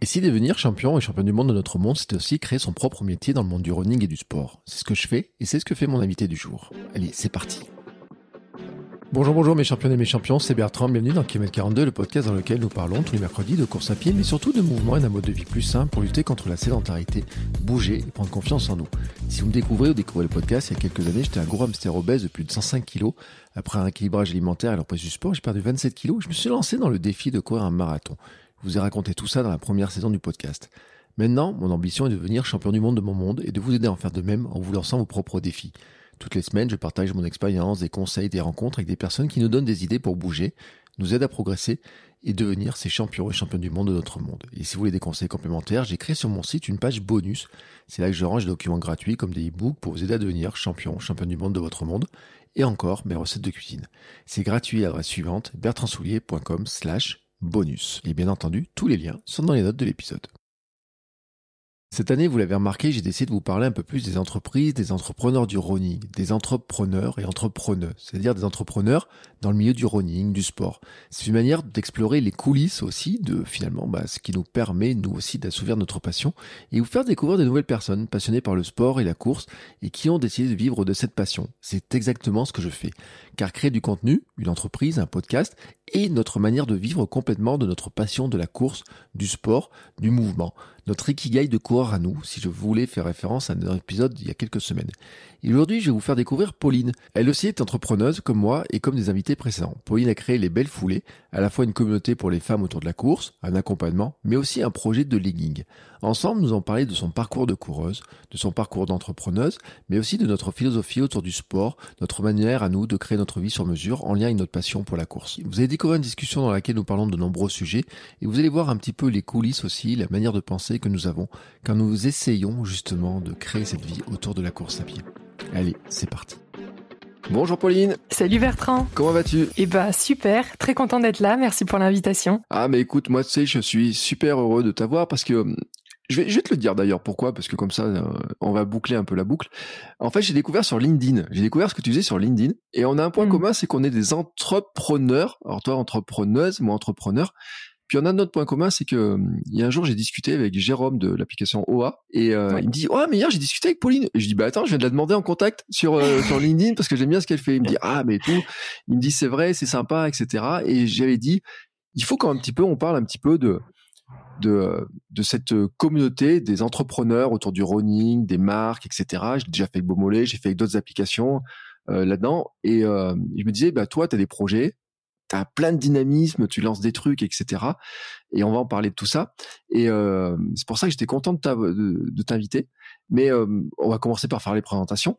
Et si devenir champion et champion du monde de notre monde, c'était aussi créer son propre métier dans le monde du running et du sport C'est ce que je fais et c'est ce que fait mon invité du jour. Allez, c'est parti. Bonjour, bonjour mes champions et mes champions, c'est Bertrand, bienvenue dans Kilomètre 42, le podcast dans lequel nous parlons tous les mercredis de course à pied, mais surtout de mouvement et d'un mode de vie plus simple pour lutter contre la sédentarité, bouger et prendre confiance en nous. Si vous me découvrez ou découvrez le podcast, il y a quelques années, j'étais un gros hamster obèse de plus de 105 kilos. Après un équilibrage alimentaire et l'emprise du sport, j'ai perdu 27 kilos et je me suis lancé dans le défi de courir un marathon. Vous ai raconté tout ça dans la première saison du podcast. Maintenant, mon ambition est de devenir champion du monde de mon monde et de vous aider à en faire de même en vous lançant vos propres défis. Toutes les semaines, je partage mon expérience, des conseils, des rencontres avec des personnes qui nous donnent des idées pour bouger, nous aident à progresser et devenir ces champions et champions du monde de notre monde. Et si vous voulez des conseils complémentaires, j'ai créé sur mon site une page bonus. C'est là que je range des documents gratuits comme des e-books pour vous aider à devenir champion, champion du monde de votre monde. Et encore mes recettes de cuisine. C'est gratuit à l'adresse suivante, bertrandsoulier.com slash bonus. Et bien entendu, tous les liens sont dans les notes de l'épisode. Cette année, vous l'avez remarqué, j'ai décidé de vous parler un peu plus des entreprises, des entrepreneurs du running, des entrepreneurs et entrepreneuses, c'est-à-dire des entrepreneurs dans le milieu du running, du sport. C'est une manière d'explorer les coulisses aussi de finalement bah, ce qui nous permet nous aussi d'assouvir notre passion et vous faire découvrir de nouvelles personnes passionnées par le sport et la course et qui ont décidé de vivre de cette passion. C'est exactement ce que je fais. Car créer du contenu, une entreprise, un podcast et notre manière de vivre complètement de notre passion de la course, du sport, du mouvement notre ikigai de coureur à nous, si je voulais faire référence à un épisode il y a quelques semaines. Et aujourd'hui, je vais vous faire découvrir Pauline. Elle aussi est entrepreneuse comme moi et comme des invités précédents. Pauline a créé les Belles Foulées, à la fois une communauté pour les femmes autour de la course, un accompagnement, mais aussi un projet de legging. Ensemble, nous allons parler de son parcours de coureuse, de son parcours d'entrepreneuse, mais aussi de notre philosophie autour du sport, notre manière à nous de créer notre vie sur mesure en lien avec notre passion pour la course. Vous allez découvrir une discussion dans laquelle nous parlons de nombreux sujets et vous allez voir un petit peu les coulisses aussi, la manière de penser que nous avons quand nous essayons justement de créer cette vie autour de la course à pied. Allez, c'est parti. Bonjour Pauline. Salut Bertrand. Comment vas-tu? Eh bah super, très content d'être là. Merci pour l'invitation. Ah mais écoute, moi tu sais, je suis super heureux de t'avoir parce que hum, je vais, je vais te le dire d'ailleurs pourquoi parce que comme ça euh, on va boucler un peu la boucle. En fait, j'ai découvert sur LinkedIn, j'ai découvert ce que tu faisais sur LinkedIn et on a un point Mm. commun, c'est qu'on est des entrepreneurs. Alors toi entrepreneuse, moi entrepreneur. Puis on a un autre point commun, c'est que hum, il y a un jour j'ai discuté avec Jérôme de l'application OA et euh, Ouais. il me dit oh mais hier j'ai discuté avec Pauline et je dis bah attends je viens de la demander en contact sur euh, sur LinkedIn parce que j'aime bien ce qu'elle fait. Il me dit ah mais tout, il me dit c'est vrai c'est sympa etc. Et j'avais dit il faut qu'un petit peu on parle un petit peu de de, de cette communauté des entrepreneurs autour du running, des marques, etc. J'ai déjà fait avec Beaumolet, j'ai fait avec d'autres applications euh, là-dedans. Et euh, je me disais, bah, toi, tu as des projets, tu as plein de dynamisme, tu lances des trucs, etc. Et on va en parler de tout ça. Et euh, c'est pour ça que j'étais content de, t'inviter. Mais euh, on va commencer par faire les présentations.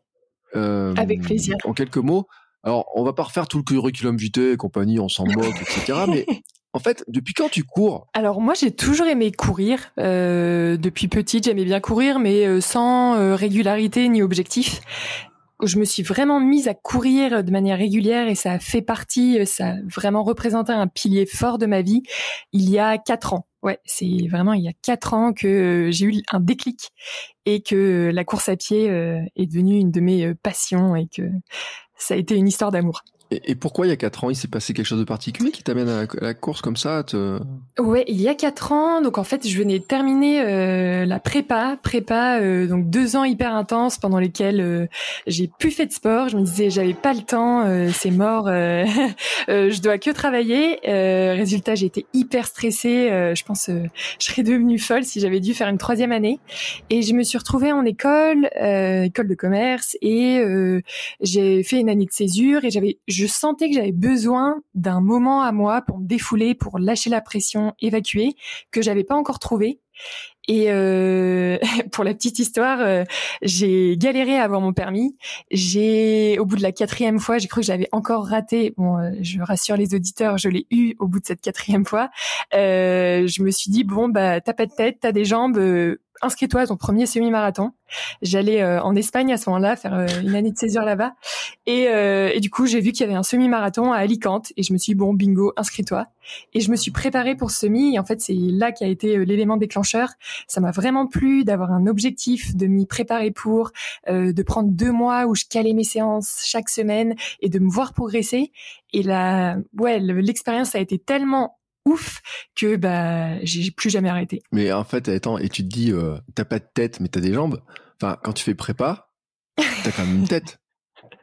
Euh, Avec plaisir. En quelques mots. Alors, on va pas refaire tout le curriculum vitae et compagnie, on s'en moque, etc. Mais en fait, depuis quand tu cours? Alors moi j'ai toujours aimé courir. Euh, depuis petite j'aimais bien courir mais sans euh, régularité ni objectif. Je me suis vraiment mise à courir de manière régulière et ça a fait partie, euh, ça a vraiment représenté un pilier fort de ma vie il y a quatre ans. Ouais, c'est vraiment il y a quatre ans que euh, j'ai eu un déclic et que la course à pied euh, est devenue une de mes passions et que ça a été une histoire d'amour. Et, pourquoi il y a quatre ans, il s'est passé quelque chose de particulier qui t'amène à, la- course comme ça te... Ouais, il y a quatre ans, donc en fait, je venais de terminer euh, la prépa, prépa, euh, donc deux ans hyper intenses pendant lesquels euh, j'ai plus fait de sport. Je me disais, j'avais pas le temps, euh, c'est mort, euh, euh, je dois que travailler. Résultat, été hyper stressée. je pense, je serais devenue folle si j'avais dû faire une troisième année. Et je me suis retrouvée en école, école de commerce, et j'ai fait une année de césure et j'avais, je sentais que j'avais besoin d'un moment à moi pour me défouler, pour lâcher la pression, évacuer, que j'avais pas encore trouvé. Et euh, pour la petite histoire, euh, j'ai galéré à avoir mon permis. J'ai, au bout de la quatrième fois, j'ai cru que j'avais encore raté. Bon, euh, je rassure les auditeurs, je l'ai eu au bout de cette quatrième fois. je me suis dit bon bah t'as pas de tête, t'as des jambes inscris-toi à ton premier semi-marathon. J'allais euh, en Espagne à ce moment-là faire euh, une année de césure là-bas. Et, euh, et, du coup, j'ai vu qu'il y avait un semi-marathon à Alicante et je me suis dit, bon, bingo, inscris-toi. Et je me suis préparée pour ce semi. Et en fait, c'est là qui a été l'élément déclencheur. Ça m'a vraiment plu d'avoir un objectif, de m'y préparer pour, de prendre deux mois où je calais mes séances chaque semaine et de me voir progresser. Et là, ouais, l'expérience a été tellement ouf que bah j'ai plus jamais arrêté. Mais en fait, attends, et tu te dis, euh, t'as pas de tête, mais t'as des jambes. Enfin, quand tu fais prépa, t'as quand même une tête.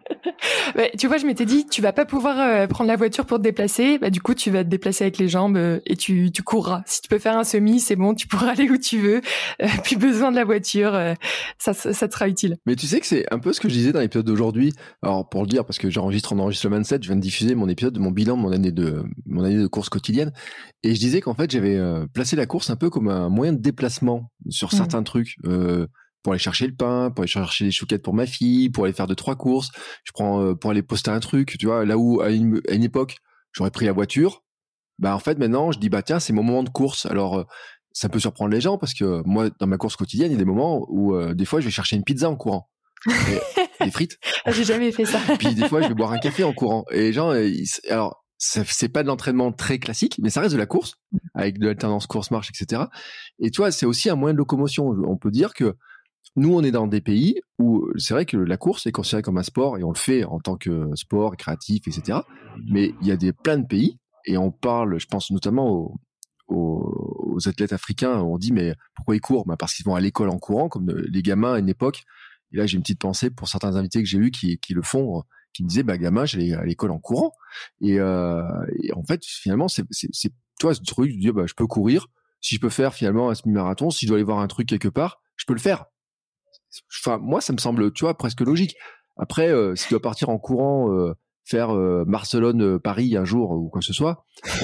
Bah, tu vois, je m'étais dit, tu vas pas pouvoir euh, prendre la voiture pour te déplacer. Bah, du coup, tu vas te déplacer avec les jambes euh, et tu, tu courras. Si tu peux faire un semi, c'est bon, tu pourras aller où tu veux. Euh, plus besoin de la voiture, ça, ça, te sera utile. Mais tu sais que c'est un peu ce que je disais dans l'épisode d'aujourd'hui. Alors, pour le dire, parce que j'enregistre, en enregistre le 27, je viens de diffuser mon épisode de mon bilan mon année de, mon année de course quotidienne. Et je disais qu'en fait, j'avais placé la course un peu comme un moyen de déplacement sur mmh. certains trucs pour aller chercher le pain, pour aller chercher des chouquettes pour ma fille, pour aller faire deux trois courses. Je prends euh, pour aller poster un truc, tu vois, là où à une, époque j'aurais pris la voiture, bah en fait maintenant je dis bah tiens c'est mon moment de course. Alors euh, ça peut surprendre les gens parce que moi dans ma course quotidienne il y a des moments où euh, des fois je vais chercher une pizza en courant. des frites. Ah, j'ai jamais fait ça. Puis des fois je vais boire un café en courant. Et les gens, alors c'est pas de l'entraînement très classique, mais ça reste de la course avec de l'alternance course-marche, etc. Et toi, c'est aussi un moyen de locomotion. On peut dire que nous, on est dans des pays où c'est vrai que la course est considérée comme un sport et on le fait en tant que sport créatif, etc. Mais il y a des plein de pays et on parle, je pense notamment aux, athlètes africains. On dit mais pourquoi ils courent? Bah Parce qu'ils vont à l'école en courant, comme les gamins à une époque. Et là, j'ai une petite pensée pour certains invités que j'ai eus qui, qui le font, qui me disaient bah gamin, j'allais à l'école en courant. Et, euh, et en fait, finalement, c'est toi ce truc de dire bah je peux courir. Si je peux faire finalement un semi-marathon, si je dois aller voir un truc quelque part, je peux le faire enfin moi ça me semble tu vois presque logique après euh, si tu dois partir en courant euh, faire euh, Barcelone Paris un jour ou quoi que ce soit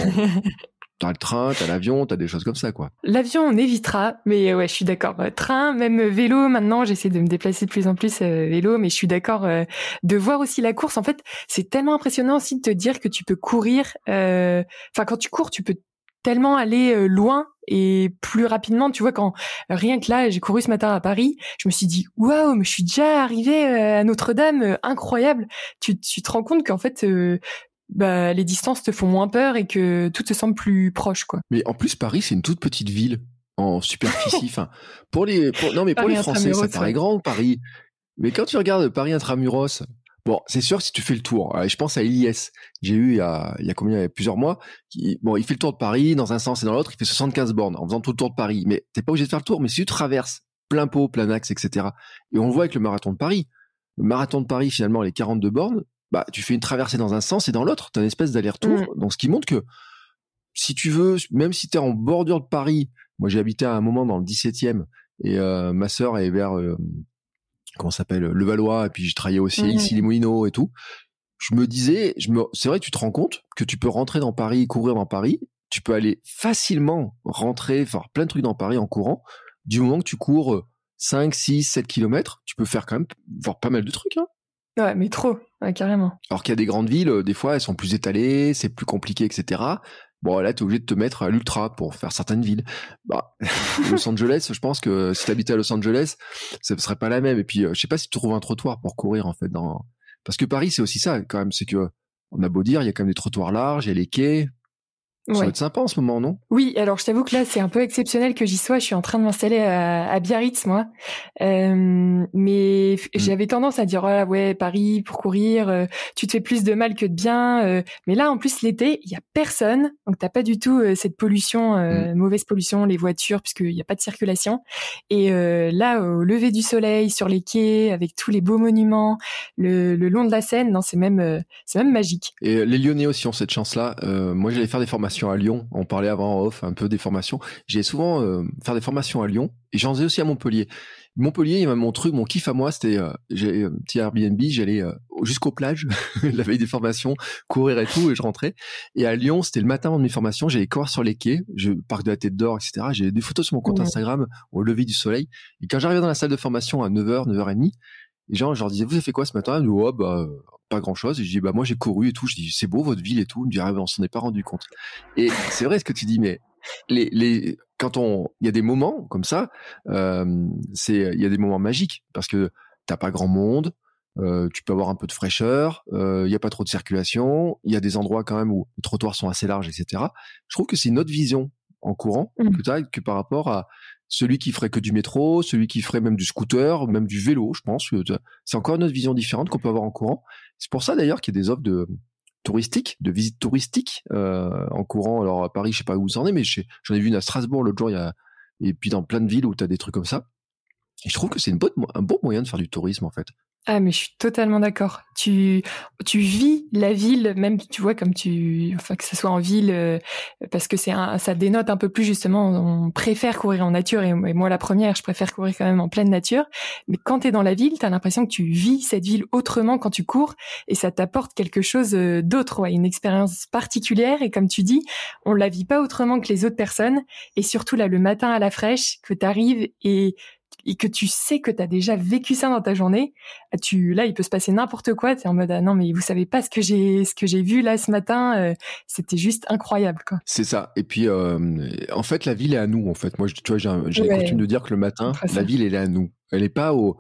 T'as le train, t'as l'avion, t'as des choses comme ça, quoi. L'avion, on évitera, mais ouais, je suis d'accord. Train, même vélo, maintenant, j'essaie de me déplacer de plus en plus vélo, mais je suis d'accord de voir aussi la course. En fait, c'est tellement impressionnant aussi de te dire que tu peux courir. Enfin, quand tu cours, tu peux tellement aller loin et plus rapidement. Tu vois, quand rien que là, j'ai couru ce matin à Paris, je me suis dit waouh, mais je suis déjà arrivé euh, à Notre-Dame, euh, incroyable. Tu, tu te rends compte qu'en fait, bah, les distances te font moins peur et que tout te semble plus proche, quoi. Mais en plus, Paris, c'est une toute petite ville en superficie. enfin, pour les, non mais pour les Français, ça paraît grand Paris. Mais quand tu regardes Paris intramuros, Bon, c'est sûr si tu fais le tour. je pense à Elias. J'ai eu il y a, il y a combien il y a plusieurs mois. Qui, bon, il fait le tour de Paris dans un sens et dans l'autre. Il fait 75 bornes en faisant tout le tour de Paris. Mais t'es pas obligé de faire le tour. Mais si tu traverses plein pot, plein axe, etc. Et on le voit avec le marathon de Paris. Le marathon de Paris, finalement, les 42 bornes, bah, tu fais une traversée dans un sens et dans l'autre. T'as une espèce d'aller-retour. Mm. Donc, ce qui montre que si tu veux, même si tu es en bordure de Paris, moi j'ai habité à un moment dans le 17e et euh, ma sœur est vers euh, comment s'appelle le Valois et puis j'ai travaillé aussi ici les Moulineaux et tout. Je me disais, je me, c'est vrai, tu te rends compte que tu peux rentrer dans Paris, courir dans Paris, tu peux aller facilement rentrer, faire plein de trucs dans Paris en courant. Du moment que tu cours 5, 6, 7 kilomètres, tu peux faire quand même voir pas mal de trucs. Hein. Ouais, mais trop, carrément. Alors qu'il y a des grandes villes, euh, des fois, elles sont plus étalées, c'est plus compliqué, etc. Bon, là, tu es obligé de te mettre à l'ultra pour faire certaines villes. Bah, Los Angeles, je pense que si tu habitais à Los Angeles, ça ne serait pas la même. Et puis, euh, je sais pas si tu trouves un trottoir pour courir, en fait, dans... Parce que Paris, c'est aussi ça, quand même. C'est que, on a beau dire, il y a quand même des trottoirs larges, il y a les quais, ça va être sympa en ce moment, non? Oui, alors je t'avoue que là, c'est un peu exceptionnel que j'y sois. Je suis en train de m'installer à, Biarritz, moi. Euh, mais mm. j'avais tendance à dire, oh, ouais, Paris, pour courir, euh, tu te fais plus de mal que de bien. Euh. mais là, en plus, l'été, il y a personne. Donc, t'as pas du tout cette pollution, mm. mauvaise pollution, les voitures, puisqu'il n'y a pas de circulation. Et là, au lever du soleil, sur les quais, avec tous les beaux monuments, le, le long de la Seine, non, c'est même, c'est même magique. Et les Lyonnais aussi ont cette chance-là. moi, j'allais faire des formations à Lyon. On parlait avant en off un peu des formations. J'ai souvent euh, faire des formations à Lyon et j'en ai aussi à Montpellier. Montpellier, mon truc, mon kiff à moi, c'était euh, j'ai un petit Airbnb, j'allais euh, jusqu'aux plages, la veille des formations, courir et tout, et je rentrais. Et à Lyon, c'était le matin avant mes formations, j'allais courir sur les quais, je parc de la Tête d'Or, etc. J'ai des photos sur mon compte Instagram au lever du soleil. Et quand j'arrivais dans la salle de formation à 9h, 9h30, les gens, je leur disais, vous avez fait quoi ce matin? Ils me disaient, oh, bah, pas grand chose. Et je dis, bah, moi, j'ai couru et tout. Je dis, c'est beau votre ville et tout. Ils me disent, ah, on s'en est pas rendu compte. Et c'est vrai ce que tu dis, mais les, les, quand on, il y a des moments comme ça, euh, c'est, il y a des moments magiques parce que t'as pas grand monde, euh, tu peux avoir un peu de fraîcheur, euh, il y a pas trop de circulation, il y a des endroits quand même où les trottoirs sont assez larges, etc. Je trouve que c'est une autre vision en courant mmh. que t'as que par rapport à celui qui ferait que du métro, celui qui ferait même du scooter, même du vélo, je pense. C'est encore une autre vision différente qu'on peut avoir en courant. C'est pour ça d'ailleurs qu'il y a des offres de, touristique, de visite touristique euh, en courant. Alors à Paris, je sais pas où vous en êtes, mais j'en ai vu une à Strasbourg l'autre jour, et puis dans plein de villes où tu as des trucs comme ça. Et je trouve que c'est un bon moyen de faire du tourisme en fait. Ah mais je suis totalement d'accord. Tu tu vis la ville même tu vois comme tu enfin que ce soit en ville euh, parce que c'est ça dénote un peu plus justement on préfère courir en nature et, moi la première je préfère courir quand même en pleine nature mais quand tu es dans la ville tu as l'impression que tu vis cette ville autrement quand tu cours et ça t'apporte quelque chose euh, d'autre ouais, une expérience particulière et comme tu dis on la vit pas autrement que les autres personnes et surtout là le matin à la fraîche que tu arrives et et que tu sais que tu as déjà vécu ça dans ta journée, tu là il peut se passer n'importe quoi, tu es en mode ah non mais vous savez pas ce que j'ai ce que j'ai vu là ce matin, euh, c'était juste incroyable quoi. C'est ça. Et puis euh, en fait la ville est à nous en fait. Moi tu vois j'ai ouais. coutume de dire que le matin la ville elle est à nous. Elle est pas au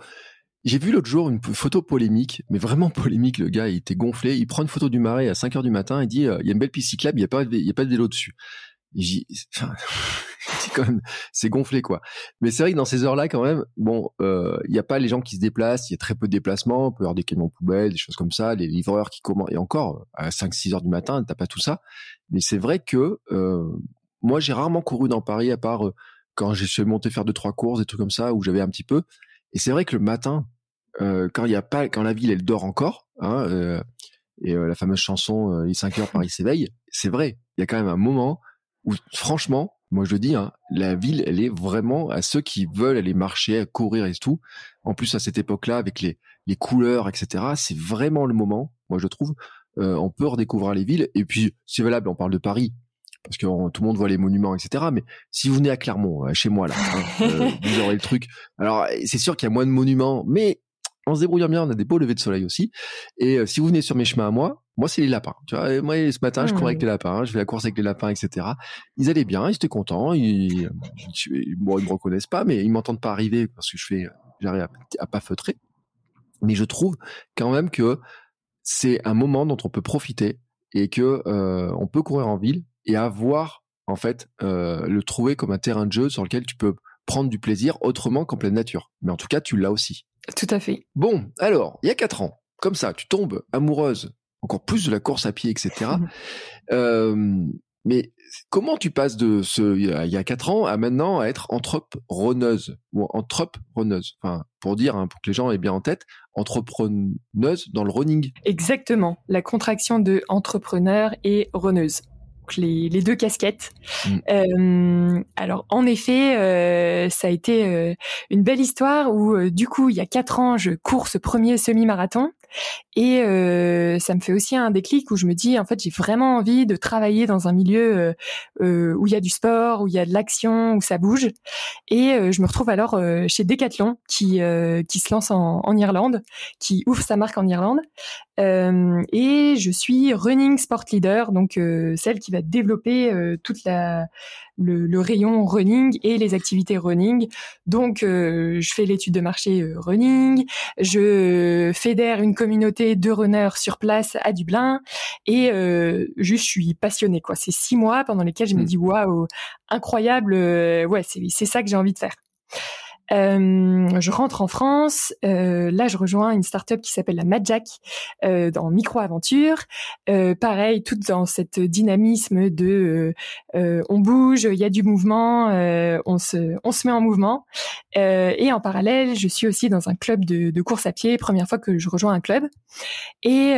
j'ai vu l'autre jour une photo polémique, mais vraiment polémique. Le gars, il était gonflé. Il prend une photo du marais à 5 heures du matin et dit, euh, il y a une belle piste cyclable, il n'y a pas, il y a pas de vélo dessus. C'est quand même, c'est gonflé quoi. Mais c'est vrai que dans ces heures-là, quand même, bon, il euh, n'y a pas les gens qui se déplacent, il y a très peu de déplacements, on peut avoir des camions poubelles, des choses comme ça, les livreurs qui commandent, et encore, à 5-6 heures du matin, t'as pas tout ça. Mais c'est vrai que euh, moi, j'ai rarement couru dans Paris, à part euh, quand j'ai suis monté faire deux trois courses, des trucs comme ça, où j'avais un petit peu. Et c'est vrai que le matin, euh, quand il y a pas, quand la ville elle dort encore, hein, euh, et la fameuse chanson les 5 heures Paris s'éveille, c'est vrai, il y a quand même un moment où franchement, moi je le dis, hein, la ville, elle est vraiment à ceux qui veulent aller marcher, à courir et tout. En plus à cette époque-là, avec les, les couleurs, etc., c'est vraiment le moment, moi je trouve. Euh, on peut redécouvrir les villes. Et puis c'est valable, on parle de Paris, parce que tout le monde voit les monuments, etc. Mais si vous venez à Clermont, euh, chez moi là, hein, euh, vous aurez le truc. Alors c'est sûr qu'il y a moins de monuments, mais on se débrouille bien, on a des beaux levées de soleil aussi. Et si vous venez sur mes chemins à moi, moi, c'est les lapins. Tu vois, moi, ce matin, je courais avec mmh. les lapins, je fais la course avec les lapins, etc. Ils allaient bien, ils étaient contents. Ils, bon, ils me reconnaissent pas, mais ils m'entendent pas arriver parce que je fais, j'arrive à, pas feutrer. Mais je trouve quand même que c'est un moment dont on peut profiter et que euh, on peut courir en ville et avoir en fait euh, le trouver comme un terrain de jeu sur lequel tu peux prendre du plaisir autrement qu'en pleine nature. Mais en tout cas, tu l'as aussi. Tout à fait. Bon, alors, il y a quatre ans, comme ça, tu tombes amoureuse encore plus de la course à pied, etc. Euh, mais comment tu passes de ce il y a quatre ans à maintenant à être entrepreneuse ou entrepreneuse? Enfin, pour dire, hein, pour que les gens aient bien en tête, entrepreneuse dans le running. Exactement, la contraction de entrepreneur et runneuse les, les deux casquettes. Mm. Euh, alors en effet, euh, ça a été euh, une belle histoire où euh, du coup il y a quatre ans je cours ce premier semi-marathon et euh, ça me fait aussi un déclic où je me dis en fait j'ai vraiment envie de travailler dans un milieu où il y a du sport, où il y a de l'action, où ça bouge. Et je me retrouve alors chez Decathlon qui qui se lance en, en Irlande, qui ouvre sa marque en Irlande. Euh, et je suis running sport leader, donc euh, celle qui va développer euh, toute la le, le, rayon running et les activités running. Donc je fais l'étude de marché running, je fédère une communauté de runners sur place à Dublin et juste je suis passionnée quoi. C'est six mois pendant lesquels je me mmh. dis waouh incroyable, ouais c'est c'est ça que j'ai envie de faire. Euh, je rentre en France. Euh, là, je rejoins une startup qui s'appelle la Madjack euh, dans micro-aventure. Euh, pareil, tout dans cette dynamisme de on bouge, il y a du mouvement, on se on se met en mouvement. et en parallèle, je suis aussi dans un club de, de course à pied. Première fois que je rejoins un club. Et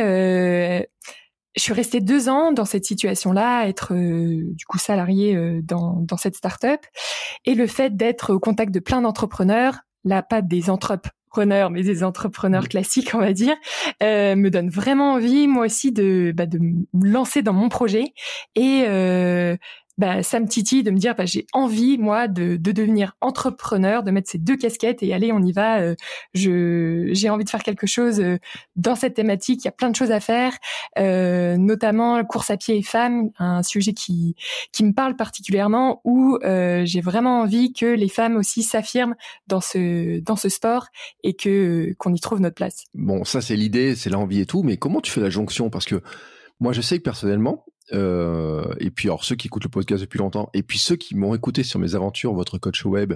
je suis restée deux ans dans cette situation-là, être euh, du coup salariée euh, dans, dans cette start-up. Et le fait d'être au contact de plein d'entrepreneurs là pas des entrepreneurs, mais des entrepreneurs classiques, on va dire, euh, me donne vraiment envie, moi aussi, de, bah, de me lancer dans mon projet et euh, bah, ça me titille de me dire bah, j'ai envie moi de, de, devenir entrepreneur, de mettre ces deux casquettes et allez on y va. Euh, je j'ai envie de faire quelque chose euh, dans cette thématique. Il y a plein de choses à faire, euh, notamment course à pied et femmes, un sujet qui qui me parle particulièrement où euh, j'ai vraiment envie que les femmes aussi s'affirment dans ce dans ce sport et que qu'on y trouve notre place. Bon, ça c'est l'idée, c'est l'envie et tout, mais comment tu fais la jonction? Parce que moi, je sais que personnellement, euh, et puis alors ceux qui écoutent le podcast depuis longtemps, et puis ceux qui m'ont écouté sur mes aventures, votre coach web,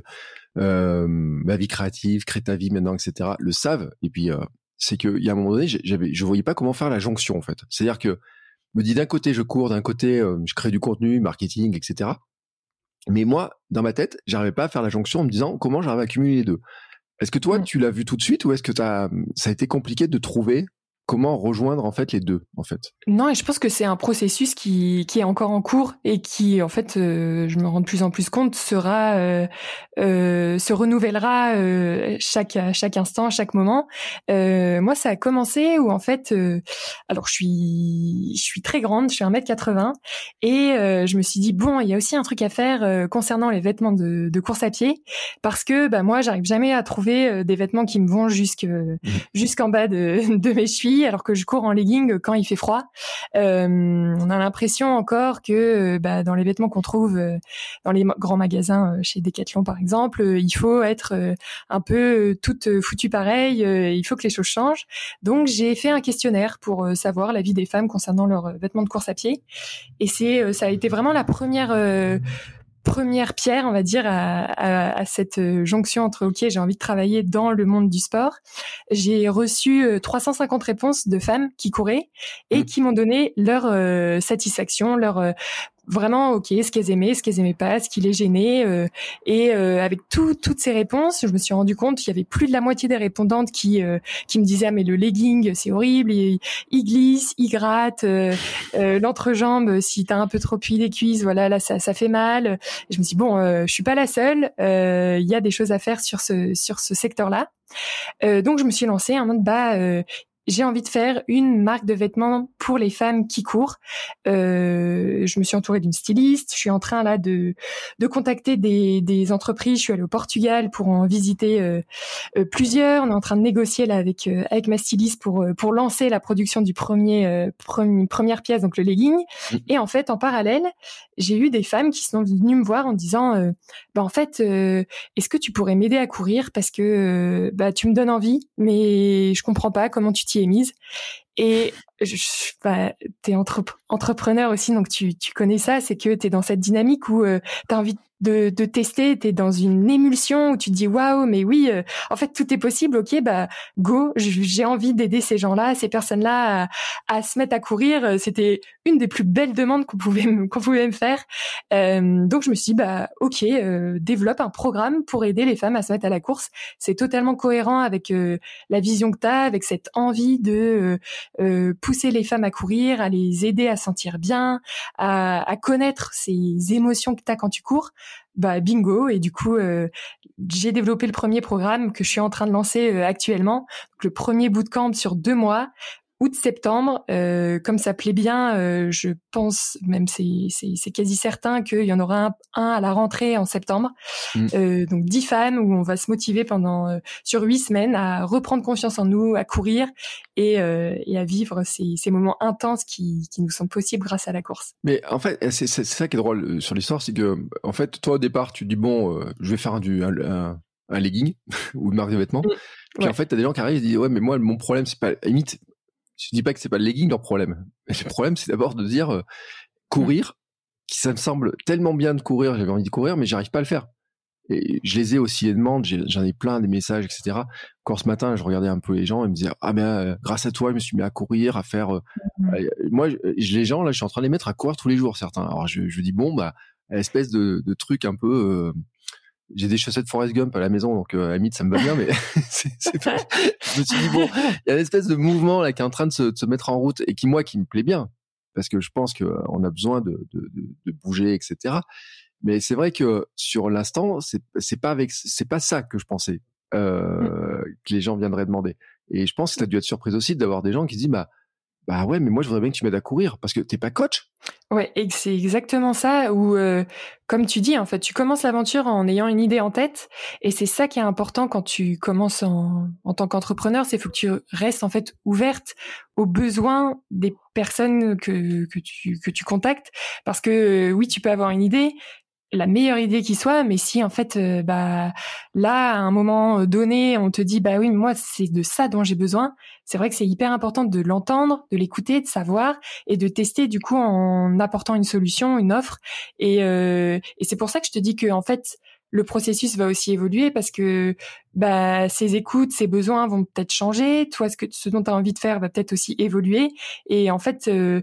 euh, ma vie créative, crée ta vie maintenant, etc., le savent. Et puis euh, c'est qu'il y a un moment donné, j'avais, je voyais pas comment faire la jonction en fait. C'est-à-dire que me dit d'un côté je cours, d'un côté euh, je crée du contenu, marketing, etc. Mais moi, dans ma tête, j'arrivais pas à faire la jonction en me disant comment j'arrive à cumuler les deux. Est-ce que toi, tu l'as vu tout de suite ou est-ce que ça a été compliqué de trouver comment rejoindre en fait les deux en fait? Non, et je pense que c'est un processus qui, qui est encore en cours et qui en fait, euh, je me rends de plus en plus compte, sera euh, euh, se renouvellera euh, chaque chaque instant, chaque moment. Euh, moi, ça a commencé où en fait, alors je suis je suis très grande, je suis 1m80 et je me suis dit bon, il y a aussi un truc à faire concernant les vêtements de, de course à pied parce que bah moi, j'arrive jamais à trouver des vêtements qui me vont jusque mmh. jusqu'en bas de, de mes chevilles alors que je cours en legging quand il fait froid. Euh, on a l'impression encore que euh, bah, dans les vêtements qu'on trouve euh, dans les grands magasins chez Decathlon par exemple, il faut être un peu toute foutue pareil. il faut que les choses changent. Donc j'ai fait un questionnaire pour savoir l'avis des femmes concernant leurs vêtements de course à pied. Et c'est ça a été vraiment la première première pierre, on va dire, à, cette euh, jonction entre OK, j'ai envie de travailler dans le monde du sport. J'ai reçu 350 euh, réponses de femmes qui couraient et mmh. qui m'ont donné leur euh, satisfaction, leur vraiment ok ce qu'elles aimaient, ce qu'elles aimaient pas, ce qui les gênait. Euh, et euh, avec toutes ces réponses, je me suis rendu compte qu'il y avait plus de la moitié des répondantes qui euh, qui me disaient ah, mais le legging c'est horrible, il, glisse, il gratte, l'entrejambe si t'as un peu trop appuyé les cuisses, voilà là ça ça fait mal. je me suis dit, bon, je suis pas la seule, il y a des choses à faire sur ce sur ce secteur là. donc je me suis lancée en mode bah j'ai envie de faire une marque de vêtements pour les femmes qui courent. Euh, je me suis entourée d'une styliste. Je suis en train là de de contacter des, des entreprises. Je suis allée au Portugal pour en visiter euh, euh plusieurs. On est en train de négocier là avec euh, avec ma styliste pour euh, pour lancer la production du premier, premier première pièce, donc le legging. Mmh. Et en fait, en parallèle, j'ai eu des femmes qui sont venues me voir en disant, bah en fait, est-ce que tu pourrais m'aider à courir parce que bah tu me donnes envie, mais je comprends pas comment tu t'y mise. Et je, bah, entrepreneur aussi, donc tu, connais ça, c'est que tu es dans cette dynamique où euh, tu as envie de, de tester, tu es dans une émulsion où tu te dis waouh, mais oui, euh, en fait tout est possible, ok, bah go, j'ai envie d'aider ces gens-là, ces personnes-là à, à, se mettre à courir. C'était une des plus belles demandes qu'on pouvait, qu'on pouvait me faire. Euh, donc je me suis dit, bah ok, euh, développe un programme pour aider les femmes à se mettre à la course. C'est totalement cohérent avec la vision que tu as, avec cette envie de pousser les femmes à courir, à les aider à sentir bien, à, à connaître ces émotions que tu as quand tu cours, bah bingo. Et du coup euh, j'ai développé le premier programme que je suis en train de lancer euh, actuellement. Le premier bootcamp sur deux mois août-septembre, euh, comme ça plaît bien, euh, je pense, même c'est, quasi certain qu'il y en aura un, à la rentrée en septembre. Mm. Euh, donc dix femmes où on va se motiver pendant sur huit semaines à reprendre confiance en nous, à courir et, et à vivre ces, ces moments intenses qui, qui nous sont possibles grâce à la course. Mais en fait, c'est, ça qui est drôle sur l'histoire, c'est que en fait, toi au départ, tu dis bon, je vais faire un, du, un, un, legging ou une marque de vêtements. Mm. Puis en fait, t'as des gens qui arrivent et disent ouais, mais moi mon problème c'est pas limite je dis pas que c'est pas le legging leur problème. Le problème, c'est d'abord de dire euh, courir, qui ça me semble tellement bien de courir, j'avais envie de courir, mais j'arrive pas à le faire. Et je les ai aussi les demandes, j'en ai, plein des messages, etc. Quand ce matin, je regardais un peu les gens et me disaient ah ben euh, grâce à toi, je me suis mis à courir, à faire. Euh, mmh. moi, je, les gens là, je suis en train de les mettre à courir tous les jours, certains. Alors je, je dis bon bah espèce de, de truc un peu j'ai des chaussettes Forrest Gump à la maison, donc euh, à ça me va bien, mais c'est, pas... je me suis dit bon, il y a une espèce de mouvement là qui est en train de se, de se, mettre en route et qui moi qui me plaît bien, parce que je pense qu'on euh, a besoin de, de, de, de, bouger, etc. Mais c'est vrai que sur l'instant, c'est, pas avec, c'est pas ça que je pensais. euh, que les gens viendraient demander. Et je pense que tu as dû être surprise aussi d'avoir des gens qui disent bah bah ouais, mais moi je voudrais bien que tu m'aides à courir parce que t'es pas coach. Ouais, et c'est exactement ça. Où, euh, comme tu dis, en fait, tu commences l'aventure en ayant une idée en tête, et c'est ça qui est important quand tu commences en, en tant qu'entrepreneur, c'est faut que tu restes en fait ouverte aux besoins des personnes que que tu que tu contactes, parce que oui, tu peux avoir une idée, la meilleure idée qui soit, mais si en fait, euh, bah là, à un moment donné, on te dit bah oui, moi c'est de ça dont j'ai besoin. C'est vrai que c'est hyper important de l'entendre, de l'écouter, de savoir et de tester du coup en apportant une solution, une offre. Et, euh, et c'est pour ça que je te dis que en fait le processus va aussi évoluer parce que bah ces écoutes, ces besoins vont peut-être changer. Toi, ce que ce dont tu as envie de faire va peut-être aussi évoluer. Et en fait, euh,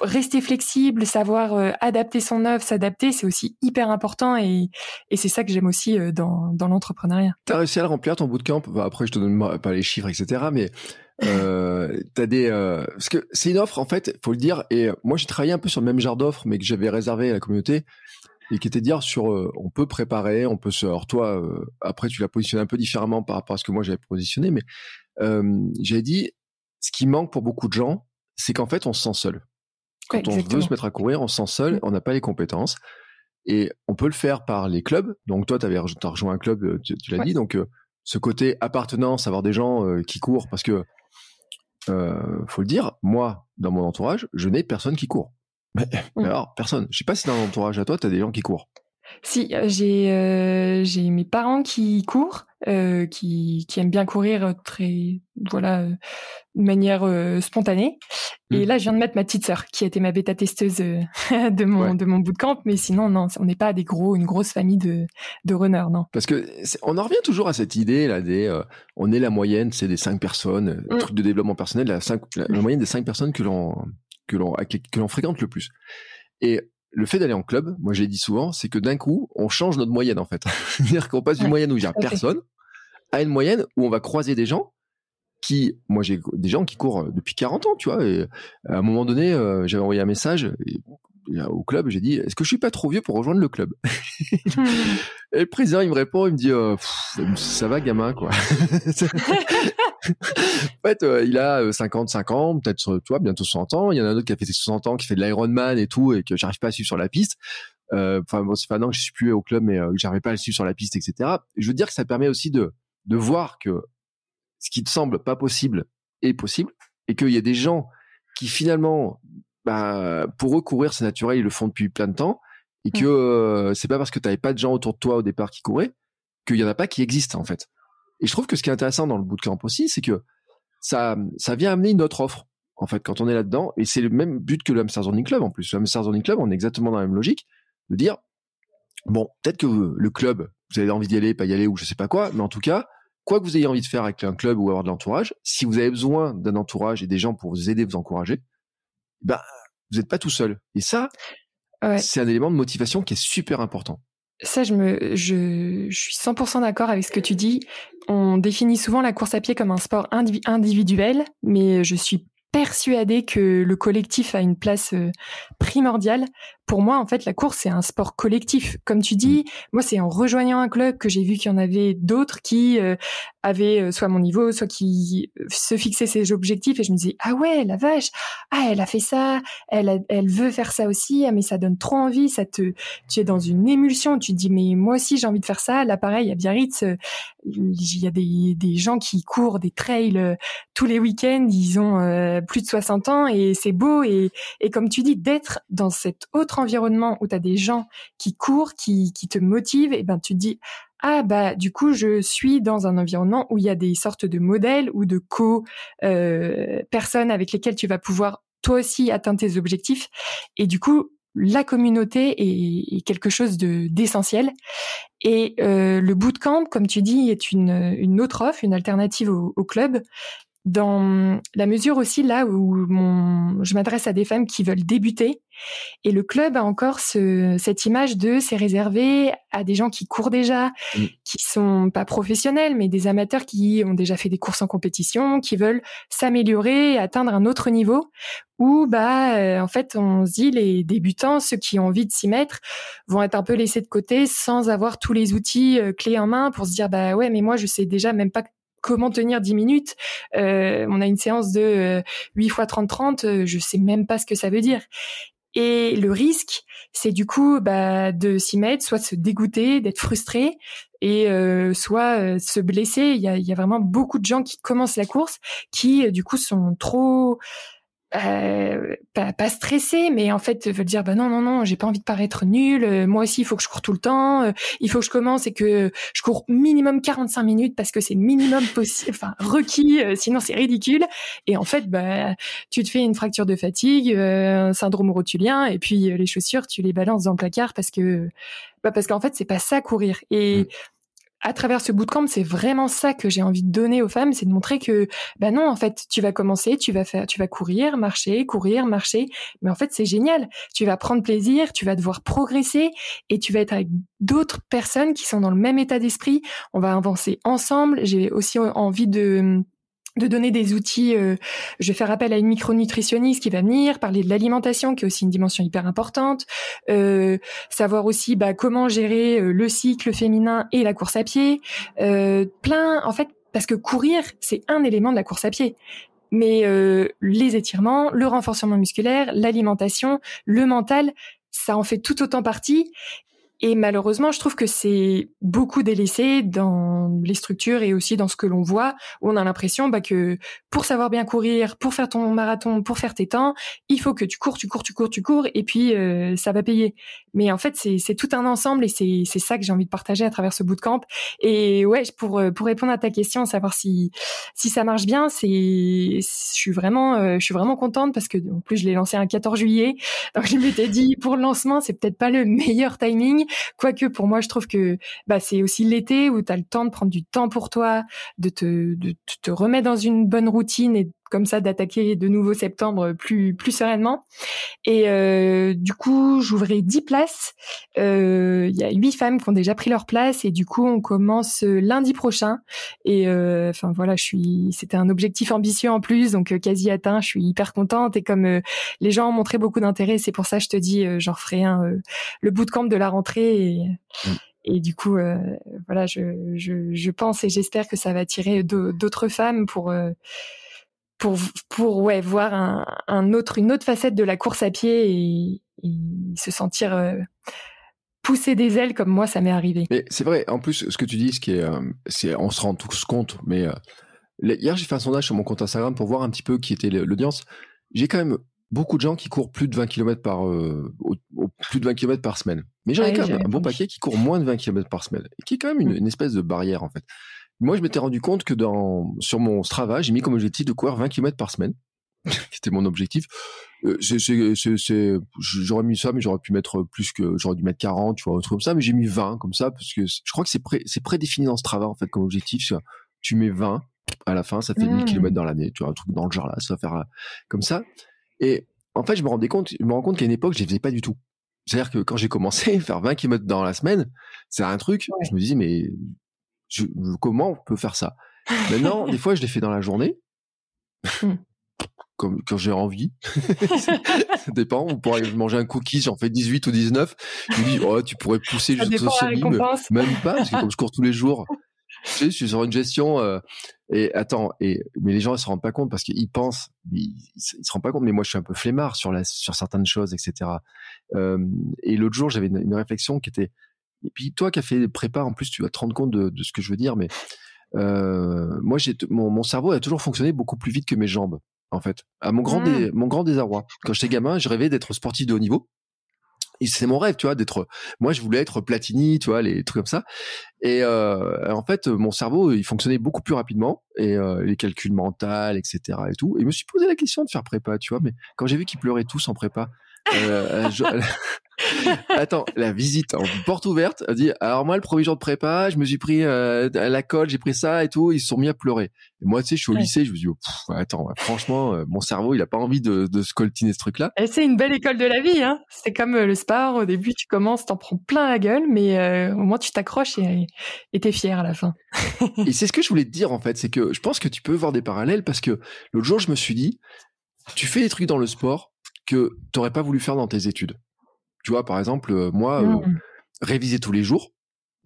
rester flexible, savoir euh, adapter son œuvre, s'adapter, c'est aussi hyper important et, et c'est ça que j'aime aussi euh, dans, dans l'entrepreneuriat. Tu as réussi à le remplir ton bootcamp? Bah, Après, je te donne pas les chiffres, etc. Mais euh, t'as des euh, parce que c'est une offre en fait, faut le dire. Et moi, j'ai travaillé un peu sur le même genre d'offre, mais que j'avais réservé à la communauté et qui était de dire sur on peut préparer, on peut se. Alors toi, après, tu l'as positionné un peu différemment par rapport à ce que moi j'avais positionné, mais j'avais dit ce qui manque pour beaucoup de gens, c'est qu'en fait, on se sent seul. Quand on veut se mettre à courir, on se sent seul, mm. on n'a pas les compétences. Et on peut le faire par les clubs. Donc toi, tu as rejoint un club, euh, tu, l'as dit. Donc euh, ce côté appartenance, avoir des gens euh, qui courent, parce que faut le dire, moi, dans mon entourage, je n'ai personne qui court. Mais, mm. alors, personne. Je sais pas si dans l'entourage à toi, tu as des gens qui courent. Si, j'ai j'ai mes parents qui courent, qui qui aiment bien courir très voilà de manière spontanée et mm. là, je viens de mettre ma petite sœur, qui a été ma bêta testeuse euh, de mon de mon bootcamp. Mais sinon, non, on n'est pas des gros, une grosse famille de de runners, non. Parce que on en revient toujours à cette idée là des, euh, on est la moyenne, c'est des cinq personnes, euh, mm. truc de développement personnel, la, cinq, la, moyenne des cinq personnes que l'on que l'on que l'on fréquente le plus. Et le fait d'aller en club, moi j'ai dit souvent, c'est que d'un coup, on change notre moyenne en fait. C'est-à-dire qu'on passe d'une moyenne où il y a personne à une moyenne où on va croiser des gens qui, moi j'ai des gens qui courent depuis 40 ans, tu vois, et à un moment donné, euh, j'avais envoyé un message au club, j'ai dit, est-ce que je suis pas trop vieux pour rejoindre le club Et le président, il me répond, il me dit, euh, ça va gamin, quoi. en fait, euh, il a 55 ans, peut-être, tu vois, bientôt 60 ans. Il y en a un autre qui a fait ses 60 ans, qui fait de l'Ironman et tout, et que j'arrive pas à suivre sur la piste. Enfin, bon, c'est pas non que je suis plus au club, mais j'arrive pas à le suivre sur la piste, etc. Je veux dire que ça permet aussi de de voir que ce qui te semble pas possible est possible et qu'il y a des gens qui finalement, bah, pour eux courir c'est naturel, ils le font depuis plein de temps et que mmh. euh, c'est pas parce que tu n'avais pas de gens autour de toi au départ qui couraient qu'il y en a pas qui existent en fait. Et je trouve que ce qui est intéressant dans le bootcamp aussi, c'est que ça, ça vient amener une autre offre en fait quand on est là-dedans et c'est le même but que le Hamster Running Club en plus. Le Hamster Running Club, on est exactement dans la même logique de dire bon peut-être que le club vous avez envie d'y aller, pas y aller ou je sais pas quoi, mais en tout cas quoi que vous ayez envie de faire avec un club ou avoir de l'entourage, si vous avez besoin d'un entourage et des gens pour vous aider, vous encourager, ben, vous n'êtes pas tout seul. Et ça, c'est un élément de motivation qui est super important. Ça, je me, je, je suis 100% d'accord avec ce que tu dis. On définit souvent la course à pied comme un sport individuel, mais je suis persuadée que le collectif a une place euh, primordiale pour moi, en fait, la course, c'est un sport collectif. Comme tu dis, mm. moi, c'est en rejoignant un club que j'ai vu qu'il y en avait d'autres qui euh, avaient euh, soit mon niveau, soit qui euh, se fixaient ces objectifs. Et je me disais, ah ouais, la vache, ah, elle a fait ça, elle, elle veut faire ça aussi, ah, mais ça donne trop envie, ça te, tu es dans une émulsion, tu te dis, mais moi aussi, j'ai envie de faire ça. Là, pareil, à Biarritz, il y a des, des gens qui courent des trails tous les week-ends, ils ont plus de 60 ans et c'est beau. Et, et comme tu dis, d'être dans cette autre environnement où tu as des gens qui courent, qui, qui te motivent, et ben tu te dis ah bah du coup je suis dans un environnement où il y a des sortes de modèles ou de co euh, personnes avec lesquelles tu vas pouvoir toi aussi atteindre tes objectifs et du coup la communauté est, quelque chose de d'essentiel. Et euh, le bootcamp comme tu dis est une une autre offre une alternative au, au club dans la mesure aussi là où mon, je m'adresse à des femmes qui veulent débuter. Et le club a encore ce, cette image de c'est réservé à des gens qui courent déjà, mm. qui sont pas professionnels, mais des amateurs qui ont déjà fait des courses en compétition, qui veulent s'améliorer, atteindre un autre niveau. Où bah euh, en fait on se dit les débutants, ceux qui ont envie de s'y mettre, vont être un peu laissés de côté sans avoir tous les outils euh, clés en main pour se dire bah ouais mais moi je sais déjà même pas comment tenir 10 minutes. Euh, on a une séance de 8 fois 30-30, je sais même pas ce que ça veut dire. Et le risque, c'est du coup bah, de s'y mettre, soit de se dégoûter, d'être frustré, et euh, soit euh, se blesser. Il y a vraiment beaucoup de gens qui commencent la course qui du coup sont trop euh, pas, pas stressé, mais en fait veut dire bah non non non, j'ai pas envie de paraître nul. Euh, moi aussi, il faut que je cours tout le temps. Euh, il faut que je commence et que je cours minimum 45 minutes parce que c'est minimum possible, enfin requis. sinon c'est ridicule. Et en fait, bah tu te fais une fracture de fatigue, un syndrome rotulien, et puis les chaussures, tu les balances dans le placard parce que bah parce qu'en fait c'est pas ça courir. Et mmh à travers ce bootcamp, c'est vraiment ça que j'ai envie de donner aux femmes, c'est de montrer que, ben non, en fait, tu vas commencer, tu vas faire, tu vas courir, marcher, courir, marcher, mais en fait, c'est génial. Tu vas prendre plaisir, tu vas devoir progresser et tu vas être avec d'autres personnes qui sont dans le même état d'esprit. On va avancer ensemble. J'ai aussi envie de de donner des outils. Euh, je vais faire appel à une micronutritionniste qui va venir parler de l'alimentation, qui est aussi une dimension hyper importante. Euh, savoir aussi bah, comment gérer euh, le cycle féminin et la course à pied. plein, en fait, parce que courir, c'est un élément de la course à pied. Mais les étirements, le renforcement musculaire, l'alimentation, le mental, ça en fait tout autant partie. Et malheureusement, je trouve que c'est beaucoup délaissé dans les structures et aussi dans ce que l'on voit, où on a l'impression bah, que pour savoir bien courir, pour faire ton marathon, pour faire tes temps, il faut que tu cours, tu cours, tu cours, tu cours, et puis euh, ça va payer. Mais en fait, c'est tout un ensemble et c'est ça que j'ai envie de partager à travers ce bootcamp. Et ouais, pour euh, pour répondre à ta question, savoir si si ça marche bien, c'est je suis vraiment euh, je suis vraiment contente parce que en plus je l'ai lancé un 14 juillet, donc je m'étais dit pour le lancement c'est peut-être pas le meilleur timing Quoique pour moi, je trouve que bah, c'est aussi l'été où tu as le temps de prendre du temps pour toi, de te, de te remettre dans une bonne routine et comme ça d'attaquer de nouveau septembre plus plus sereinement. Et euh, du coup, j'ouvrais 10 places. Euh, il y a huit femmes qui ont déjà pris leur place et du coup, on commence lundi prochain. Et euh, enfin voilà, je suis. C'était un objectif ambitieux en plus, donc quasi atteint. Je suis hyper contente et comme les gens ont montré beaucoup d'intérêt, c'est pour ça que je te dis, j'en ferai un le bootcamp de la rentrée. Et, mm. Et du coup, euh, voilà, je, je, je, pense et j'espère que ça va attirer d'autres femmes pour pour pour ouais voir un, un, autre une autre facette de la course à pied et, se sentir euh, pousser des ailes comme moi ça m'est arrivé. Mais c'est vrai. En plus, ce que tu dis, ce qui est, euh, c'est on se rend tous compte. Mais euh, hier, j'ai fait un sondage sur mon compte Instagram pour voir un petit peu qui était l'audience. J'ai quand même beaucoup de gens qui courent plus de 20 km par plus de 20 km par semaine. Mais j'en ai quand même un bon paquet qui court moins de 20 km par semaine, qui est quand même une, une espèce de barrière en fait. Moi, je m'étais rendu compte que dans, sur mon Strava, j'ai mis comme objectif de courir 20 km par semaine. C'était mon objectif. Euh, j'aurais mis ça, mais j'aurais pu mettre plus que, j'aurais dû mettre 40, tu vois, un truc comme ça, mais j'ai mis 20 comme ça, parce que je crois que c'est pré, prédéfini dans Strava, en fait, comme objectif. Tu mets 20 à la fin, ça fait 1000 mmh. km dans l'année, tu vois, un truc dans le genre là, ça va faire euh, comme ça. Et en fait, je me rendais compte, je me rends compte qu'à une époque, je les faisais pas du tout. C'est-à-dire que quand j'ai commencé à faire 20 km dans la semaine, c'est un truc, je me disais, mais comment on peut faire ça? Maintenant, des fois, je l'ai fait dans la journée, hmm. comme quand j'ai envie. ça dépend. On pourrait manger un cookie, j'en fais 18 ou 19. Je me dis, oh, tu pourrais pousser jusqu'au semi, mais même pas, parce que comme je cours tous les jours, tu sais, je suis sur une gestion. Euh, et attends, et mais les gens ils se rendent pas compte parce qu'ils pensent, ils, ils, se rendent pas compte. Mais moi, je suis un peu flemmard sur la sur certaines choses, etc. Euh, et l'autre jour, j'avais une, réflexion qui était et puis toi qui as fait des prépa, en plus, tu vas te rendre compte de, de ce que je veux dire, mais euh, moi, j'ai mon, mon, cerveau a toujours fonctionné beaucoup plus vite que mes jambes, en fait. À mon grand, mmh. mon grand désarroi. Quand j'étais gamin, je rêvais d'être sportif de haut niveau. Et c'est mon rêve, tu vois, d'être. Moi, je voulais être Platini, tu vois, les trucs comme ça. Et euh, en fait, mon cerveau, il fonctionnait beaucoup plus rapidement et euh, les calculs mentaux, etc. et tout. Et je me suis posé la question de faire prépa, tu vois. Mais quand j'ai vu qu'ils pleuraient tous en prépa, euh, je, Attends, la visite en porte ouverte, elle dit alors moi le premier jour de prépa, je me suis pris euh, à la colle, j'ai pris ça et tout, ils se sont mis à pleurer. Et moi tu sais, je suis au lycée, je me dis oh, attends, franchement mon cerveau, il a pas envie de, de se coltiner ce truc là. C'est une belle école de la vie hein. C'est comme le sport, au début tu commences, t'en prends plein la gueule mais au moins tu t'accroches et t'es fier à la fin. et c'est ce que je voulais te dire en fait, c'est que je pense que tu peux voir des parallèles parce que l'autre jour je me suis dit tu fais des trucs dans le sport que t'aurais pas voulu faire dans tes études. Tu vois, par exemple, euh, moi, euh, mmh. réviser tous les jours.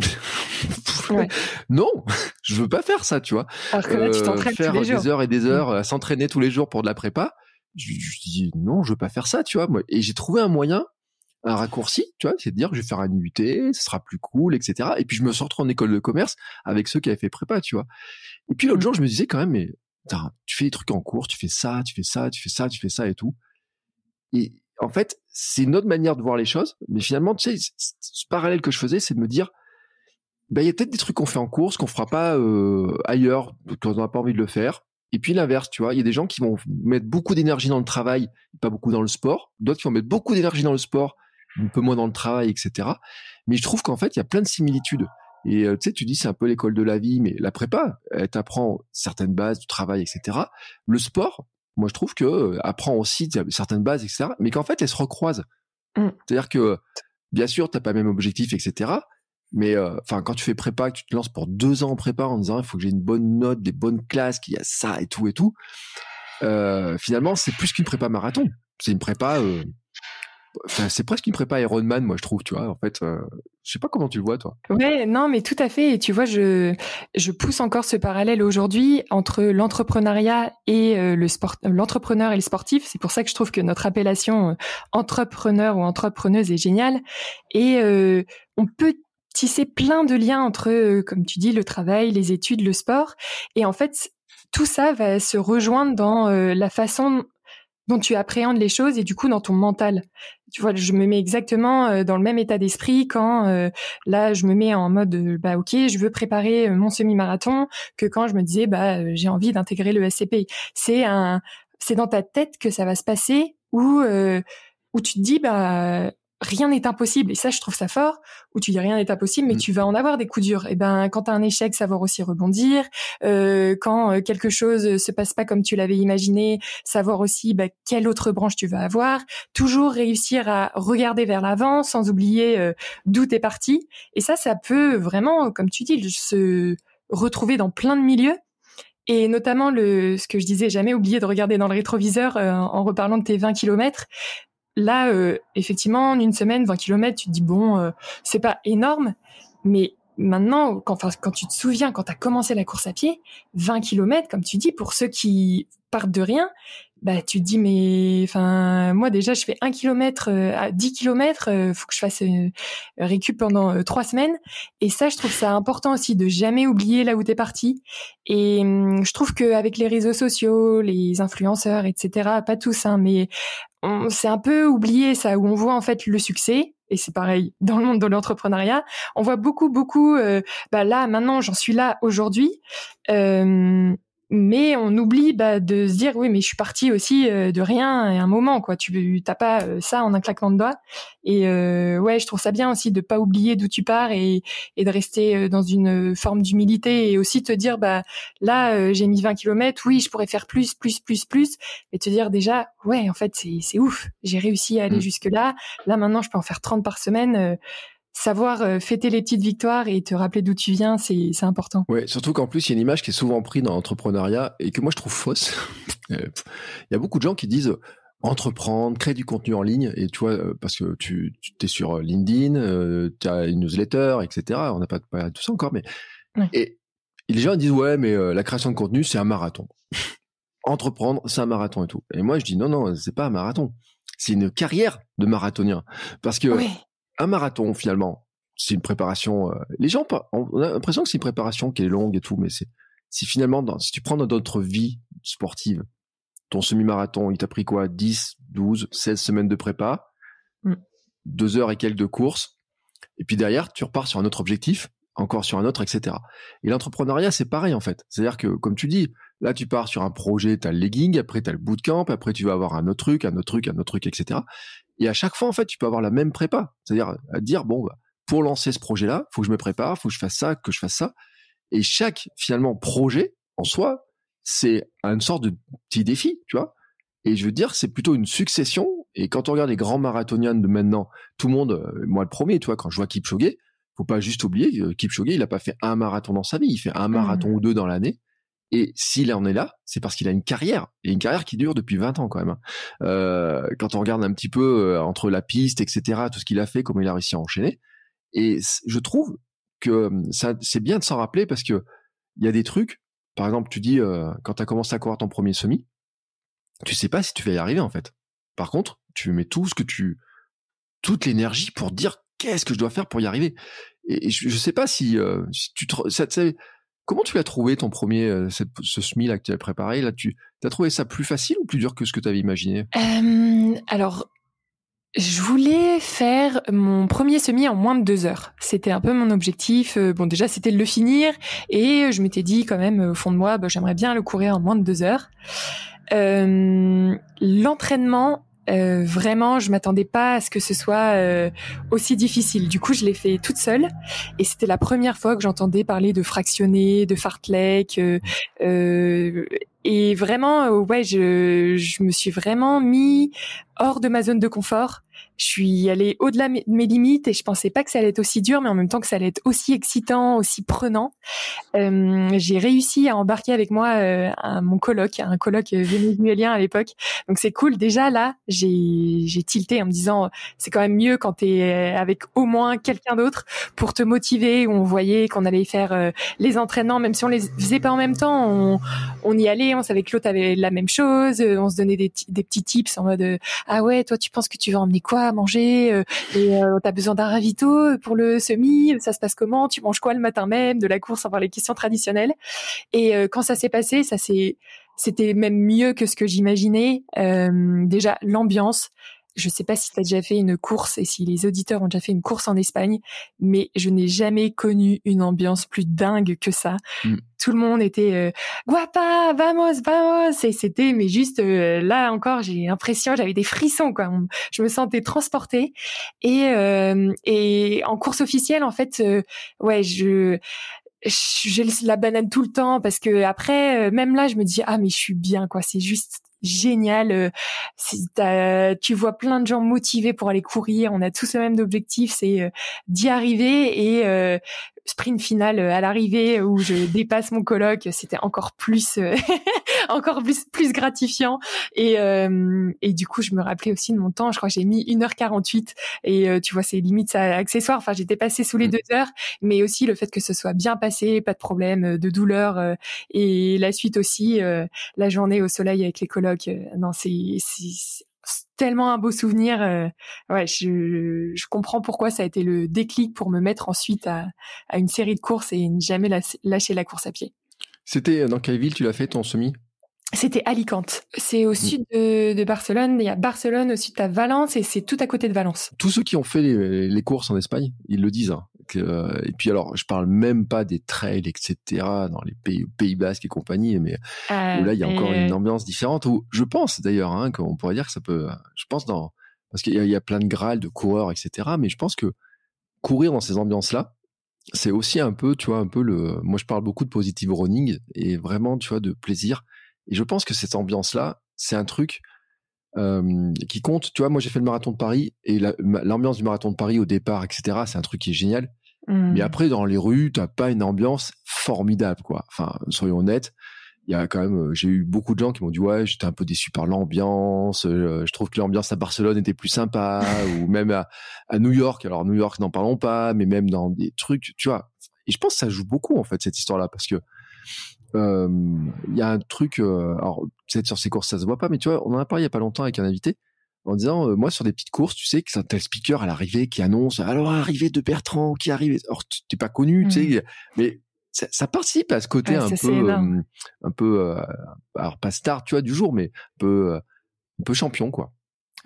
non, je veux pas faire ça, tu vois. Alors que là, tu euh, faire tous les des heures et des mmh. heures à s'entraîner tous les jours pour de la prépa. Je, dis non, je veux pas faire ça, tu vois. Et j'ai trouvé un moyen, un raccourci, tu vois, c'est de dire je vais faire un UT, ce sera plus cool, etc. Et puis je me sors en école de commerce avec ceux qui avaient fait prépa, tu vois. Et puis l'autre mmh. jour, je me disais quand même, mais tu fais des trucs en cours, tu fais ça, tu fais ça, tu fais ça, tu fais ça et tout. Et en fait, c'est une autre manière de voir les choses. Mais finalement, tu sais, ce parallèle que je faisais, c'est de me dire, bah, il y a peut-être des trucs qu'on fait en course qu'on fera pas euh, ailleurs, quand on n'a pas envie de le faire. Et puis l'inverse, tu vois, il y a des gens qui vont mettre beaucoup d'énergie dans le travail, pas beaucoup dans le sport. D'autres qui vont mettre beaucoup d'énergie dans le sport, un peu moins dans le travail, etc. Mais je trouve qu'en fait, il y a plein de similitudes. Et tu sais, tu dis c'est un peu l'école de la vie, mais la prépa, elle t'apprend certaines bases du travail, etc. Le sport, moi je trouve que euh, apprend aussi certaines bases, etc. Mais qu'en fait, elles se recroisent. Mmh. C'est-à-dire que bien sûr, t'as pas le même objectif, etc. Mais euh, enfin, quand tu fais prépa, que tu te lances pour deux ans en prépa en disant il faut que j'ai une bonne note, des bonnes classes, qu'il y a ça et tout et tout. finalement, c'est plus qu'une prépa marathon. C'est une prépa c'est presque une prépa Ironman, moi je trouve, tu vois. En fait, euh, je sais pas comment tu le vois, toi. Ouais, non, mais tout à fait. Et tu vois, je je pousse encore ce parallèle aujourd'hui entre l'entrepreneuriat et euh, le sport, l'entrepreneur et le sportif. C'est pour ça que je trouve que notre appellation euh, entrepreneur ou entrepreneuse est géniale. Et on peut tisser plein de liens entre, comme tu dis, le travail, les études, le sport. Et en fait, tout ça va se rejoindre dans la façon dont tu appréhendes les choses et du coup dans ton mental. Tu vois, je me mets exactement euh, dans le même état d'esprit quand euh, là je me mets en mode euh, bah ok, je veux préparer mon semi-marathon que quand je me disais bah j'ai envie d'intégrer le SCP. C'est un c'est dans ta tête que ça va se passer où où tu te dis bah rien n'est impossible. Et ça, je trouve ça fort, où tu dis rien n'est impossible, mais mm. tu vas en avoir des coups durs. Et ben, quand as un échec, savoir aussi rebondir. Euh, quand euh, quelque chose se passe pas comme tu l'avais imaginé, savoir aussi bah, quelle autre branche tu vas avoir. Toujours réussir à regarder vers l'avant, sans oublier euh, d'où t'es parti. Et ça, ça peut vraiment, comme tu dis, se retrouver dans plein de milieux. Et notamment le, ce que je disais, jamais oublier de regarder dans le rétroviseur euh, en reparlant de tes 20 kilomètres. Là, euh, effectivement, en une semaine, 20 km, tu te dis, bon, euh, c'est pas énorme, mais maintenant, quand, quand tu te souviens, quand tu as commencé la course à pied, 20 km, comme tu dis, pour ceux qui partent de rien, bah tu te dis mais enfin moi déjà je fais un kilomètre euh, à 10 kilomètres euh, faut que je fasse euh, récup pendant trois semaines et ça je trouve ça important aussi de jamais oublier là où t'es parti et hum, je trouve qu'avec les réseaux sociaux les influenceurs etc pas tous hein mais c'est un peu oublié ça où on voit en fait le succès et c'est pareil dans le monde de l'entrepreneuriat, on voit beaucoup, beaucoup. bah là, maintenant, j'en suis là aujourd'hui. Euh, mais on oublie bah, de se dire oui mais je suis partie aussi euh, de rien et un moment quoi. Tu t'as pas euh, ça en un claquement de doigts. Et euh, ouais je trouve ça bien aussi de pas oublier d'où tu pars et, et de rester dans une forme d'humilité et aussi te dire bah là j'ai mis 20 km oui je pourrais faire plus plus plus plus. Et te dire déjà ouais en fait c'est c'est ouf. J'ai réussi à aller mmh. jusque là là maintenant je peux en faire 30 par semaine savoir euh, fêter les petites victoires et te rappeler d'où tu viens, c'est important. Ouais, surtout qu'en plus, il y a une image qui est souvent prise dans l'entrepreneuriat et que moi je trouve fausse. il y a beaucoup de gens qui disent entreprendre, créer du contenu en ligne et tu vois euh, parce que tu, tu es sur LinkedIn, euh, tu as une newsletter, etc. On n'a pas parlé de tout ça encore, mais et, les gens disent ouais mais la création de contenu c'est un marathon. entreprendre c'est un marathon et tout. Et moi je dis non non c'est pas un marathon, c'est une carrière de marathonien parce que un marathon finalement, c'est une préparation. Euh, les gens, on a l'impression que c'est une préparation qui est longue et tout, mais c'est si finalement, dans, si tu prends dans notre vie sportive, ton semi-marathon, il t'a pris quoi 10, 12, 16 semaines de prépa, mm. deux heures et quelques de course, et puis derrière, tu repars sur un autre objectif, encore sur un autre, etc. Et l'entrepreneuriat, c'est pareil en fait. C'est-à-dire que, comme tu dis, là, tu pars sur un projet, tu as le legging, après tu as le bootcamp, après tu vas avoir un autre truc, un autre truc, un autre truc, etc. Et à chaque fois, en fait, tu peux avoir la même prépa. C'est-à-dire à dire, bon, bah, pour lancer ce projet-là, faut que je me prépare, faut que je fasse ça, que je fasse ça. Et chaque, finalement, projet, en soi, c'est une sorte de petit défi, tu vois. Et je veux dire, c'est plutôt une succession. Et quand on regarde les grands marathoniens de maintenant, tout le monde, euh, moi le premier, tu vois, quand je vois Kipchoge, faut pas juste oublier, euh, Kipchoge, il a pas fait un marathon dans sa vie, il fait un marathon mmh. ou deux dans l'année. Et s'il en est là, c'est parce qu'il a une carrière, et une carrière qui dure depuis 20 ans quand même. Hein. Euh, quand on regarde un petit peu euh, entre la piste, etc., tout ce qu'il a fait, comment il a réussi à enchaîner. Et je trouve que ça, c'est bien de s'en rappeler parce que il y a des trucs. Par exemple, tu dis euh, quand tu as commencé à courir ton premier semi, tu sais pas si tu vas y arriver en fait. Par contre, tu mets tout ce que tu, toute l'énergie pour dire qu'est-ce que je dois faire pour y arriver. Et, je, je sais pas si, si tu te, ça, Comment tu l'as trouvé ton premier, euh, ce SMI là que tu as préparé? Là, tu as trouvé ça plus facile ou plus dur que ce que tu avais imaginé? Euh, Alors, je voulais faire mon premier semi en moins de deux heures. C'était un peu mon objectif. Euh, bon, déjà, c'était de le finir. Et je m'étais dit quand même, au fond de moi, bah, j'aimerais bien le courir en moins de deux heures. Euh, L'entraînement euh, vraiment, je m'attendais pas à ce que ce soit euh, aussi difficile. Du coup, je l'ai fait toute seule, et c'était la première fois que j'entendais parler de fractionner, de fartlek, euh, euh et vraiment, ouais, je, je me suis vraiment mis hors de ma zone de confort je suis allée au-delà de mes limites et je pensais pas que ça allait être aussi dur, mais en même temps que ça allait être aussi excitant, aussi prenant. Euh, j'ai réussi à embarquer avec moi euh, mon coloc, un coloc vénézuélien à l'époque. Donc c'est cool. Déjà là, j'ai j'ai tilté en me disant c'est quand même mieux quand tu es avec au moins quelqu'un d'autre pour te motiver. On voyait qu'on allait faire euh, les entraînements, même si on les faisait pas en même temps, on, y allait, on savait que l'autre avait la même chose, on se donnait des, des petits tips en mode ah ouais toi tu penses que tu vas emmener quoi à manger euh, et euh, t'as besoin d'un ravito pour le semi, ça se passe comment, tu manges quoi le matin même, de la course, enfin les questions traditionnelles. Et euh, quand ça s'est passé, ça s'est c'était même mieux que ce que j'imaginais. déjà l'ambiance, je sais pas si tu as déjà fait une course et si les auditeurs ont déjà fait une course en Espagne, mais je n'ai jamais connu une ambiance plus dingue que ça. Mm. Tout le monde était euh, guapa, vamos, vamos, et c'était mais juste euh, là encore, j'ai l'impression, j'avais des frissons quoi. Je me sentais transportée et euh, et en course officielle en fait, euh, ouais, je j'ai la banane tout le temps parce que après même là je me dis ah mais je suis bien quoi c'est juste génial. Euh, tu vois plein de gens motivés pour aller courir. On a tous le même objectif, c'est euh, d'y arriver et euh, sprint final à l'arrivée où je dépasse mon coloc, c'était encore plus encore plus plus gratifiant. Et et du coup je me rappelais aussi de mon temps, je crois que j'ai mis 1h48 et tu vois c'est limite ça accessoire, enfin j'étais passé sous les mmh. deux heures. Mais aussi le fait que ce soit bien passé, pas de problème de douleur et la suite aussi la journée au soleil avec les euh, non, c'est tellement un beau souvenir. Euh, ouais, je, je, comprends pourquoi ça a été le déclic pour me mettre ensuite à, à une série de courses et ne jamais lâcher la course à pied. C'était dans quelle ville tu l'as fait ton semi? C'était Alicante. C'est au mmh. sud de, Barcelone. Il y a Barcelone, au sud à Valence et c'est tout à côté de Valence. Tous ceux qui ont fait les, courses en Espagne, ils le disent. Hein, et puis alors, je parle même pas des trails, etc. dans les pays, Pays Basques et compagnie, mais euh, là il y a encore une ambiance différente. Où je pense d'ailleurs hein, qu'on pourrait dire que ça peut. Je pense dans parce qu'il y, a plein de grâles, de coureurs, etc. Mais je pense que courir dans ces ambiances-là, c'est aussi un peu, tu vois, un peu le. Moi, je parle beaucoup de positive running et vraiment, tu vois, de plaisir et je pense que cette ambiance-là, c'est un truc euh, qui compte. Tu vois, moi j'ai fait le marathon de Paris et l'ambiance du marathon de Paris au départ, etc. C'est un truc qui est génial. Mais mmh. après, dans les rues, t'as pas une ambiance formidable, quoi. Enfin, soyons honnêtes. Il y a quand même, j'ai eu beaucoup de gens qui m'ont dit ouais, j'étais un peu déçu par l'ambiance. Euh, je trouve que l'ambiance à Barcelone était plus sympa, ou même à, à New York. Alors New York, n'en parlons pas, mais même dans des trucs, tu vois. Et je pense que ça joue beaucoup en fait cette histoire-là, parce que il y a un truc, euh, alors peut-être sur ces courses ça se voit pas, mais tu vois, on en a parlé il y a pas longtemps avec un invité en disant, euh, moi sur des petites courses, tu sais que c'est un tel speaker à l'arrivée qui annonce, alors arrivée de Bertrand qui arrive, or tu t'es pas connu, tu sais, mmh. mais ça, ça, participe à ce côté un, peu, un peu, alors pas star, tu vois, du jour, mais un peu, un peu champion quoi.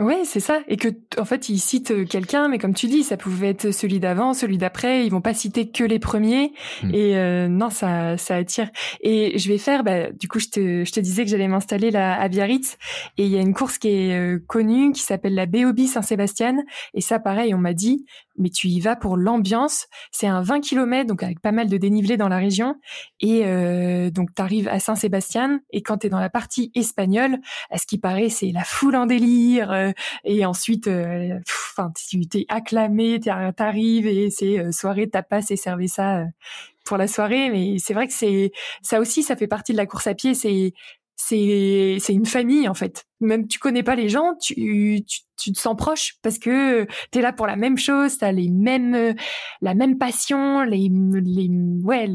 Ouais, c'est ça. Et que, en fait, ils citent euh, quelqu'un, mais comme tu dis, ça pouvait être celui d'avant, celui d'après. Ils vont pas citer que les premiers. Hmm. Et euh, non, ça, ça attire. Et je vais faire, bah, du coup, je te, je te disais que j'allais m'installer là à Biarritz. Et il y a une course qui est euh, connue, qui s'appelle la BOB Saint-Sébastien. Et ça, pareil, on m'a dit, mais tu y vas pour l'ambiance. C'est un 20 km, donc avec pas mal de dénivelé dans la région. Et euh, donc, tu arrives à Saint-Sébastien. Et quand tu es dans la partie espagnole, à ce qui paraît, c'est la foule en délire. Euh, et ensuite, euh, enfin, tu t'es acclamé, t'arrives et c'est euh, soirée tapas et servez ça pour la soirée. Mais c'est vrai que c'est ça aussi, ça fait partie de la course à pied. C'est c'est c'est une famille en fait. Même tu connais pas les gens, tu tu, tu te sens proche parce que tu es là pour la même chose, tu as les mêmes la même passion, les les ouais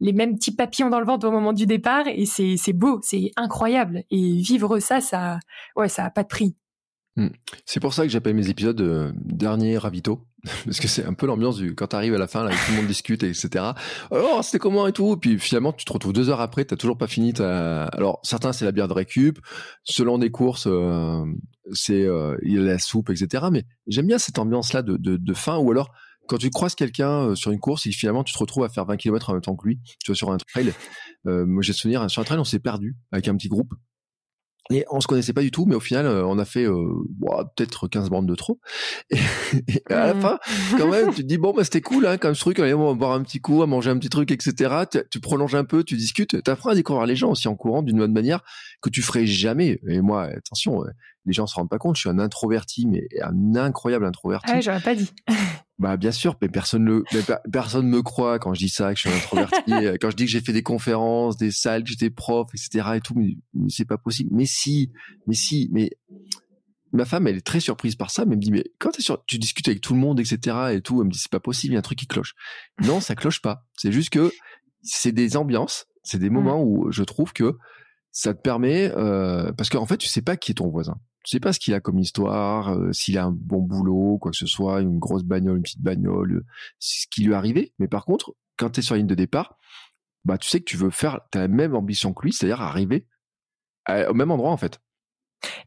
les mêmes petits papillons dans le ventre au moment du départ et c'est c'est beau, c'est incroyable et vivre ça ça ouais, ça a pas de prix. Hmm. C'est pour ça que j'appelle mes épisodes euh, dernier ravito. Parce que c'est un peu l'ambiance du quand t'arrives à la fin là tout le monde discute etc alors c'était comment et tout. Puis finalement tu te retrouves deux heures après t'as toujours pas fini ta... alors certains c'est la bière de récup. Selon des courses euh, c'est euh, il la soupe etc mais j'aime bien cette ambiance là de, de, fin ou alors quand tu croises quelqu'un euh, sur une course et finalement tu te retrouves à faire 20 km en même temps que lui tu vois sur un trail. Moi j'ai souvenir sur un trail on s'est perdu avec un petit groupe et on se connaissait pas du tout, mais au final, euh, on a fait euh, peut-être 15 bandes de trop. Et, à la mmh. fin, quand même, tu te dis, bon, bah, c'était cool, hein, comme ce truc, allez, on va boire un petit coup, à manger un petit truc, etc. Tu, prolonges un peu, tu discutes, tu apprends à découvrir les gens aussi en courant d'une bonne manière que tu ferais jamais. Et moi, attention, euh, les gens se rendent pas compte, je suis un introverti, mais un incroyable introverti. Ah ouais, j'aurais pas dit. Bah bien sûr, mais personne le, personne me croit quand je dis ça, que je suis introverti, euh, quand je dis que j'ai fait des conférences, des salles, que j'étais prof, etc. et tout, mais, c'est pas possible. Mais si, mais si, mais ma femme, elle est très surprise par ça, mais elle me dit, mais quand sur, tu discutes avec tout le monde, etc. et tout, elle me dit, c'est pas possible, il y a un truc qui cloche. Non, ça cloche pas. C'est juste que c'est des ambiances, c'est des mmh. moments où je trouve que ça te permet, euh, parce qu'en fait, tu sais pas qui est ton voisin tu sais pas ce qu'il a comme histoire, euh, s'il a un bon boulot, quoi que ce soit, une grosse bagnole, une petite bagnole, euh, ce qui lui est arrivé. Mais par contre, quand tu es sur la ligne de départ, bah tu sais que tu veux faire, tu la même ambition que lui, c'est-à-dire arriver au même endroit en fait.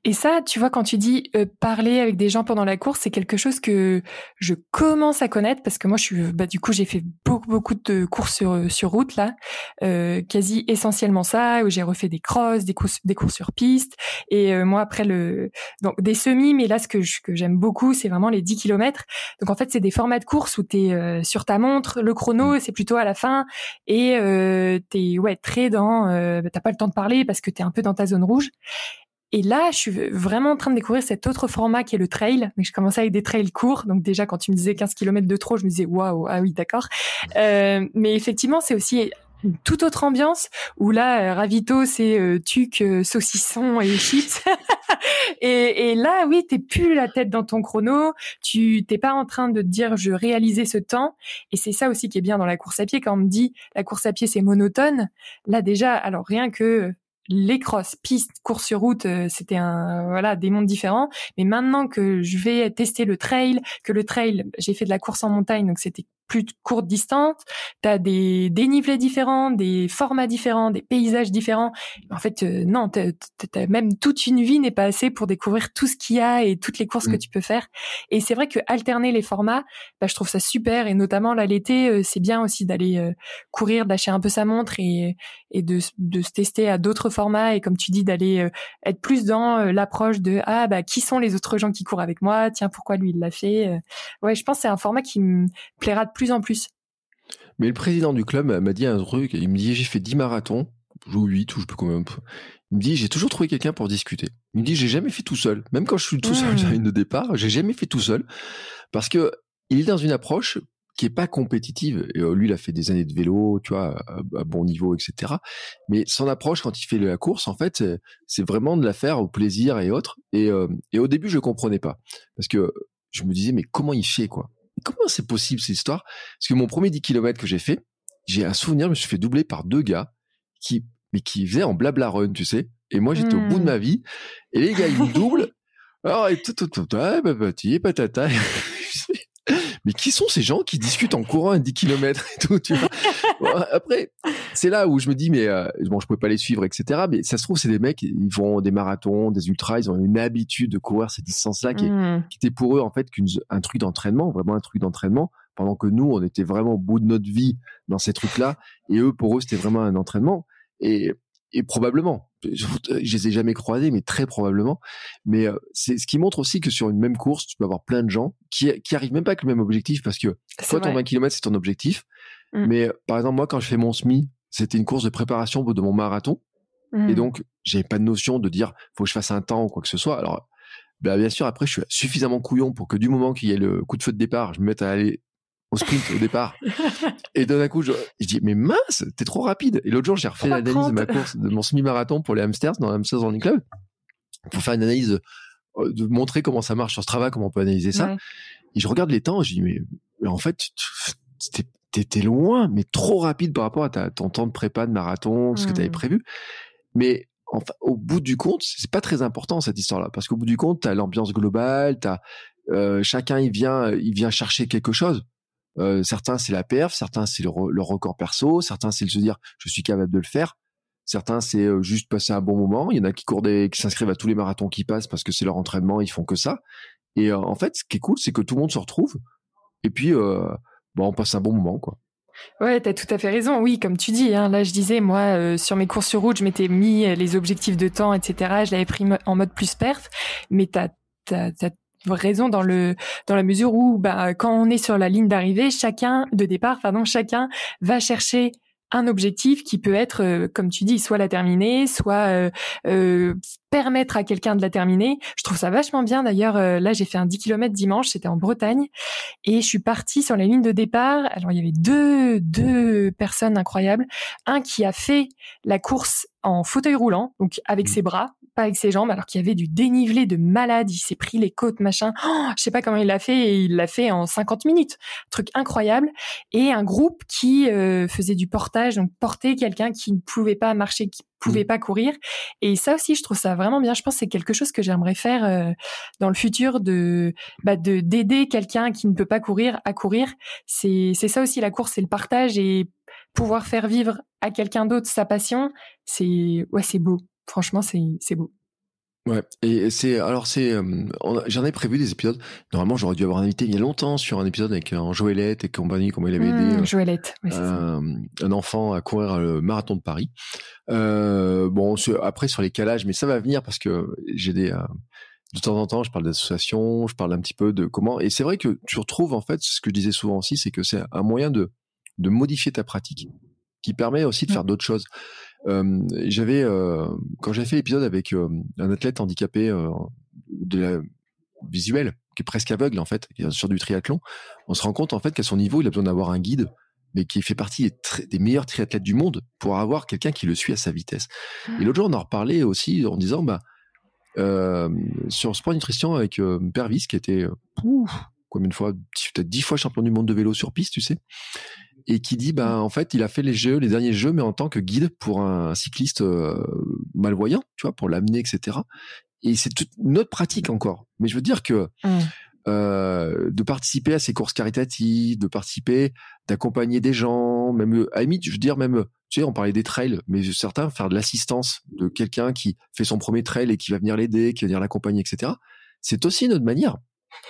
Et ça, tu vois, quand tu dis euh, parler avec des gens pendant la course, c'est quelque chose que je commence à connaître parce que moi, je suis, bah, du coup, j'ai fait beaucoup, beaucoup de courses sur, sur route là, euh, quasi essentiellement ça, où j'ai refait des crosses, des courses, des courses sur piste. Et euh, moi, après le, donc des semis, mais là, ce que, que j'aime beaucoup, c'est vraiment les 10 km. Donc en fait, c'est des formats de course où t'es es sur ta montre, le chrono, mmh. c'est plutôt à la fin, et t'es ouais très dans, bah, t'as pas le temps de parler parce que t'es un peu dans ta zone rouge. Et là, je suis vraiment en train de découvrir cet autre format qui est le trail. Donc, je commençais avec des trails courts. Donc, déjà, quand tu me disais 15 km de trop, je me disais, waouh, ah oui, d'accord. Euh, mais effectivement, c'est aussi une toute autre ambiance où là, euh, ravito, c'est euh, tuc, euh, saucisson et chips. et, et, là, oui, t'es plus la tête dans ton chrono. Tu t'es pas en train de te dire je réalisais ce temps. Et c'est ça aussi qui est bien dans la course à pied. Quand on me dit la course à pied c'est monotone, là déjà, alors rien que les crosses, pistes, courses sur route, euh, c'était un voilà des mondes différents. Mais maintenant que je vais tester le trail, que le trail, j'ai fait de la course en montagne, donc c'était plus courte distance, tu as des dénivelés différents, des formats différents, des paysages différents. En fait, euh, non, même toute une vie n'est pas assez pour découvrir tout ce qu'il y a et toutes les courses que mm. tu peux faire. Et c'est vrai que alterner les formats, bah, je trouve ça super. Et notamment là l'été, euh, c'est bien aussi d'aller euh, courir, d'acheter un peu sa montre et, et de, de se tester à d'autres formats. Et comme tu dis, d'aller être plus dans l'approche de ah bah qui sont les autres gens qui courent avec moi? Tiens, pourquoi lui il l'a fait? Ouais, je pense que c'est un format qui me plaira de plus en plus. Mais le président du club m'a dit un truc, il me dit j'ai fait 10 marathons, ou 8 ou je peux quand même. Il me dit j'ai toujours trouvé quelqu'un pour discuter. Il me dit j'ai jamais fait tout seul, même quand je suis tout seul dans mmh. une de départ, j'ai jamais fait tout seul parce que il est dans une approche qui est pas compétitive. Et euh, lui, il a fait des années de vélo, tu vois, à, bon niveau, etc. Mais son approche quand il fait la course, en fait, c'est vraiment de la faire au plaisir et autres. Et, euh, et au début, je comprenais pas parce que je me disais mais comment il fait quoi? Comment c'est possible cette histoire? Parce que mon premier 10 km que j'ai fait, j'ai un souvenir, je me suis fait doubler par deux gars qui, mais qui faisaient en blabla run, tu sais. Et moi, j'étais au bout de hmm. ma vie. Et les gars, ils me doublent. Alors, et tout, tout, tout, patata. Mais qui sont ces gens qui discutent en courant à 10 km et tout, tu vois? Après, c'est là où je me dis, mais euh, bon, je pouvais pas les suivre, etc. Mais ça se trouve, c'est des mecs, ils font des marathons, des ultras, ils ont une habitude de courir ces distances-là qui, mmh. qui était pour eux en fait qu'un truc d'entraînement, vraiment un truc d'entraînement, pendant que nous, on était vraiment au bout de notre vie dans ces trucs-là, et eux, pour eux, c'était vraiment un entraînement. Et, et probablement, je les ai jamais croisés, mais très probablement. Mais euh, c'est ce qui montre aussi que sur une même course, tu peux avoir plein de gens qui qui arrivent même pas avec le même objectif, parce que toi, ton 20 km, c'est ton objectif. Mmh. Mais par exemple, moi, quand je fais mon SMI, c'était une course de préparation de mon marathon. Et mmh. donc, j'avais pas de notion de dire, faut que je fasse un temps ou quoi que ce soit. Alors, bah, bien sûr, après, je suis suffisamment couillon pour que du moment qu'il y ait le coup de feu de départ, je me mette à aller au sprint au départ. Et d'un coup, je, dis, mais mince, t'es trop rapide. Et l'autre jour, j'ai refait l'analyse de ma course, de mon semi-marathon pour les hamsters dans l'Hamsters Running Club, pour faire une analyse, euh, de montrer comment ça marche sur Strava, comment on peut analyser ça. Et je regarde les temps, je dis, mais, en fait, t'étais loin, mais trop rapide par rapport à ta, ton temps de prépa de marathon, ce que tu avais mmh. prévu. Mais enfin, au bout du compte, c'est pas très important cette histoire-là, parce qu'au bout du compte, t'as l'ambiance globale, t'as euh, chacun il vient, il vient chercher quelque chose. Euh, certains c'est la perf, certains c'est le, record perso, certains c'est se dire je suis capable de le faire. Certains c'est euh, juste passer un bon moment. Il y en a qui courent des, qui s'inscrivent à tous les marathons qui passent parce que c'est leur entraînement, ils font que ça. Et en fait, ce qui est cool, c'est que tout le monde se retrouve. Et puis, bon, on passe un bon moment, quoi. Ouais, t'as tout à fait raison. Oui, comme tu dis, hein, là je disais, moi, euh, sur mes courses sur route, je m'étais mis euh, les objectifs de temps, etc. Je l'avais pris en mode plus perf, mais t'as as, as, raison dans le dans la mesure où, bah, quand on est sur la ligne d'arrivée, chacun de départ, pardon, chacun va chercher un objectif qui peut être, euh, comme tu dis, soit la terminer, soit euh, euh, permettre à quelqu'un de la terminer. Je trouve ça vachement bien. D'ailleurs, là, j'ai fait un 10 km dimanche, c'était en Bretagne, et je suis partie sur la ligne de départ. Alors, il y avait deux, deux personnes incroyables. Un qui a fait la course en fauteuil roulant, donc avec mmh. ses bras, pas avec ses jambes, alors qu'il y avait du dénivelé de malade. Il s'est pris les côtes, machin. Oh, je sais pas comment il l'a fait, et il l'a fait en 50 minutes. Truc incroyable. Et un groupe qui euh, faisait du portage, donc porter quelqu'un qui ne pouvait pas marcher, qui pouvait mmh. pas courir. Et ça aussi, je trouve ça vraiment bien. Je pense que c'est quelque chose que j'aimerais faire euh, dans le futur de bah, de d'aider quelqu'un qui ne peut pas courir à courir. C'est c'est ça aussi la course, c'est le partage et pouvoir faire vivre à quelqu'un d'autre sa passion. C'est ouais, c'est beau franchement, c'est beau. Ouais, et c'est alors c'est euh, j'en ai prévu des épisodes. Normalement, j'aurais dû avoir un invité il y a longtemps sur un épisode avec un Joëlette et compagnie, comment il avait aidé mmh, Joëlette, un enfant à courir le marathon de Paris. Euh, bon, après sur les calages, mais ça va venir parce que j'ai des euh, de temps en temps, je parle d'associations, je parle un petit peu de comment. Et c'est vrai que tu retrouves en fait ce que je disais souvent aussi, c'est que c'est un moyen de de modifier ta pratique qui permet aussi de mmh. faire d'autres choses. J'avais quand j'ai fait l'épisode avec un athlète handicapé de la visuel qui est presque aveugle en fait sur du triathlon, on se rend compte en fait qu'à son niveau, il a besoin d'avoir un guide mais qui fait partie des, meilleurs triathlètes du monde pour avoir quelqu'un qui le suit à sa vitesse. Et l'autre jour, on en reparlait aussi en disant, bah, euh, sur Sport Nutrition avec euh, Pervis, qui était, euh, combien de fois, peut-être dix fois champion du monde de vélo sur piste, tu sais et qui dit ben en fait il a fait les jeux les derniers jeux mais en tant que guide pour un cycliste euh, malvoyant tu vois pour l'amener etc et c'est toute une autre pratique encore. Mais je veux dire que mmh. euh, de participer à ces courses caritatives de participer d'accompagner des gens même à limite je veux dire même tu sais on parlait des trails mais certains faire de l'assistance de quelqu'un qui fait son premier trail et qui va venir l'aider qui va venir l'accompagner etc c'est aussi une autre manière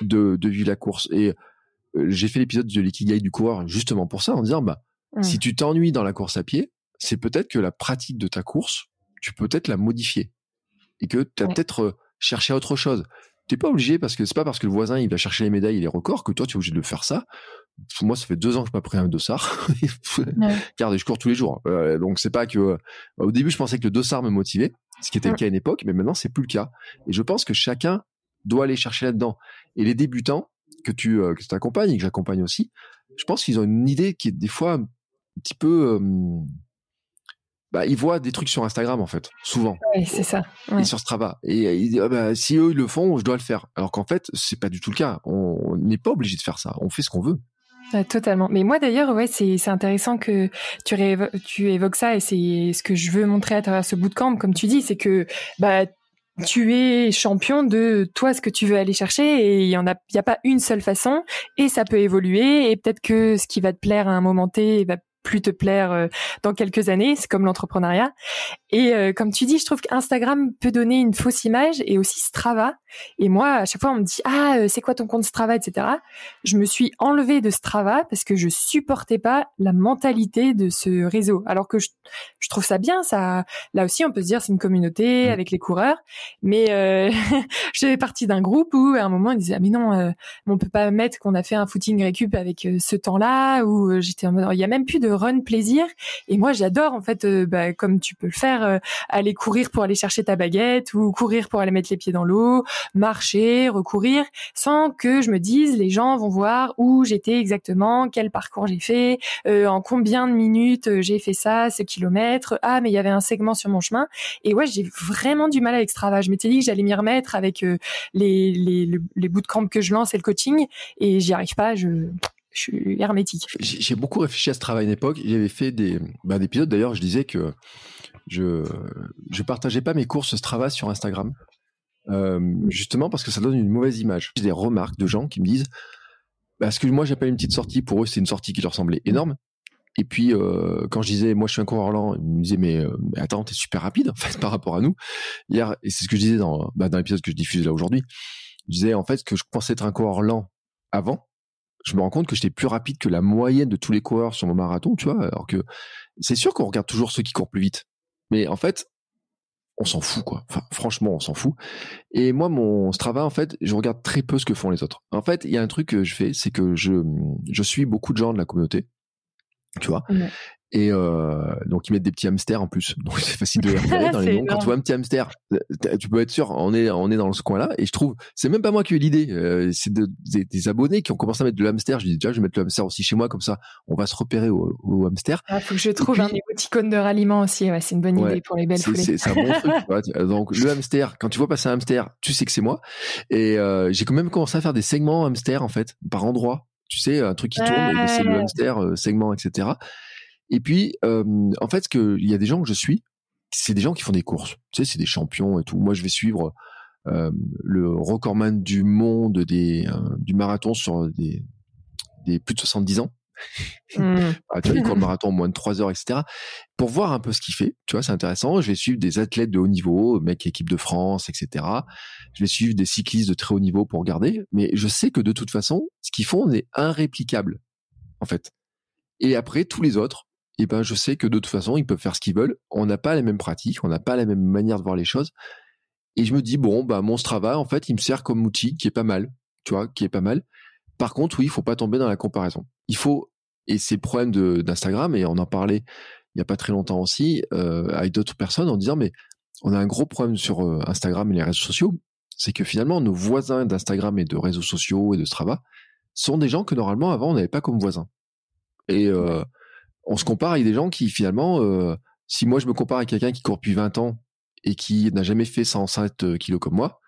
de, de vivre la course. Et euh, j'ai fait l'épisode de l'ikigai du coureur justement pour ça, en disant bah mmh. si tu t'ennuies dans la course à pied, c'est peut-être que la pratique de ta course, tu peux peut-être la modifier et que tu as peut-être euh, cherché autre chose. T'es pas obligé parce que c'est pas parce que le voisin il va chercher les médailles et les records que toi tu es obligé de faire ça. Moi, ça fait deux ans que je m'ai pris un dossard. Car je cours tous les jours. Euh, donc c'est pas que. au début, je pensais que le dossard me motivait, ce qui était le cas à une époque, mais maintenant c'est plus le cas. Et je pense que chacun doit aller chercher là-dedans. Et les débutants, que tu euh, que accompagnes et que j'accompagne aussi, je pense qu'ils ont une idée qui est des fois un petit peu euh, bah, ils voient des trucs sur Instagram en fait, souvent. Oui, c'est ça. Et sur Strava. Et ils disent, ah, bah, si eux ils le font, je dois le faire. Alors qu'en fait, c'est pas du tout le cas. On n'est pas obligé de faire ça. On fait ce qu'on veut. totalement. Mais moi d'ailleurs, ouais, c'est c'est intéressant que tu tu évoques ça et c'est ce que je veux montrer à travers ce bootcamp, comme tu dis, c'est que bah tu es champion de toi ce que tu veux aller chercher et il y en a il y a pas une seule façon et ça peut évoluer et peut-être que ce qui va te plaire à un moment T va plus te plaire dans quelques années. C'est comme l'entrepreneuriat. Et comme tu dis, je trouve qu'Instagram peut donner une fausse image et aussi Strava. Et moi, à chaque fois, on me dit ah c'est quoi ton compte Strava, etc. Je me suis enlevée de Strava parce que je supportais pas la mentalité de ce réseau. Alors que je, je trouve ça bien, ça. Là aussi, on peut se dire c'est une communauté mmh. avec les coureurs, mais euh, je faisais partie d'un groupe où à un moment ils disaient ah, mais non, euh, on peut pas mettre qu'on a fait un footing récup avec euh, ce temps-là. Ou euh, j'étais en mode il y a même plus de run plaisir. Et moi j'adore en fait, bah, comme tu peux le faire, aller courir pour aller chercher ta baguette ou courir pour aller mettre les pieds dans l'eau, marcher, recourir, sans que je me dise les gens vont voir où j'étais exactement, quel parcours j'ai fait, en combien de minutes j'ai fait ça, ce kilomètre. Ah mais il y avait un segment sur mon chemin. Et ouais j'ai vraiment du mal avec Strava. Je m'étais dit que j'allais m'y remettre avec euh, les, les, les bootcamps que je lance et le coaching, et j'y arrive pas. Je, je suis hermétique. J'ai beaucoup réfléchi à ce travail à une époque. J'avais fait des, bah, des épisodes. D'ailleurs, je disais que je je partageais pas mes courses Strava sur Instagram, euh, justement parce que ça donne une mauvaise image. J'ai des remarques de gens qui me disent parce que moi j'appelle une petite sortie pour eux c'est une sortie qui leur semblait énorme et puis euh, quand je disais moi je suis un coureur lent, ils me disaient mais, euh, mais attends t'es super rapide par rapport à nous. Hier et c'est ce que je disais dans bah, dans l'épisode que je diffuse là aujourd'hui. Je disais en fait que je pensais être un coureur lent avant. Je me rends compte que j'étais plus rapide que la moyenne de tous les coureurs sur mon marathon, tu vois. Alors que c'est sûr qu'on regarde toujours ceux qui courent plus vite, mais en fait on s'en fout quoi. Enfin, franchement, on s'en fout. Et moi, mon Strava, en fait, je regarde très peu ce que font les autres. En fait, il y a un truc que je fais, c'est que je je suis beaucoup de gens de la communauté tu vois. Et euh, donc ils mettent des petits hamsters en plus, donc c'est facile de les repérer dans les noms. Quand tu vois un petit hamster, euh, tu peux être sûr, on est on est dans ce coin-là. Et je trouve, c'est même pas moi qui ai eu l'idée, euh, c'est des, abonnés qui ont commencé à mettre de hamster. Je dis déjà, je vais mettre le hamster aussi chez moi, comme ça, on va se repérer au, hamster. Il ah, faut que je trouve un émoticône de ralliement aussi. Ouais, c'est une bonne idée pour les belles foulées. C'est un bon truc. Donc le hamster, quand tu vois passer un hamster, tu sais que c'est moi. Et euh, j'ai quand même commencé à faire des segments hamster en fait, par endroit tu sais, un truc qui tourne, c'est le hamster, euh, segment, etc. Et puis, euh, en fait, il y a des gens que je suis, c'est des gens qui font des courses. Tu sais, c'est des champions et tout. Moi, je vais suivre euh, le recordman du monde des, du marathon sur des, des plus de 70 ans. Mmh. Ah, tu vois, il court le marathon en moins de 3 heures, etc. Pour voir un peu ce qu'il fait, tu vois, c'est intéressant. Je vais suivre des athlètes de haut niveau, mec équipe de France, etc. Je vais suivre des cyclistes de très haut niveau pour regarder. Mais je sais que de toute façon, ce qu'ils font est irréplicable, en fait. Et après, tous les autres, eh ben, je sais que de toute façon, ils peuvent faire ce qu'ils veulent. On n'a pas les mêmes pratiques, on n'a pas la même manière de voir les choses. Et je me dis, bon, bah, mon Strava, en fait, il me sert comme outil qui est pas mal, tu vois, qui est pas mal. Par contre, oui, il faut pas tomber dans la comparaison. Il faut, et c'est le problème d'Instagram, et on en parlait il y a pas très longtemps aussi, euh, avec d'autres personnes, en disant, mais on a un gros problème sur euh, Instagram et les réseaux sociaux, c'est que finalement, nos voisins d'Instagram et de réseaux sociaux et de Strava sont des gens que normalement, avant, on n'avait pas comme voisins. Et euh, on se compare avec des gens qui, finalement, euh, si moi je me compare avec quelqu'un qui court depuis 20 ans et qui n'a jamais fait 107 kilos comme moi,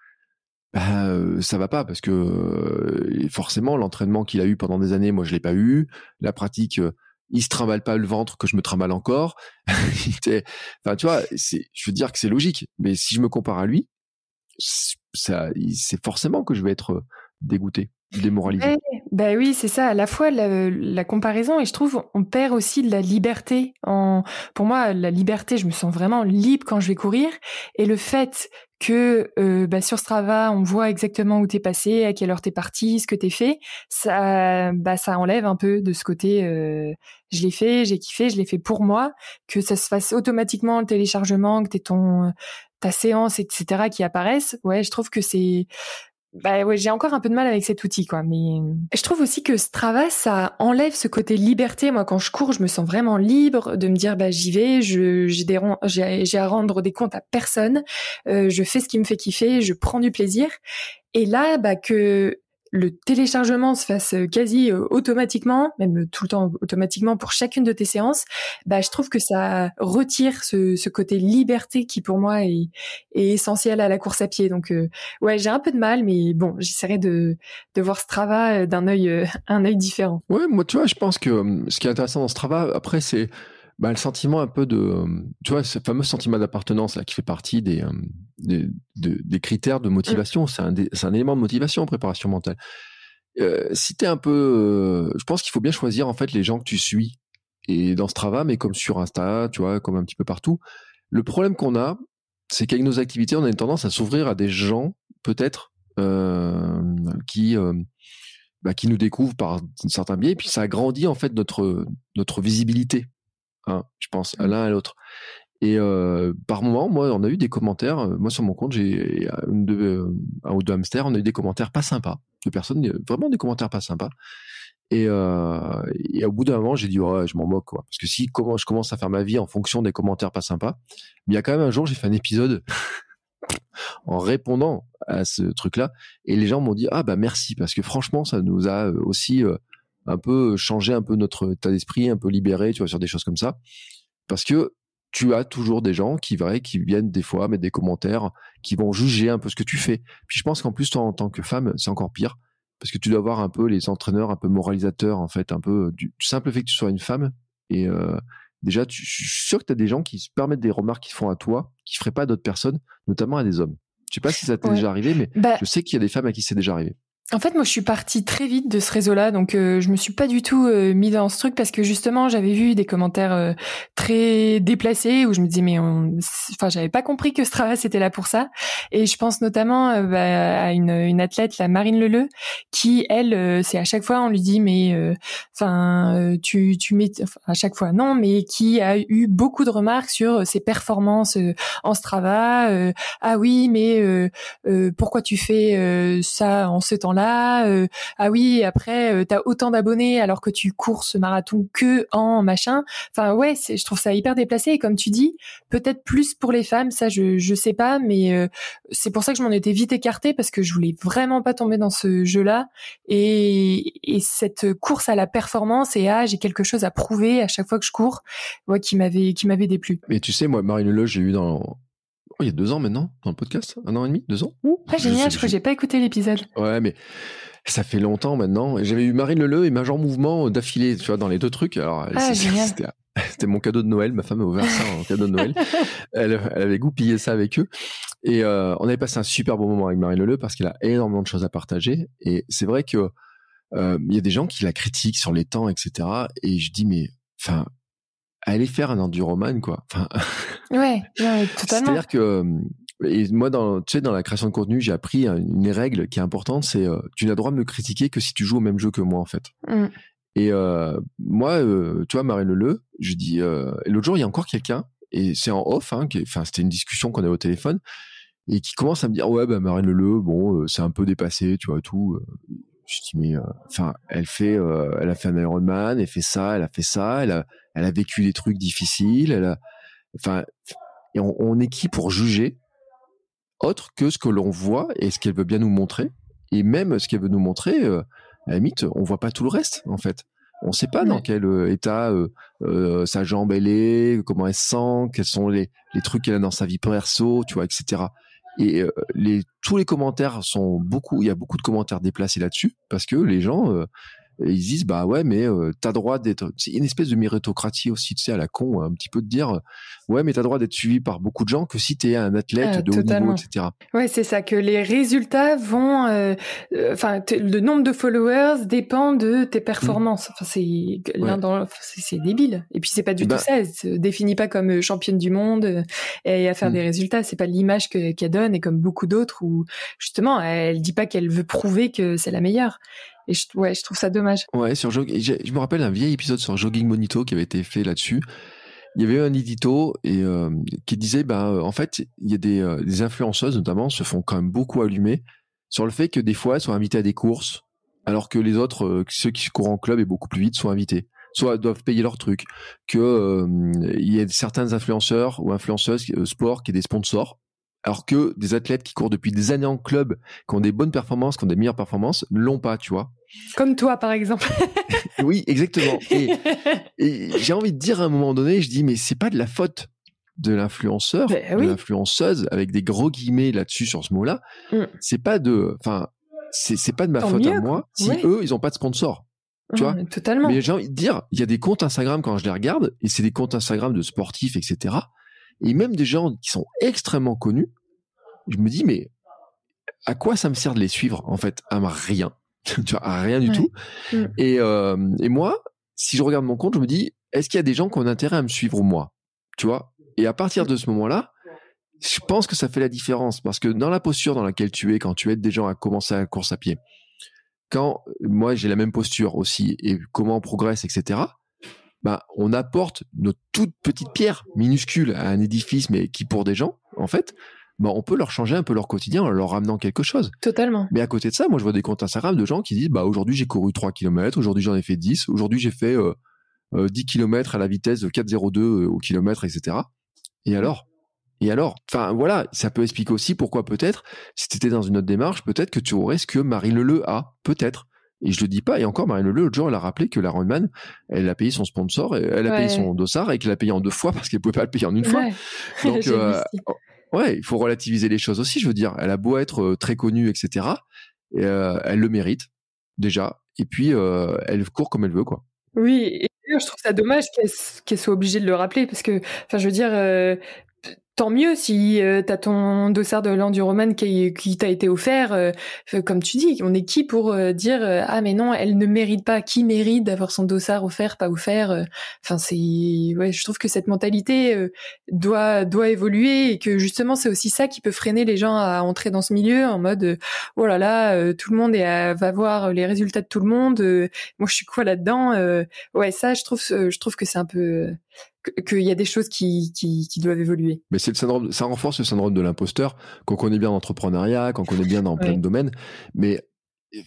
bah, euh, ça va pas parce que euh, forcément l'entraînement qu'il a eu pendant des années, moi je l'ai pas eu. La pratique, euh, il se trimballe pas le ventre que je me trimballe encore. enfin, tu vois, je veux dire que c'est logique. Mais si je me compare à lui, ça, c'est forcément que je vais être dégoûté démoralisé. bah oui, c'est ça. À la fois la, comparaison et je trouve on perd aussi de la liberté. En, pour moi, la liberté, je me sens vraiment libre quand je vais courir. Et le fait que euh, bah, sur Strava, on voit exactement où t'es passé, à quelle heure t'es parti, ce que t'es fait, ça, bah, ça enlève un peu de ce côté. Euh, je l'ai fait, j'ai kiffé, je l'ai fait pour moi, que ça se fasse automatiquement le téléchargement, que t'aies ton ta séance, etc. qui apparaissent. Ouais, je trouve que c'est bah ouais, j'ai encore un peu de mal avec cet outil, quoi. Mais je trouve aussi que Strava, ça enlève ce côté liberté. Moi, quand je cours, je me sens vraiment libre de me dire, bah j'y vais, je j'ai des j'ai à rendre des comptes à personne, euh, je fais ce qui me fait kiffer, je prends du plaisir. Et là, bah que le téléchargement se fasse euh, quasi euh, automatiquement, même tout le temps automatiquement pour chacune de tes séances, bah je trouve que ça retire ce, ce côté liberté qui pour moi est, est, essentiel à la course à pied. Donc euh, ouais, j'ai un peu de mal, mais bon, j'essaierai de, de voir Strava d'un œil un œil différent. Ouais, moi tu vois, je pense que ce qui est intéressant dans Strava, après c'est bah, le sentiment un peu de, tu vois, ce fameux sentiment d'appartenance là qui fait partie des, euh, des, des, critères de motivation. C'est un, c'est un élément de motivation en préparation mentale. Euh, si t'es un peu, euh, je pense qu'il faut bien choisir en fait les gens que tu suis et dans Strava, mais comme sur Insta, tu vois, comme un petit peu partout. Le problème qu'on a, c'est qu'avec nos activités, on a une tendance à s'ouvrir à des gens, peut-être, euh, qui euh, bah, qui nous découvrent par certains biais, et puis ça agrandit en fait notre notre visibilité, hein, je pense, à mmh. l'un à l'autre. Et euh, par moment, moi, on a eu des commentaires. Moi, sur mon compte, j'ai un ou deux hamsters. On a eu des commentaires pas sympas de personnes, vraiment des commentaires pas sympas. Et, euh, et au bout d'un moment, j'ai dit ouais, je m'en moque quoi. Parce que si comment je commence à faire ma vie en fonction des commentaires pas sympas, il y a quand même un jour, j'ai fait un épisode en répondant à ce truc-là, et les gens m'ont dit ah bah merci parce que franchement, ça nous a aussi euh, un peu changé un peu notre état d'esprit, un peu libéré, tu vois, sur des choses comme ça, parce que tu as toujours des gens qui, vrai, qui viennent des fois mettre des commentaires, qui vont juger un peu ce que tu fais. Puis je pense qu'en plus, toi, en tant que femme, c'est encore pire parce que tu dois avoir un peu les entraîneurs un peu moralisateurs en fait un peu du, simple fait que tu sois une femme. Et euh, déjà tu, je suis sûr que tu as des gens qui se permettent des remarques qui font à toi qui feraient pas à d'autres personnes notamment à des hommes. Je sais pas si ça t'est déjà arrivé mais bah je sais qu'il y a des femmes à qui c'est déjà arrivé en fait, moi, je suis partie très vite de ce réseau-là, donc euh, je me suis pas du tout euh, mis dans ce truc parce que justement, j'avais vu des commentaires euh, très déplacés où je me disais mais, on... enfin, j'avais pas compris que Strava c'était là pour ça. Et je pense notamment bah, à une, une, athlète, la Marine Leleu, qui elle, c'est à chaque fois on lui dit mais, enfin, tu tu mets, à chaque fois non, mais qui a eu beaucoup de remarques sur ses performances en Strava. ah oui, mais pourquoi tu fais ça en ce temps-là? Euh, ah oui, après euh, t'as autant d'abonnés alors que tu cours ce marathon que en machin. Enfin ouais, je trouve ça hyper déplacé et comme tu dis, peut-être plus pour les femmes, ça je je sais pas, mais euh, c'est pour ça que je m'en étais vite écartée parce que je voulais vraiment pas tomber dans ce jeu-là et, et cette course à la performance et ah j'ai quelque chose à prouver à chaque fois que je cours, ouais, qui m'avait qui m'avait déplu. Mais tu sais moi Marine Loge j'ai eu dans il y a deux ans maintenant, dans le podcast Un an et demi Deux ans? Ah, génial, je, crois que j'ai pas écouté l'épisode. Ouais, mais ça fait longtemps maintenant. J'avais eu Marine Leleu et Major Mouvement d'affilée, tu vois, dans les deux trucs. Alors, ah, c'était mon cadeau de Noël. Ma femme a ouvert ça en cadeau de Noël. elle, elle, avait goupillé ça avec eux. Et euh, on avait passé un super bon moment avec Marine Leleu parce qu'elle a énormément de choses à partager. Et c'est vrai que euh, il y a des gens qui la critiquent sur les temps, etc. Et je dis, mais enfin, aller faire un enduroman quoi. Enfin, ouais, ouais, totalement. C'est-à-dire que euh, et moi dans tu sais dans la création de contenu, j'ai appris une règle qui est importante, c'est euh, tu n'as droit de me critiquer que si tu joues au même jeu que moi en fait. Mm. Et euh, moi, euh, tu vois, Marie Leleu, je dis l'autre jour il y a encore quelqu'un et c'est en off, hein, enfin c'était une discussion qu'on avait au téléphone et qui commence à me dire ouais bah Marine Leleu, bon c'est un peu dépassé, tu vois tout. Je dis mais enfin elle fait, elle a fait un Ironman, elle fait ça, elle a fait ça, elle a elle a vécu des trucs difficiles, elle a, enfin, et on, est qui pour juger autre que ce que l'on voit et ce qu'elle veut bien nous montrer, et même ce qu'elle veut nous montrer, euh, à la limite, on voit pas tout le reste en fait. On sait pas dans quel euh, état euh, sa jambe elle est, comment elle se sent, quels sont les, les trucs qu'elle a dans sa vie perso, tu vois, etc. Et les, tous les commentaires sont beaucoup, il y a beaucoup de commentaires déplacés là-dessus parce que les gens ils disent bah ouais mais euh, t'as droit d'être c'est une espèce de méritocratie aussi tu sais à la con un petit peu de dire ouais mais t'as droit d'être suivi par beaucoup de gens que si t'es un athlète ah, de haut niveau etc ouais c'est ça que les résultats vont euh, euh, enfin le nombre de followers dépend de tes performances. Enfin c'est l'un dans c'est débile. Et puis c'est pas du bah tout ça elle se définit pas comme championne du monde et à faire mm. des résultats. C'est pas l'image qu'elle donne et comme beaucoup d'autres où justement elle dit pas qu'elle veut prouver que c'est la meilleure et je, ouais, je trouve ça dommage. Ouais, sur je, me rappelle un vieil épisode sur Jogging Monito qui avait été fait là-dessus. Il y avait un édito et euh, qui disait, bah, en fait, il y a des, euh, des influenceuses notamment se font quand même beaucoup allumer sur le fait que des fois elles sont invitées à des courses, alors que les autres, euh, ceux qui courent en club et beaucoup plus vite, sont invités soit doivent payer leur truc, que il y a certains influenceurs ou influenceuses sport qui est des sponsors alors que des athlètes qui courent depuis des années en club, qui ont des bonnes performances, qui ont des meilleures performances, l'ont pas, tu vois. Comme toi, par exemple. oui, exactement. Et, j'ai envie de dire à un moment donné, je dis, mais c'est pas de la faute de l'influenceur, ben de l'influenceuse, avec des gros guillemets là-dessus sur ce mot-là. Mm. C'est pas de, enfin, c'est pas de ma faute à moi si eux, ils ont pas de sponsor. Tu vois? Totalement. Mais j'ai envie de dire, il y a des comptes Instagram quand je les regarde, et c'est des comptes Instagram de sportifs, etc et même des gens qui sont extrêmement connus, je me dis, mais à quoi ça me sert de les suivre En fait, à rien? tu vois, rien du tout. Mm. Et, euh, et moi, si je regarde mon compte, je me dis, est-ce qu'il y a des gens qui ont intérêt à me suivre moi? Tu vois? Et à partir de ce moment-là, je pense que ça fait la différence parce que dans la posture dans laquelle tu es quand tu aides des gens à commencer la course à pied, quand moi j'ai la même posture aussi et comment on progresse, etc. Bah, on apporte notre toute petite pierre minuscule à un édifice, mais qui pour des gens, en fait, bah, on peut leur changer un peu leur quotidien en leur ramenant quelque chose. Totalement. Mais à côté de ça, moi, je vois des comptes Instagram de gens qui disent, bah, aujourd'hui, j'ai couru 3 km, aujourd'hui, j'en ai fait 10, aujourd'hui, j'ai fait euh, 10 euh, km à la vitesse de 4,02 euh, au kilomètre, etc. Et alors? Et alors, enfin voilà, ça peut expliquer aussi pourquoi peut-être, si tu étais dans une autre démarche, peut-être que tu aurais ce que Marie Leleu a, peut-être. Et je le dis pas, et encore Marie Leleu, l'autre jour, elle a rappelé que la Runman, elle a payé son sponsor, elle a payé son dossard et qu'elle l'a payé en deux fois parce qu'elle pouvait pas le payer en une fois. Donc, euh, ouais, il faut relativiser les choses aussi, je veux dire. Elle a beau être euh, très connue, etc. Et, euh, elle le mérite, déjà. Et puis, euh, elle court comme elle veut, quoi. Oui, et je trouve ça dommage qu'elle soit obligée de le rappeler parce que, enfin, je veux dire, tant mieux si euh, tu as ton dossard de l'enduroman qui, qui t'a été offert. Euh, comme tu dis, on est qui pour euh, dire ah mais non, elle ne mérite pas. Qui mérite d'avoir son dossard offert, pas offert Enfin c'est ouais, je trouve que cette mentalité doit doit évoluer et que justement c'est aussi ça qui peut freiner les gens à entrer dans ce milieu en mode oh là là, tout le monde est va voir les résultats de tout le monde. moi je suis quoi là-dedans Ouais ça je trouve je trouve que c'est un peu qu'il y a des choses qui, qui, qui doivent évoluer. Mais c'est le syndrome, ça renforce le syndrome de l'imposteur qu'on connaît bien en entrepreneuriat, qu'on connaît bien dans plein de domaines. Mais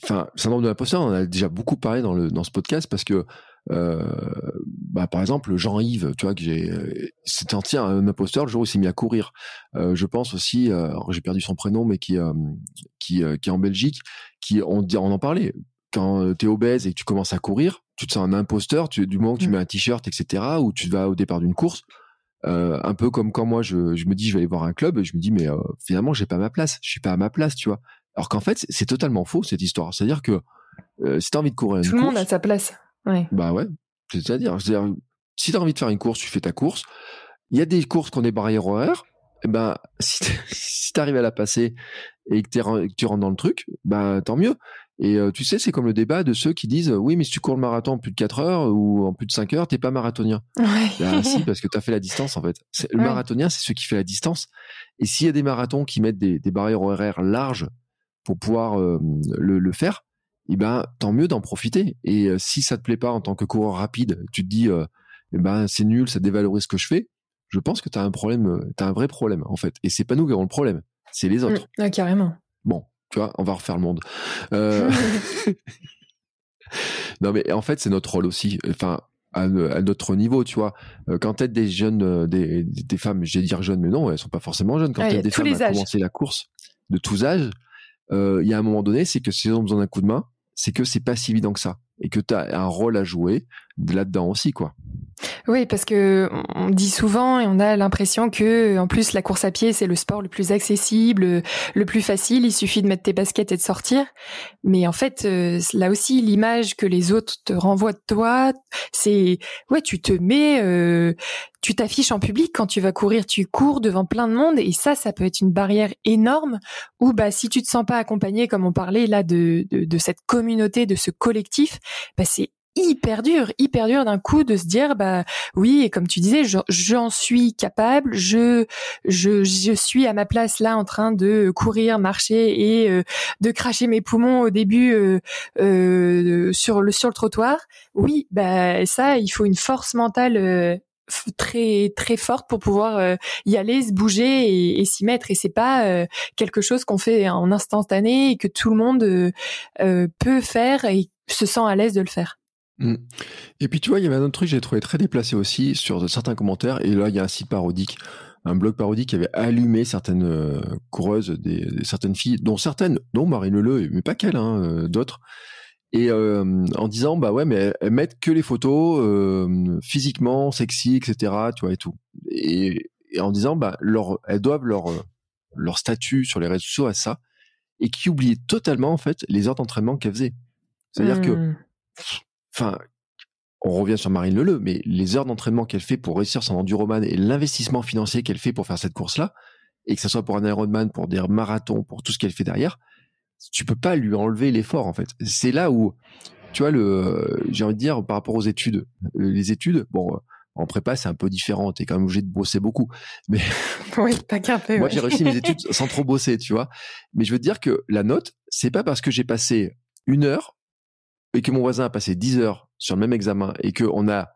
enfin, le syndrome de l'imposteur, on a déjà beaucoup parlé dans le dans ce podcast parce que euh, bah, par exemple, Jean-Yves, tu vois, que j'ai, c'était un, un imposteur le jour où il s'est mis à courir. Euh, je pense aussi, euh, j'ai perdu son prénom, mais qui, euh, qui, qui est en Belgique, qui, on, on en parlait. Quand tu es obèse et que tu commences à courir, tu te sens un imposteur tu, du moment que tu mm. mets un t-shirt, etc., ou tu vas au départ d'une course. Euh, un peu comme quand moi je, me dis je vais aller voir un club et je me dis mais euh, finalement j'ai pas ma place, je suis pas à ma place, tu vois. Alors qu'en fait c'est totalement faux cette histoire. C'est-à-dire que euh, si t'as envie de courir une tout le monde a sa place. Ouais. Bah ouais, c'est-à-dire, c'est-à-dire si t'as envie de faire une course, tu fais ta course. Il y a des courses qu'on est barrières horaires. Et eh ben si si t'arrives à la passer et que, que tu rentres dans le truc, bah tant mieux. Et euh, tu sais, c'est comme le débat de ceux qui disent oui, mais si tu cours le marathon en plus de 4 heures ou en plus de 5 heures, t'es pas marathonien. Ouais. Bah, si, parce que tu as fait la distance en fait. Le marathonien, c'est celui qui fait la distance. Et s'il y a des marathons qui mettent des, des barrières horaires larges pour pouvoir euh, le, le, faire, eh ben tant mieux d'en profiter. Et euh, si ça te plaît pas en tant que coureur rapide, tu te dis eh ben c'est nul, ça dévalorise ce que je fais. Je pense que tu as un problème, tu as un vrai problème en fait. Et c'est pas nous qui avons le problème, c'est les autres. Mmh. carrément. Bon, tu vois, on va refaire le monde. Euh... non, mais en fait, c'est notre rôle aussi. Enfin, à, notre niveau, tu vois. Euh, quand t'aides des jeunes, euh, des, des femmes, je vais dire jeunes, mais non, elles sont pas forcément jeunes. Quand t'aides des femmes à commencer la course de tous âges, euh, il y a un moment donné, c'est que si elles ont besoin d'un coup de main, c'est que c'est pas si évident que ça et que tu as un rôle à jouer là-dedans aussi, quoi. Oui, parce que on dit souvent et on a l'impression que, en plus, la course à pied, c'est le sport le plus accessible, le plus facile. Il suffit de mettre tes baskets et de sortir. Mais en fait, euh, là aussi, l'image que les autres te renvoient de toi, c'est, ouais, tu te mets, euh, tu t'affiches en public quand tu vas courir, tu cours devant plein de monde et ça, ça peut être une barrière énorme. Ou bah, si tu te sens pas accompagné, comme on parlait là de, de cette communauté, de ce collectif, bah, c'est hyper dur, hyper dur d'un coup de se dire bah oui et comme tu disais j'en suis capable, je je je suis à ma place là en train de courir, marcher et euh, de cracher mes poumons au début euh, euh, sur le sur le trottoir. Oui, bah ça il faut une force mentale très très forte pour pouvoir y aller, se bouger et, et s'y mettre. Et c'est pas quelque chose qu'on fait en instantané et que tout le monde peut faire et se sent à l'aise de le faire. Mm. Et puis tu vois, il y avait un autre truc que j'ai trouvé très déplacé aussi sur certains commentaires. Et là, il y a un site parodique, un blog parodique qui avait allumé certaines euh, coureuses, des, certaines filles, dont certaines, dont Marine Le, mais pas qu'elle, hein, euh, d'autres. Et euh, en disant, bah ouais, mais elles mettent que les photos physiquement, sexy, etc. Tu vois et tout. Et, en disant, bah elles doivent leur leur statut sur les réseaux sociaux à ça, et qui oubliaient totalement en fait les heures d'entraînement qu'elles faisaient. C'est-à-dire que mm enfin, on revient sur Marine Leleu, mais les heures d'entraînement qu'elle fait pour réussir son enduroman et l'investissement financier qu'elle fait pour faire cette course-là, et que ce soit pour un Ironman, pour des marathons, pour tout ce qu'elle fait derrière, tu peux pas lui enlever l'effort en fait. C'est là où tu vois, le, j'ai envie de dire par rapport aux études, les études, bon, en prépa, c'est un peu différent. T'es quand même obligé de bosser beaucoup. Mais oui, pas qu'un peu. Moi, j'ai réussi mes études sans trop bosser, tu vois. Mais je veux dire que la note, c'est pas parce que j'ai passé une heure et que mon voisin a passé dix heures sur le même examen et que on a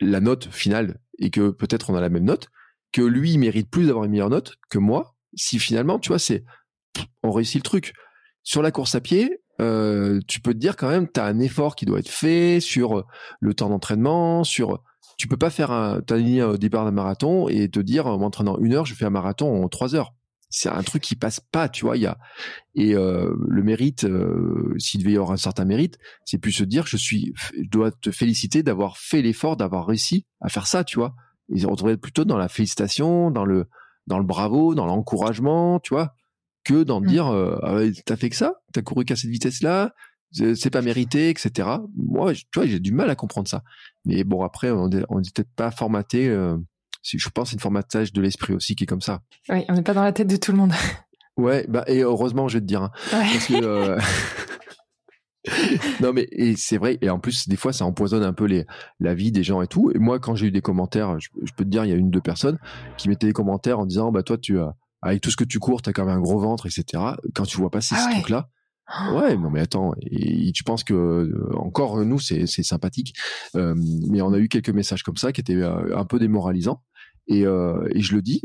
la note finale et que peut-être on a la même note que lui mérite plus d'avoir une meilleure note que moi. Si finalement, tu vois, c'est on réussit le truc. Sur la course à pied, euh, tu peux te dire quand même, tu as un effort qui doit être fait sur le temps d'entraînement, sur tu peux pas faire un, t'aligner au départ d'un marathon et te dire en m'entraînant une heure, je fais un marathon en trois heures. C'est un truc qui passe pas, tu vois. Il y a et euh, le mérite, euh, s'il devait y avoir un certain mérite, c'est plus se dire je suis, je dois te féliciter d'avoir fait l'effort, d'avoir réussi à faire ça, tu vois. Et on retrouver plutôt dans la félicitation, dans le dans le bravo, dans l'encouragement, tu vois, que dans mmh. dire euh, ah t'as fait que ça, t'as couru qu'à cette vitesse là, c'est pas mérité, etc. Moi, tu vois, j'ai du mal à comprendre ça. Mais bon, après, on n'est peut-être pas formaté. Euh, je pense c'est une formatage de l'esprit aussi qui est comme ça. Oui, on n'est pas dans la tête de tout le monde. Ouais, bah et heureusement, je vais te dire, hein, parce que euh, non mais et c'est vrai et en plus des fois ça empoisonne un peu les la vie des gens et tout. Et moi, quand j'ai eu des commentaires, je, peux te dire, il y a une deux personnes qui mettaient des commentaires en disant bah toi tu as avec tout ce que tu cours, t'as quand même un gros ventre, etc. Quand tu vois passer ah ce truc-là, Ouais, non mais attends, et, tu penses que euh, encore nous c'est c'est sympathique, euh, mais on a eu quelques messages comme ça qui étaient euh, un peu démoralisants. Et, et je le dis,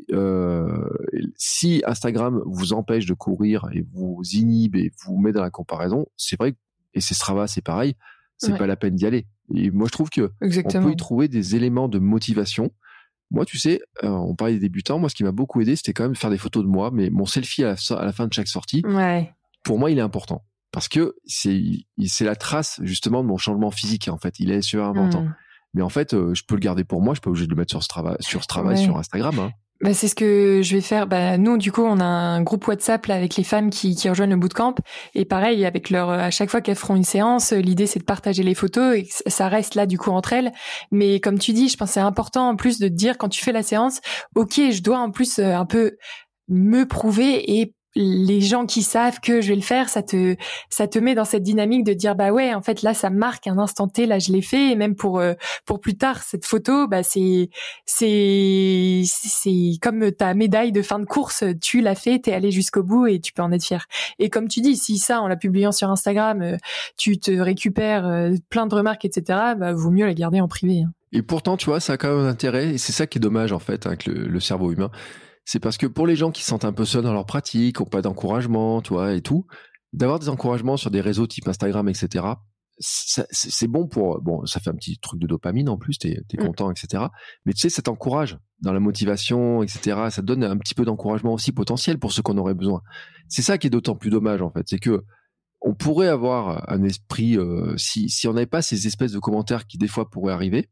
si Instagram vous empêche de courir et vous inhibe et vous met dans la comparaison, c'est vrai, et c'est Strava, c'est pareil, c'est pas la peine d'y aller. Et moi je trouve que on peut y trouver des éléments de motivation. Moi, tu sais, on parlait des débutants. Moi, ce qui m'a beaucoup aidé, c'était quand même faire des photos de moi, mais mon selfie à la, à la fin de chaque sortie. Ouais pour moi, il est important parce que c'est c'est la trace justement de mon changement physique. En fait, il est super important. Hmm. Mais en fait, euh, je peux le garder pour moi. Je peux pas obligé de le mettre sur ce travail, sur ce travail, sur Instagram. Hein. Bah, c'est ce que je vais faire. Bah, nous, du coup, on a un groupe WhatsApp là, avec les femmes qui, qui rejoignent le bootcamp. Et pareil, avec leur, à chaque fois qu'elles feront une séance, l'idée c'est de partager les photos et ça reste là du coup entre elles. Mais comme tu dis, je pense c'est important en plus de te dire quand tu fais la séance, ok, je dois en plus euh, un peu me prouver et les gens qui savent que je vais le faire, ça te ça te met dans cette dynamique de dire bah ouais en fait là ça marque un instant T là je l'ai fait. Et même pour euh, pour plus tard cette photo bah c'est c'est c'est comme ta médaille de fin de course. Tu l'as fait t'es allé jusqu'au bout et tu peux en être fier. Et comme tu dis si ça en la publiant sur Instagram euh, tu te récupères euh, plein de remarques etc bah vaut mieux la garder en privé hein. et pourtant tu vois ça a quand même un intérêt et c'est ça qui est dommage en fait avec le cerveau humain c'est parce que pour les gens qui se sentent un peu seuls dans leur pratique, qui n'ont pas d'encouragement, tu vois, et tout, d'avoir des encouragements sur des réseaux type Instagram, etc., c'est bon pour bon ça fait un petit truc de dopamine en plus t'es es mm. content etc mais tu sais ça t'encourage dans la motivation etc ça donne un petit peu d'encouragement aussi potentiel pour ceux qu'on aurait besoin c'est ça qui est d'autant plus dommage en fait c'est que on pourrait avoir un esprit euh, si si on n'avait pas ces espèces de commentaires qui des fois pourraient arriver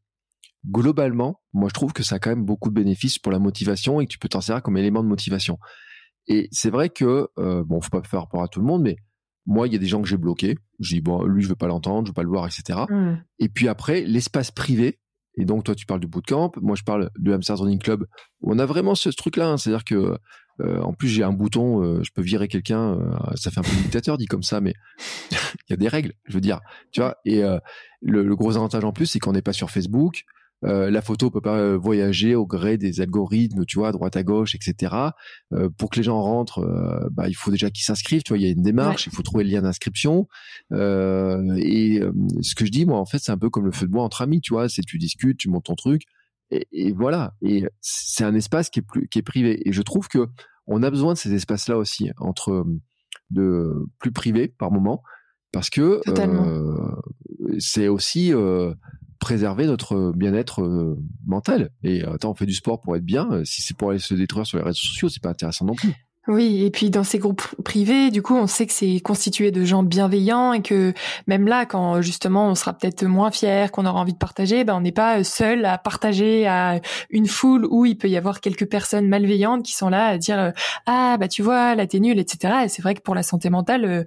globalement, moi je trouve que ça a quand même beaucoup de bénéfices pour la motivation et que tu peux t'en servir comme élément de motivation. Et c'est vrai que, euh, bon, faut pas faire rapport à tout le monde, mais moi, il y a des gens que j'ai bloqués. Je dis, bon, lui, je veux pas l'entendre, je veux pas le voir, etc. Mmh. Et puis après, l'espace privé. Et donc, toi, tu parles du bootcamp. Moi, je parle de Hamster Running Club. On a vraiment ce, truc-là. Hein. C'est-à-dire que, euh, en plus, j'ai un bouton, euh, je peux virer quelqu'un. Euh, ça fait un peu dictateur dit comme ça, mais il y a des règles, je veux dire. Tu vois. Et le, le, gros avantage en plus, c'est qu'on n'est pas sur Facebook. Euh, la photo peut pas euh, voyager au gré des algorithmes, tu vois, à droite à gauche, etc. Euh, pour que les gens rentrent, bah, il faut déjà qu'ils s'inscrivent. Tu vois, il y a une démarche, il faut trouver le lien d'inscription. et ce que je dis, moi, en fait, c'est un peu comme le feu de bois entre amis, tu vois. C'est tu discutes, tu montes ton truc, et, voilà. Et c'est un espace qui est plus qui est privé. Et je trouve que on a besoin de ces espaces-là aussi entre de plus privés par moment, parce que c'est aussi préserver notre bien-être euh, mental. Et euh, attends, on fait du sport pour être bien. Euh, si c'est pour aller se détruire sur les réseaux sociaux, c'est pas intéressant non plus. Oui, et puis dans ces groupes privés, du coup, on sait que c'est constitué de gens bienveillants et que même là, quand justement on sera peut-être moins fier, qu'on aura envie de partager, ben on n'est pas seul à partager à une foule où il peut y avoir quelques personnes malveillantes qui sont là à dire ah bah tu vois là t'es nul, etc. Et c'est vrai que pour la santé mentale,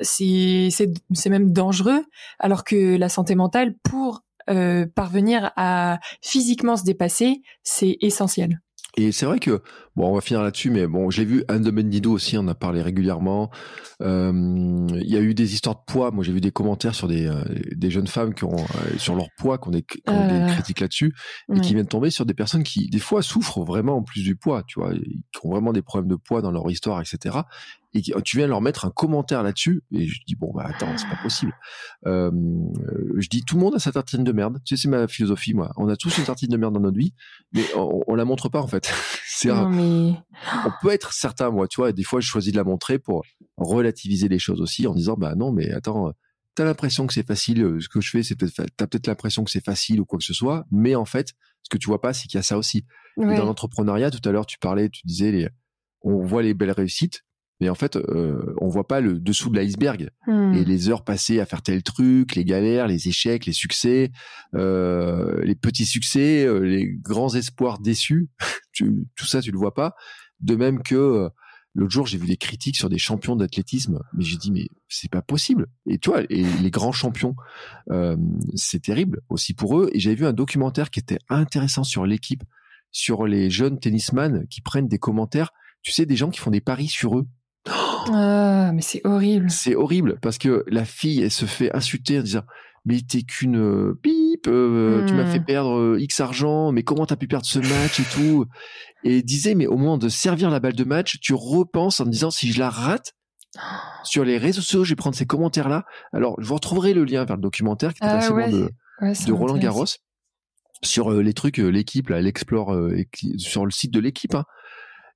c'est c'est même dangereux, alors que la santé mentale pour euh, parvenir à physiquement se dépasser, c'est essentiel. Et c'est vrai que bon, on va finir là-dessus, mais bon, j'ai vu Anne de Bendido aussi, on a parlé régulièrement. Euh, il y a eu des histoires de poids. Moi, j'ai vu des commentaires sur des, euh, des jeunes femmes qui ont euh, sur leur poids, qui ont des, qui ont des critiques là-dessus, et qui viennent tomber sur des personnes qui des fois souffrent vraiment en plus du poids, tu vois, qui ont vraiment des problèmes de poids dans leur histoire, etc et tu viens leur mettre un commentaire là-dessus et je dis bon bah attends c'est pas possible. Euh, je dis tout le monde a sa tartine de merde. Tu sais c'est ma philosophie moi. On a tous une tartine de merde dans notre vie mais on, on la montre pas en fait. C'est mais... on peut être certain moi tu vois et des fois je choisis de la montrer pour relativiser les choses aussi en disant bah non mais attends t'as l'impression que c'est facile euh, ce que je fais c'est peut-être t'as peut-être l'impression que c'est facile ou quoi que ce soit mais en fait ce que tu vois pas c'est qu'il y a ça aussi. Dans l'entrepreneuriat tout à l'heure tu parlais tu disais les on voit les belles réussites mais en fait, euh, on voit pas le dessous de l'iceberg hmm. et les heures passées à faire tel truc, les galères, les échecs, les succès, euh, les petits succès, euh, les grands espoirs déçus. tout ça, tu le vois pas. De même que euh, l'autre jour, j'ai vu des critiques sur des champions d'athlétisme, mais j'ai dit mais c'est pas possible. Et tu vois, et les grands champions, euh, c'est terrible aussi pour eux. Et j'avais vu un documentaire qui était intéressant sur l'équipe, sur les jeunes tennisman qui prennent des commentaires. Tu sais, des gens qui font des paris sur eux ah, mais c'est horrible. C'est horrible parce que la fille, elle se fait insulter en disant mais t'es qu'une euh, pipe, euh, tu m'as fait hmm. perdre euh, X argent, mais comment t'as pu perdre ce match et tout? Et disait mais au moment de servir la balle de match, tu repenses en disant si je la rate, sur les réseaux sociaux, je vais prendre ces commentaires-là. Alors, je vous retrouverai le lien vers le documentaire qui est ah, de, de Roland Garros sur les trucs, l'équipe, là, l'explore sur le site de l'équipe. Hein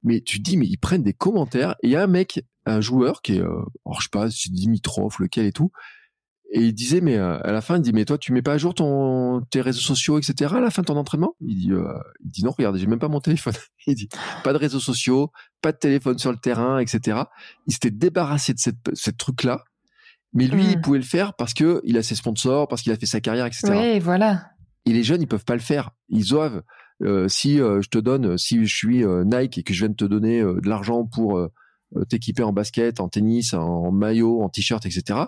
mais tu te dis mais ils prennent des commentaires et il y a un mec un joueur qui est euh, alors je sais pas c'est Dimitrov lequel et tout. Et il disait mais euh, à la fin il dit mais toi tu mets pas à jour ton tes réseaux sociaux etc à la fin de ton entraînement? Il dit euh, il dit non regarde j'ai même pas mon téléphone. Il dit pas de réseaux sociaux pas de téléphone sur le terrain etc il s'était débarrassé de cette cette truc là mais lui il hmm. pouvait le faire parce que il a ses sponsors parce qu'il a fait sa carrière etc oui voilà. Et les jeunes ils peuvent pas le faire. Ils doivent euh, si euh, je te donne, si je suis euh, Nike et que je viens de te donner de l'argent pour t'équiper en basket, en tennis, en maillot, en t-shirt, etc.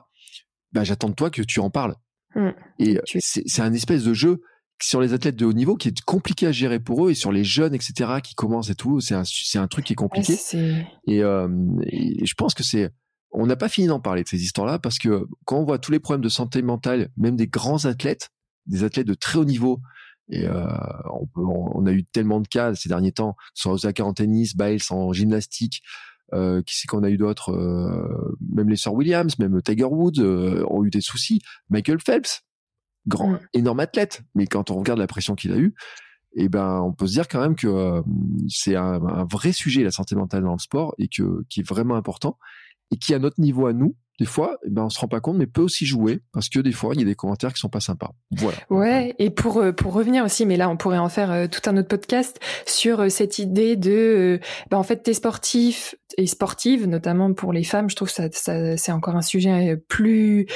Bah, j'attends de toi que tu en parles. Mmh. Et c'est un espèce de jeu sur les athlètes de haut niveau qui est compliqué à gérer pour eux et sur les jeunes, etc. qui commencent et tout. C'est un, truc qui est compliqué. et, je pense que c'est, on n'a pas fini d'en parler de ces histoires-là parce que quand on voit tous les problèmes de santé mentale, même des grands athlètes, des athlètes de très haut niveau et euh, on, peut, on, a eu tellement de cas ces derniers temps, soit Osaka en tennis, Biles en gymnastique, euh, qui c'est qu'on a eu d'autres, euh, même les sœurs Williams, même Tiger Woods euh, ont eu des soucis. Michael Phelps, grand, mm. énorme athlète, mais quand on regarde la pression qu'il a eue, eh ben, on peut se dire quand même que euh, c'est un, un, vrai sujet la santé mentale dans le sport et que qui est vraiment important et qui à notre niveau à nous des fois, eh ben, on se rend pas compte, mais peut aussi jouer parce que des fois, il y a des commentaires qui sont pas sympas. Voilà. Ouais. Et pour euh, pour revenir aussi, mais là, on pourrait en faire euh, tout un autre podcast sur euh, cette idée de, ben, en fait, t'es sportif et sportive, notamment pour les femmes. Je trouve ça, ça c'est encore un sujet plus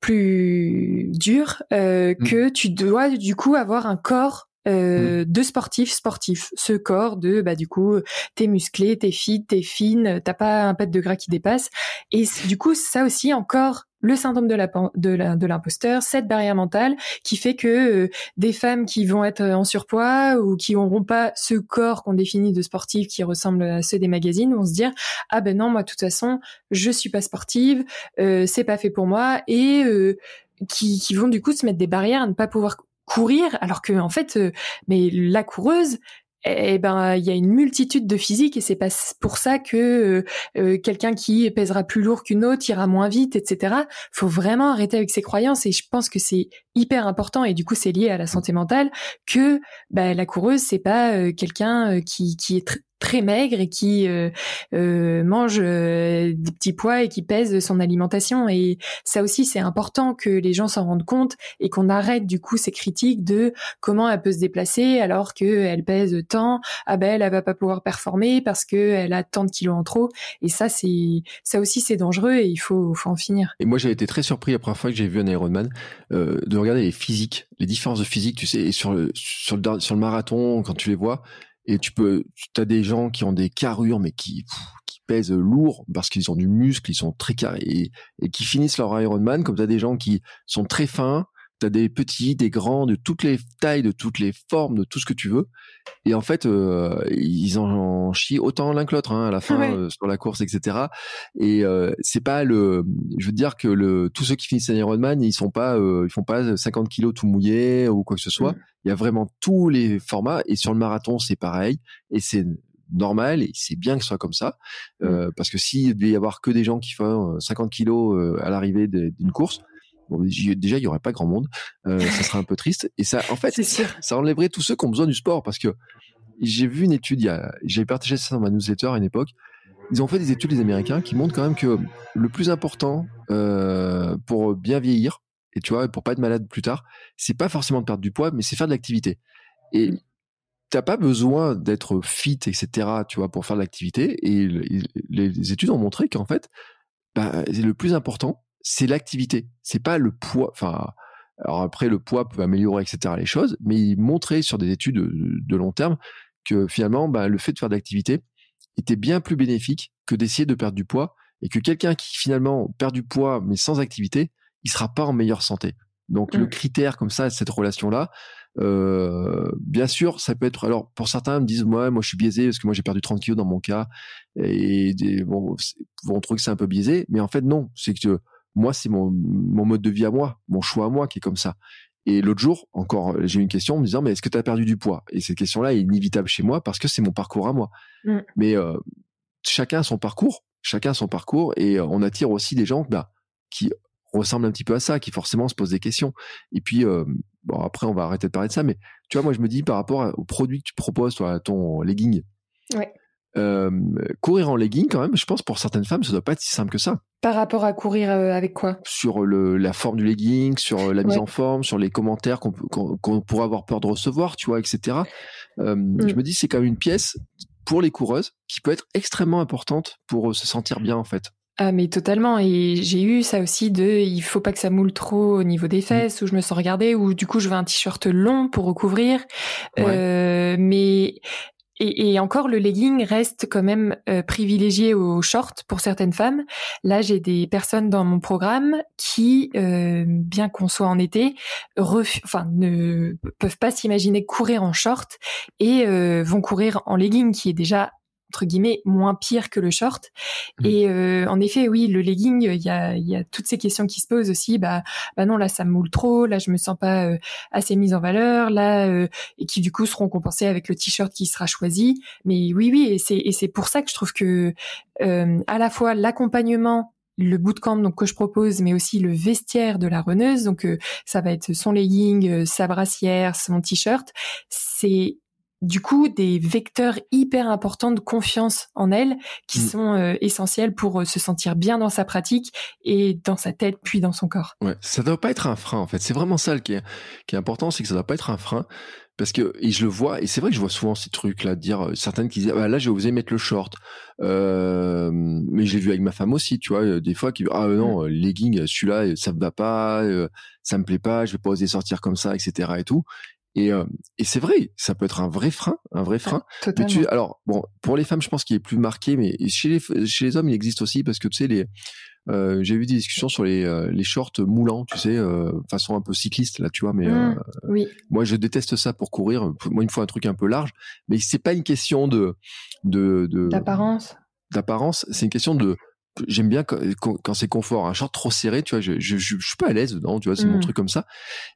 plus dur mmh. que tu dois du coup avoir un corps euh, mmh. de sportifs sportifs. Ce corps de bah du coup t'es musclé, t'es fit, t'es fine, t'as pas un pet de gras qui dépasse. Et du coup ça aussi encore le syndrome de la de l'imposteur, cette barrière mentale qui fait que euh, des femmes qui vont être en surpoids ou qui n'auront pas ce corps qu'on définit de sportif qui ressemble à ceux des magazines vont se dire ah ben non moi de toute façon je suis pas sportive, euh, c'est pas fait pour moi et euh, qui, qui vont du coup se mettre des barrières à ne pas pouvoir courir, alors que en fait, euh, mais la coureuse, eh, ben il y a une multitude de physiques et c'est pas pour ça que euh, euh, quelqu'un qui pèsera plus lourd qu'une autre ira moins vite, etc. Faut vraiment arrêter avec ces croyances et je pense que c'est hyper important et du coup c'est lié à la santé mentale que bah, la coureuse c'est pas quelqu'un qui, qui est très maigre et qui euh, euh, mange euh, des petits pois et qui pèse son alimentation. Et ça aussi, c'est important que les gens s'en rendent compte et qu'on arrête du coup ces critiques de comment elle peut se déplacer alors qu'elle pèse tant. Ah ben, elle, va pas pouvoir performer parce qu'elle a tant de kilos en trop. Et ça, c'est ça aussi, c'est dangereux et il faut, faut en finir. Et moi, j'ai été très surpris la première fois que j'ai vu un Ironman euh, de regarder les physiques, les différences de physique, tu sais, et sur le sur le sur le marathon quand tu les vois et tu peux, tu as des gens qui ont des carrures, mais qui, qui pèsent lourd parce qu'ils ont du muscle, ils sont très carrés et, qui finissent leur Ironman, comme tu as des gens qui sont très fins, T'as des petits, des grands, de toutes les tailles, de toutes les formes, de tout ce que tu veux. Et en fait, euh, ils en chient autant l'un que l'autre hein, à la fin euh, sur la course, etc. Et euh, c'est pas le, je veux dire que le, tous ceux qui finissent un Ironman, ils sont pas, ils font pas 50 kilos tout mouillés ou quoi que ce soit. Mm. Il y a vraiment tous les formats. Et sur le marathon, c'est pareil. Et c'est normal et c'est bien que ce soit comme ça mm. parce que s'il devait y avoir que des gens qui font 50 kilos à l'arrivée d'une course déjà, il y aurait pas grand monde. Euh, ça serait un peu triste. Et ça, en fait, ça enlèverait tous ceux qui ont besoin du sport parce que j'ai vu une étude, j'ai partagé ça dans ma newsletter à une époque. Ils ont fait des études, les Américains, qui montrent quand même que le plus important euh, pour bien vieillir, et tu vois, pour pas être malade plus tard, c'est pas forcément de perdre du poids, mais c'est faire de l'activité. Et tu t'as pas besoin d'être fit, etc., tu vois, pour faire de l'activité. Et les études ont montré qu'en fait, bah, le plus important, c'est l'activité. C'est pas le poids. Enfin, alors après, le poids peut améliorer, etc. les choses, mais montrer sur des études de, long terme que finalement, bah, le fait de faire de l'activité était bien plus bénéfique que d'essayer de perdre du poids et que quelqu'un qui finalement perd du poids mais sans activité, il sera pas en meilleure santé. Donc le mmh. critère comme ça, cette relation-là, euh, bien sûr, ça peut être. Alors pour certains me disent moi, moi je suis biaisé parce que moi j'ai perdu 30 kilos dans mon cas et des, bon, vont trouver que c'est un peu biaisé, mais en fait non, c'est que moi, c'est mon, mon mode de vie à moi, mon choix à moi qui est comme ça. Et l'autre jour, encore, j'ai eu une question en me disant, mais est-ce que tu as perdu du poids? Et cette question-là est inévitable chez moi parce que c'est mon parcours à moi. Mm. Mais euh, chacun a son parcours, chacun a son parcours, et euh, on attire aussi des gens bah, qui ressemblent un petit peu à ça, qui forcément se posent des questions. Et puis, euh, bon, après, on va arrêter de parler de ça, mais tu vois, moi, je me dis par rapport au produit que tu proposes, toi, ton legging, ouais. Euh, courir en legging, quand même, je pense pour certaines femmes, ça doit pas être si simple que ça. Par rapport à courir euh, avec quoi? Sur le, la forme du legging, sur euh, la mise en forme, sur les commentaires qu'on qu'on pourrait avoir peur de recevoir, tu vois, etc. Euh, mm. Je me dis, c'est quand même une pièce pour les coureuses qui peut être extrêmement importante pour se sentir bien, en fait. Ah mais totalement et j'ai eu ça aussi de il faut pas que ça moule trop au niveau des mm. fesses où je me sens regardée ou du coup je veux un t-shirt long pour recouvrir euh, mais et, encore, le legging reste quand même euh, privilégié au short pour certaines femmes. Là, j'ai des personnes dans mon programme qui, euh, bien qu'on soit en été, enfin, ne peuvent pas s'imaginer courir en short et euh, vont courir en legging, qui est déjà entre guillemets moins pire que le short. Mmh. Et euh, en effet, oui, le legging, il y a, y a toutes ces questions qui se posent aussi. Bah, bah non, là ça me moule trop, là je me sens pas euh, assez mise en valeur, là euh, et qui du coup seront compensées avec le t-shirt qui sera choisi. Mais oui, oui, et c'est et c'est pour ça que je trouve que à la fois l'accompagnement le bootcamp donc que je propose, mais aussi le vestiaire de la reneuse. Donc ça va être son legging, sa brassière, son t-shirt. C'est du coup des vecteurs hyper importants de confiance en elle qui mm. sont euh, essentiels pour euh, se sentir bien dans sa pratique et dans sa tête puis dans son corps. Ouais, ça doit pas être un frein en fait. C'est vraiment ça qui est, qui est important, c'est que ça doit pas être un frein parce que et je le vois et c'est vrai que je vois souvent ces trucs là dire euh, certaines qui disent ah, bah, là j'ai osé mettre le short euh, mais j'ai vu avec ma femme aussi tu vois des fois qui ah non mm. legging celui-là ça me va pas ça me plaît pas je vais pas oser sortir comme ça etc et tout et, euh, et c'est vrai, ça peut être un vrai frein, un vrai frein. mais tu, alors bon, pour les femmes, je pense qu'il est plus marqué, mais chez les chez les hommes, il existe aussi parce que tu sais les, euh, j'ai eu des discussions sur les euh, les shorts moulants, tu sais, euh, façon un peu cycliste là, tu vois. Mais mmh, oui. moi, je déteste ça pour courir. Moi, il me faut un truc un peu large, mais c'est pas une question de de d'apparence. D'apparence, c'est une question de j'aime bien quand, quand c'est confort. Un short trop serré, tu vois, je, je, je, suis pas à l'aise dedans, tu vois, c'est mon mmh. truc comme ça.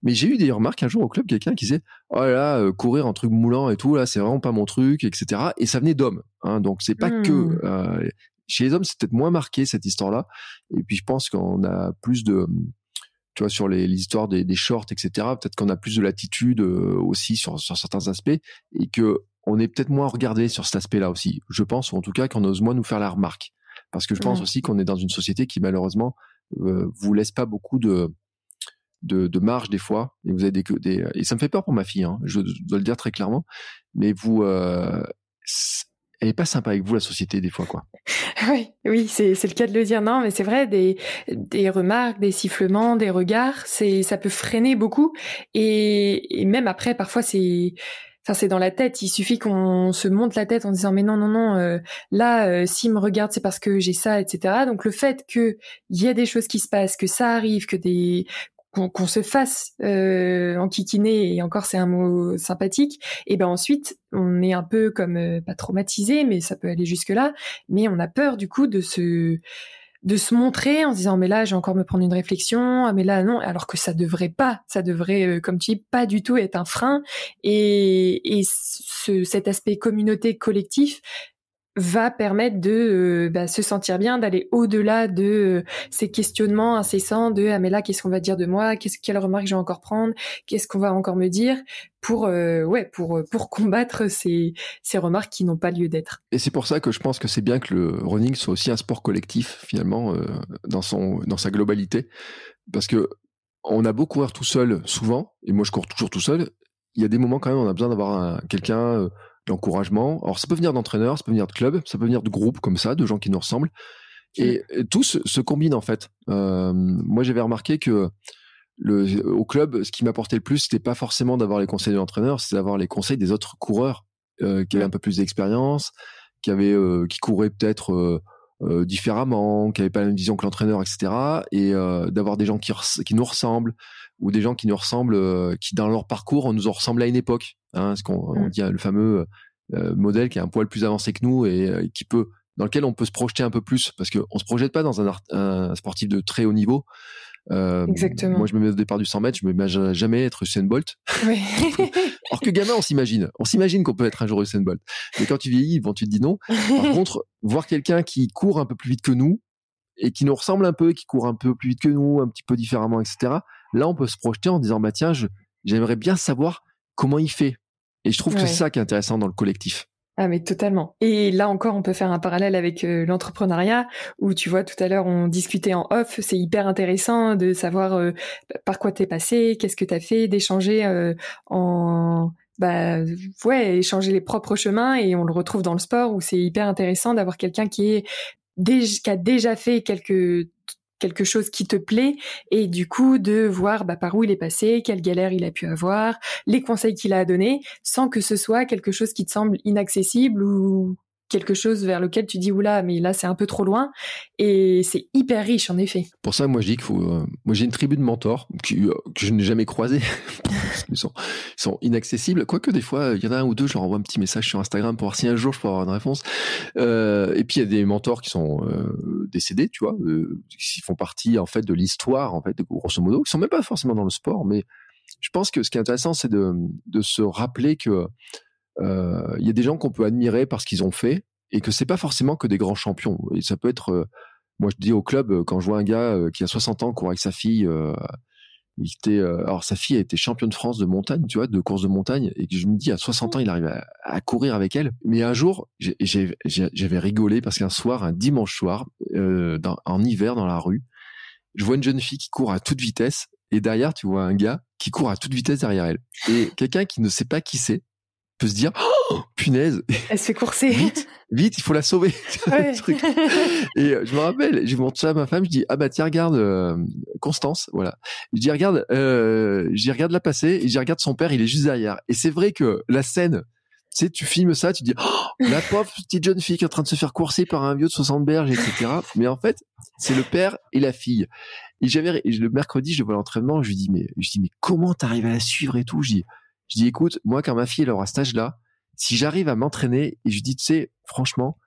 Mais j'ai eu des remarques un jour au club, quelqu'un qui disait, oh là, euh, courir en truc moulant et tout, là, c'est vraiment pas mon truc, etc. Et ça venait d'hommes, hein, donc c'est pas que mmh. euh, chez les hommes, c'est peut-être moins marqué cette histoire-là. Et puis je pense qu'on a plus de, tu vois, sur histoires des, des, shorts, etc. Peut-être qu'on a plus de latitude euh, aussi sur, sur certains aspects et que on est peut-être moins regardé sur cet aspect-là aussi. Je pense, ou en tout cas, qu'on ose moins nous faire la remarque. Parce que je pense aussi qu'on est dans une société qui malheureusement euh, vous laisse pas beaucoup de, de, de marge des fois. Et vous avez des, des et ça me fait peur pour ma fille. Hein, je dois le dire très clairement. Mais vous, euh, elle est pas sympa avec vous la société des fois quoi. Oui, oui, c'est c'est le cas de le dire. Non, mais c'est vrai des des remarques, des sifflements, des regards, c'est ça peut freiner beaucoup et, et même après parfois c'est Enfin, c'est dans la tête. Il suffit qu'on se monte la tête en disant mais non non non euh, là euh, s'il me regarde c'est parce que j'ai ça etc. Donc le fait que il y a des choses qui se passent, que ça arrive, que des qu'on se fasse euh, enquiquiner et encore c'est un mot sympathique et ben ensuite on est un peu comme euh, pas traumatisé mais ça peut aller jusque là mais on a peur du coup de se de se montrer en se disant mais là j'ai encore me prendre une réflexion ah, mais là non alors que ça devrait pas ça devrait euh, comme tu dis pas du tout être un frein. Et, et ce, cet aspect communauté collectif va permettre de euh, bah, se sentir bien, d'aller au-delà de euh, ces questionnements incessants de ah mais là qu'est-ce qu'on va dire de moi, qu'est-ce quelle remarque je vais encore prendre, qu'est-ce qu'on va encore me dire? Pour euh, ouais pour pour combattre ces ces remarques qui n'ont pas lieu d'être. Et c'est pour ça que je pense que c'est bien que le running soit aussi un sport collectif finalement dans son dans sa globalité. Parce que on a beau courir tout seul souvent et moi je cours toujours tout seul, il y a des moments quand même on a besoin d'avoir quelqu'un l'encouragement. Alors ça peut venir d'entraîneurs, ça peut venir de clubs, ça peut venir de groupes comme ça, de gens qui nous ressemblent. Et, tout se, combine en fait. Euh, moi j'avais remarqué que le, au club, ce qui m'apportait le plus, c'était pas forcément d'avoir les conseils de l'entraîneur, c'est d'avoir les conseils des autres coureurs euh, qui avaient un peu plus d'expérience, qui avaient, euh, qui couraient peut-être différemment, qui n'avaient pas la même vision que l'entraîneur, etc. Et d'avoir des gens qui, qui nous ressemblent ou des gens qui nous ressemblent, qui dans leur parcours nous ont ressemblé à une époque. Hein, ce qu'on on mm. dit le fameux euh, modèle qui est un poil plus avancé que nous et euh, qui peut dans lequel on peut se projeter un peu plus parce qu'on se projette pas dans un, un, sportif de très haut niveau. Euh, Exactement. Moi, je me mets au départ du 100 mètres, je me m'imagine jamais être Usain Bolt. Oui. Alors que gamin, on s'imagine. On s'imagine qu'on peut être un jour Usain Bolt. Mais quand tu vieillis, bon, tu te dis non. Par contre, voir quelqu'un qui court un peu plus vite que nous et qui nous ressemble un peu, qui court un peu plus vite que nous, un petit peu différemment, etc. Là, on peut se projeter en disant, bah tiens, j'aimerais bien savoir comment il fait et je trouve que c'est ça qui est intéressant dans le collectif. Ah mais totalement. Et là encore, on peut faire un parallèle avec euh, l'entrepreneuriat, où tu vois, tout à l'heure, on discutait en off, c'est hyper intéressant de savoir euh, par quoi t'es passé, qu'est-ce que t'as fait, d'échanger euh, en... Bah ouais, échanger les propres chemins et on le retrouve dans le sport où c'est hyper intéressant d'avoir quelqu'un qui est qui a déjà fait quelques quelque chose qui te plaît et du coup de voir bah, par où il est passé, quelle galère il a pu avoir, les conseils qu'il a donné, sans que ce soit quelque chose qui te semble inaccessible ou quelque chose vers lequel tu dis oula mais là c'est un peu trop loin. Et c'est hyper riche en effet. Pour ça moi je dis qu'il faut euh, moi j'ai une tribu de mentors euh, que je n'ai jamais croisé ils sont, sont inaccessibles. Quoique des fois il y en a un ou deux je leur envoie un petit message sur Instagram pour voir si un jour je peux avoir une réponse. Euh, et puis il y a des mentors qui sont décédés tu vois qui font partie en fait de l'histoire en fait grosso modo. Qui sont même pas forcément dans le sport mais je pense que ce qui est intéressant c'est de, de se rappeler que il y a des gens qu'on peut admirer parce qu'ils ont fait et que c'est pas forcément que des grands champions. Et ça peut être, euh, moi je dis au club euh, quand je vois un gars qui a 60 ans courir avec sa fille, il était, alors sa fille a été championne de France de montagne, tu vois, de course de montagne, et que je me dis à 60 ans il arrive à, courir avec elle. Mais un jour, j'avais rigolé parce qu'un soir, un dimanche soir, dans, en hiver dans la rue, je vois une jeune fille qui court à toute vitesse et derrière tu vois un gars qui court à toute vitesse derrière elle et quelqu'un qui ne sait pas qui c'est peut se dire oh, punaise. Elle se fait courser. Vite vite il faut la sauver. Et euh, je me rappelle je montre ça à ma femme je dis ah bah tiens regarde euh, Constance voilà. Je dis regarde euh, je regarde la passer et je regarde son père il est juste derrière. Et c'est vrai que la scène tu sais, tu filmes ça, tu dis, oh, la pauvre petite jeune fille qui est en train de se faire courser par un vieux de 60 berges, etc. Mais en fait, c'est le père et la fille. Et j'avais, le mercredi, je le vois l'entraînement, je lui dis, mais, je dis, mais comment t'arrives à la suivre et tout? Je dis, je dis, écoute, moi, quand ma fille elle aura cet âge-là, si j'arrive à m'entraîner, et je dis, tu sais, franchement,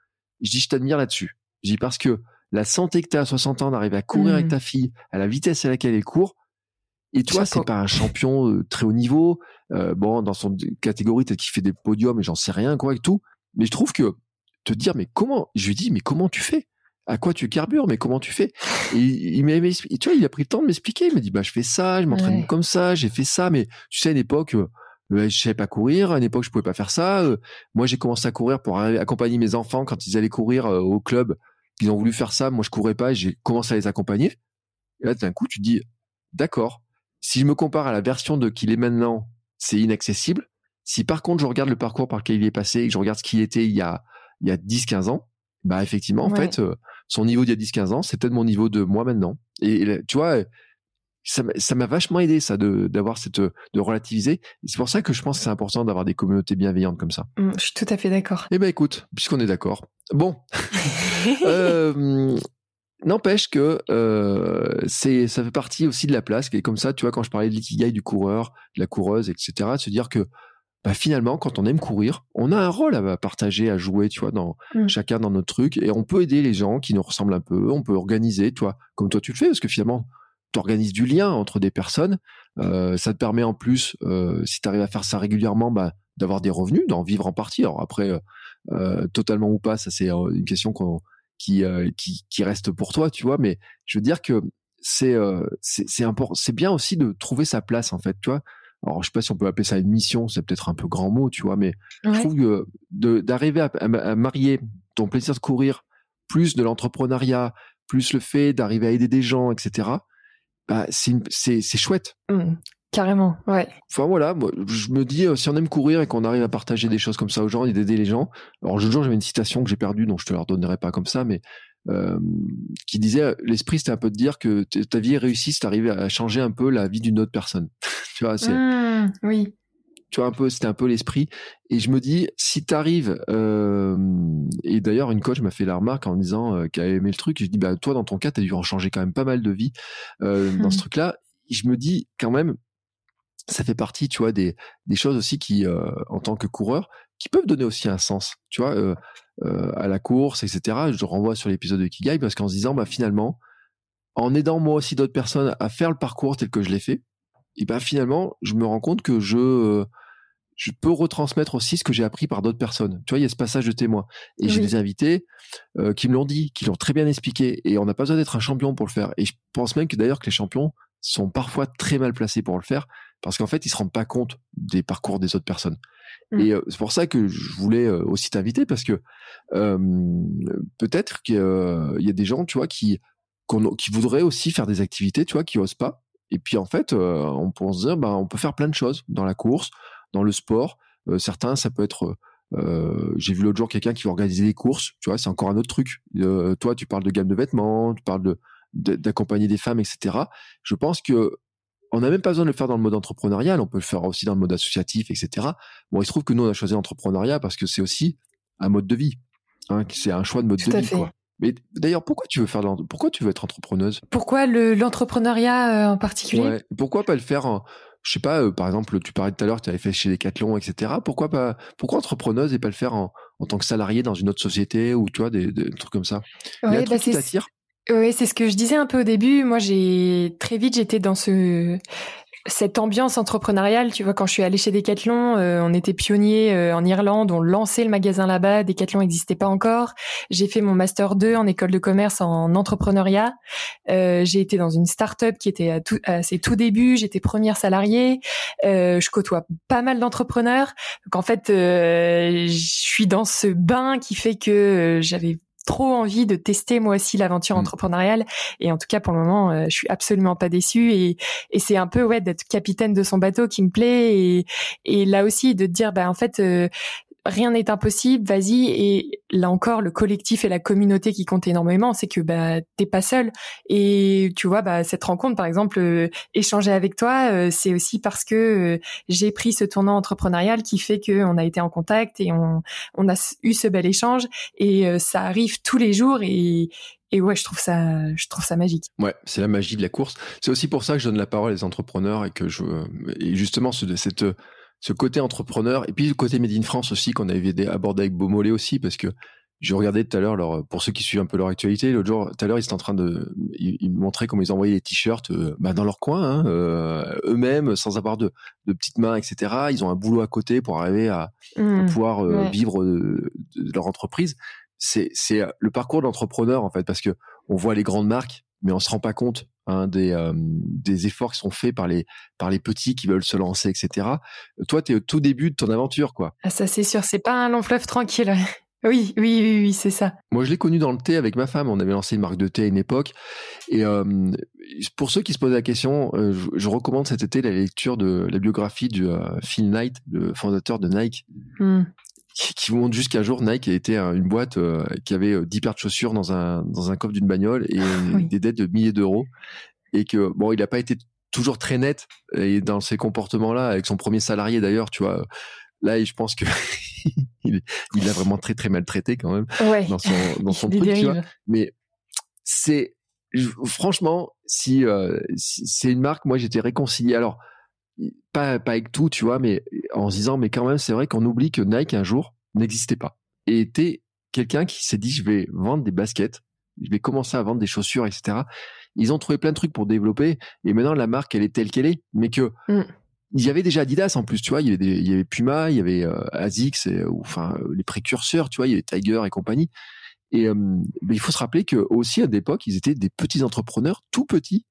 je dis, je t'admire là-dessus. Je dis, parce que la santé que tu as à 60 ans d'arriver à courir avec mmh. ta fille à la vitesse à laquelle elle court, et toi, c'est pas un champion euh, très haut niveau, euh, bon, dans son catégorie, peut-être qu'il fait des podiums et j'en sais rien, quoi, et tout. Mais je trouve que te dire, mais comment, je lui dis, mais comment tu fais? à quoi tu carbures, mais comment tu fais? Et il m'a, tu vois, il a pris le temps de m'expliquer. Il m'a dit, bah, je fais ça, je m'entraîne comme ça, j'ai fait ça, mais tu sais, à une époque, euh, je savais pas courir. À une époque, je pouvais pas faire ça. Euh, moi, j'ai commencé à courir pour accompagner mes enfants quand ils allaient courir euh, au club. Ils ont voulu faire ça. Moi, je courais pas. J'ai commencé à les accompagner. Et là, d'un coup, tu te dis, d'accord. Si je me compare à la version de qu'il est maintenant, c'est inaccessible. Si par contre, je regarde le parcours par lequel il est passé et que je regarde ce qu'il était il y a, il y a 10, 15 ans, bah, effectivement, en fait, euh, son niveau d'il y a 10, 15 ans, c'est peut-être mon niveau de moi maintenant. Et, tu vois, ça m'a vachement aidé ça de d'avoir cette de relativiser c'est pour ça que je pense que c'est important d'avoir des communautés bienveillantes comme ça mmh, je suis tout à fait d'accord eh ben écoute puisqu'on est d'accord bon euh, n'empêche que euh, c'est ça fait partie aussi de la place. Et comme ça, tu vois, quand je parlais de l'ikigai du coureur, de la coureuse, etc., de se dire que bah, finalement, quand on aime courir, on a un rôle à partager, à jouer, tu vois, dans mm. chacun dans notre truc, et on peut aider les gens qui nous ressemblent un peu. On peut organiser, toi, comme toi tu le fais, parce que finalement, tu organises du lien entre des personnes. Euh, ça te permet en plus, euh, si tu arrives à faire ça régulièrement, bah, d'avoir des revenus, d'en vivre en partie. Alors après, euh, euh totalement ou pas, ça c'est euh, une question qu'on qui, euh, qui, qui reste pour toi, tu vois. Mais je veux dire que c'est c'est important, c'est bien aussi de trouver sa place en fait, tu vois alors je sais pas si on peut appeler ça une mission, c'est peut-être un peu grand mot, tu vois, mais je trouve que d'arriver à, marier ton plaisir de courir, plus de l'entrepreneuriat, plus le fait d'arriver à aider des gens, etc. Bah, c'est chouette. Mmh. carrément, ouais. Enfin voilà, moi, je me dis, euh, si on aime courir et qu'on arrive à partager des choses comme ça aux gens et d'aider les gens. Alors, je jour, j'avais une citation que j'ai perdue, donc je te la redonnerai pas comme ça, mais euh, qui disait l'esprit c'était un peu de dire que ta vie est réussie c'est d'arriver à changer un peu la vie d'une autre personne tu vois c'est mmh, oui tu vois un peu c'était un peu l'esprit et je me dis si t'arrives euh, et d'ailleurs une coach m'a fait la remarque en disant euh, qu'elle a aimé le truc je dis bah toi dans ton cas t'as dû en changer quand même pas mal de vie euh, dans ce truc là et je me dis quand même ça fait partie tu vois des des choses aussi qui euh, en tant que coureur qui peuvent donner aussi un sens tu vois euh, euh, à la course, etc. Je renvoie sur l'épisode de Kigai parce qu'en se disant, bah, finalement, en aidant moi aussi d'autres personnes à faire le parcours tel que je l'ai fait, et ben finalement, je me rends compte que je euh, je peux retransmettre aussi ce que j'ai appris par d'autres personnes. Tu vois, il y a ce passage de témoin. Et j'ai des invités euh, qui me l'ont dit, qui l'ont très bien expliqué. Et on n'a pas besoin d'être un champion pour le faire. Et je pense même que d'ailleurs que les champions sont parfois très mal placés pour le faire parce qu'en fait, ils se rendent pas compte des parcours des autres personnes. Mmh. Et euh, c'est pour ça que je voulais euh, aussi t'inviter parce que peut-être qu'il y a des gens, tu vois, qui qui voudraient aussi faire des activités, tu vois, qui osent pas. Et puis en fait, on peut se dire, bah, on peut faire plein de choses dans la course, dans le sport. certains, ça peut être j'ai vu l'autre jour quelqu'un qui organiser des courses, tu vois, c'est encore un autre truc. toi, tu parles de gamme de vêtements, tu parles de d'accompagner des femmes, etc. Je pense que on n'a même pas besoin de le faire dans le mode entrepreneurial, on peut le faire aussi dans le mode associatif, etc. Bon, il se trouve que nous, on a choisi l'entrepreneuriat parce que c'est aussi un mode de vie. Hein, c'est un choix de mode de vie, quoi. Mais d'ailleurs, pourquoi tu veux faire pourquoi tu veux être entrepreneuse? Pourquoi l'entrepreneuriat euh, en particulier? Ouais. Pourquoi pas le faire en, je sais pas, euh, par exemple, tu parlais tout à l'heure, tu avais fait chez Decathlon, etc. Pourquoi pas Pourquoi entrepreneuse et pas le faire en, en tant que salarié dans une autre société ou tu vois des, des trucs comme ça? Ouais, bah oui, c'est ce que je disais un peu au début. Moi, j'ai très vite, j'étais dans ce cette ambiance entrepreneuriale, tu vois, quand je suis allée chez Decathlon, euh, on était pionniers euh, en Irlande, on lançait le magasin là-bas, Decathlon n'existait pas encore. J'ai fait mon master 2 en école de commerce en entrepreneuriat. Euh, j'ai été dans une start-up qui était à, tout, à ses tout débuts, j'étais première salariée. je côtoie pas mal d'entrepreneurs. Donc en fait, je suis dans ce bain qui fait que j'avais trop envie de tester moi aussi l'aventure mm. entrepreneuriale. Et en tout cas pour le moment euh, je suis absolument pas déçue. Et, et c'est un peu ouais d'être capitaine de son bateau qui me plaît. Et, et là aussi de dire bah en fait euh, rien n'est impossible, vas-y. Et là encore, le collectif et la communauté qui comptent énormément, c'est que bah t'es pas seul. Et tu vois, bah cette rencontre, par exemple, euh, échanger avec toi, euh, c'est aussi parce que euh, j'ai pris ce tournant entrepreneurial qui fait qu'on a été en contact et on on a eu ce bel échange. Et ça arrive tous les jours et et ouais, je trouve ça, je trouve ça magique. Ouais, c'est la magie de la course. C'est aussi pour ça que je donne la parole aux entrepreneurs et que je, et justement, ce, cette, ce côté entrepreneur et puis le côté Made in France aussi qu'on avait abordé avec Beaumolet aussi parce que je regardais tout à l'heure leur pour ceux qui suivent un peu leur actualité l'autre jour tout à l'heure ils étaient en train de ils, montraient comment ils envoyaient les t-shirts euh, bah, dans leur coin hein, euh, eux-mêmes sans avoir de, de petites mains etc ils ont un boulot à côté pour arriver à, mmh. pouvoir euh, vivre de, de, leur entreprise. C'est c'est le parcours d'entrepreneur en fait parce que on voit les grandes marques mais on se rend pas compte hein, des, euh, des efforts qui sont faits par les, par les petits qui veulent se lancer, etc. Toi, tu es au tout début de ton aventure, quoi. Ah, ça, c'est sûr. C'est pas un long fleuve tranquille. Oui, oui, oui, oui, c'est ça. Moi, je l'ai connu dans le thé avec ma femme. On avait lancé une marque de thé à une époque. Et euh, pour ceux qui se posent la question, euh, je, recommande cet été la lecture de la biographie du Phil Knight, le fondateur de Nike, mmh qui, vous montre jusqu'à jour Nike a été une boîte euh, qui avait 10 euh, paires de chaussures dans un dans un coffre d'une bagnole et des dettes de milliers d'euros. Et que bon il n'a pas été toujours très net et dans ces comportements là avec son premier salarié d'ailleurs tu vois là je pense que il, l'a vraiment très très maltraité quand même dans son dans son truc tu vois. mais c'est franchement, si, si c'est une marque, moi j'étais réconcilié. Alors pas pas avec tout, tu vois, mais en se disant, mais quand même, c'est vrai qu'on oublie que Nike un jour n'existait pas et était quelqu'un qui s'est dit, je vais vendre des baskets, je vais commencer à vendre des chaussures, etc. Ils ont trouvé plein de trucs pour développer et maintenant la marque elle est telle qu'elle est, mais que mm. il y avait déjà Adidas en plus, tu vois, il y avait, il y avait Puma, il y avait euh, Asics, et, enfin les précurseurs, tu vois, il y avait Tiger et compagnie. Et euh, il faut se rappeler que aussi à l'époque, ils étaient des petits entrepreneurs, tout petits.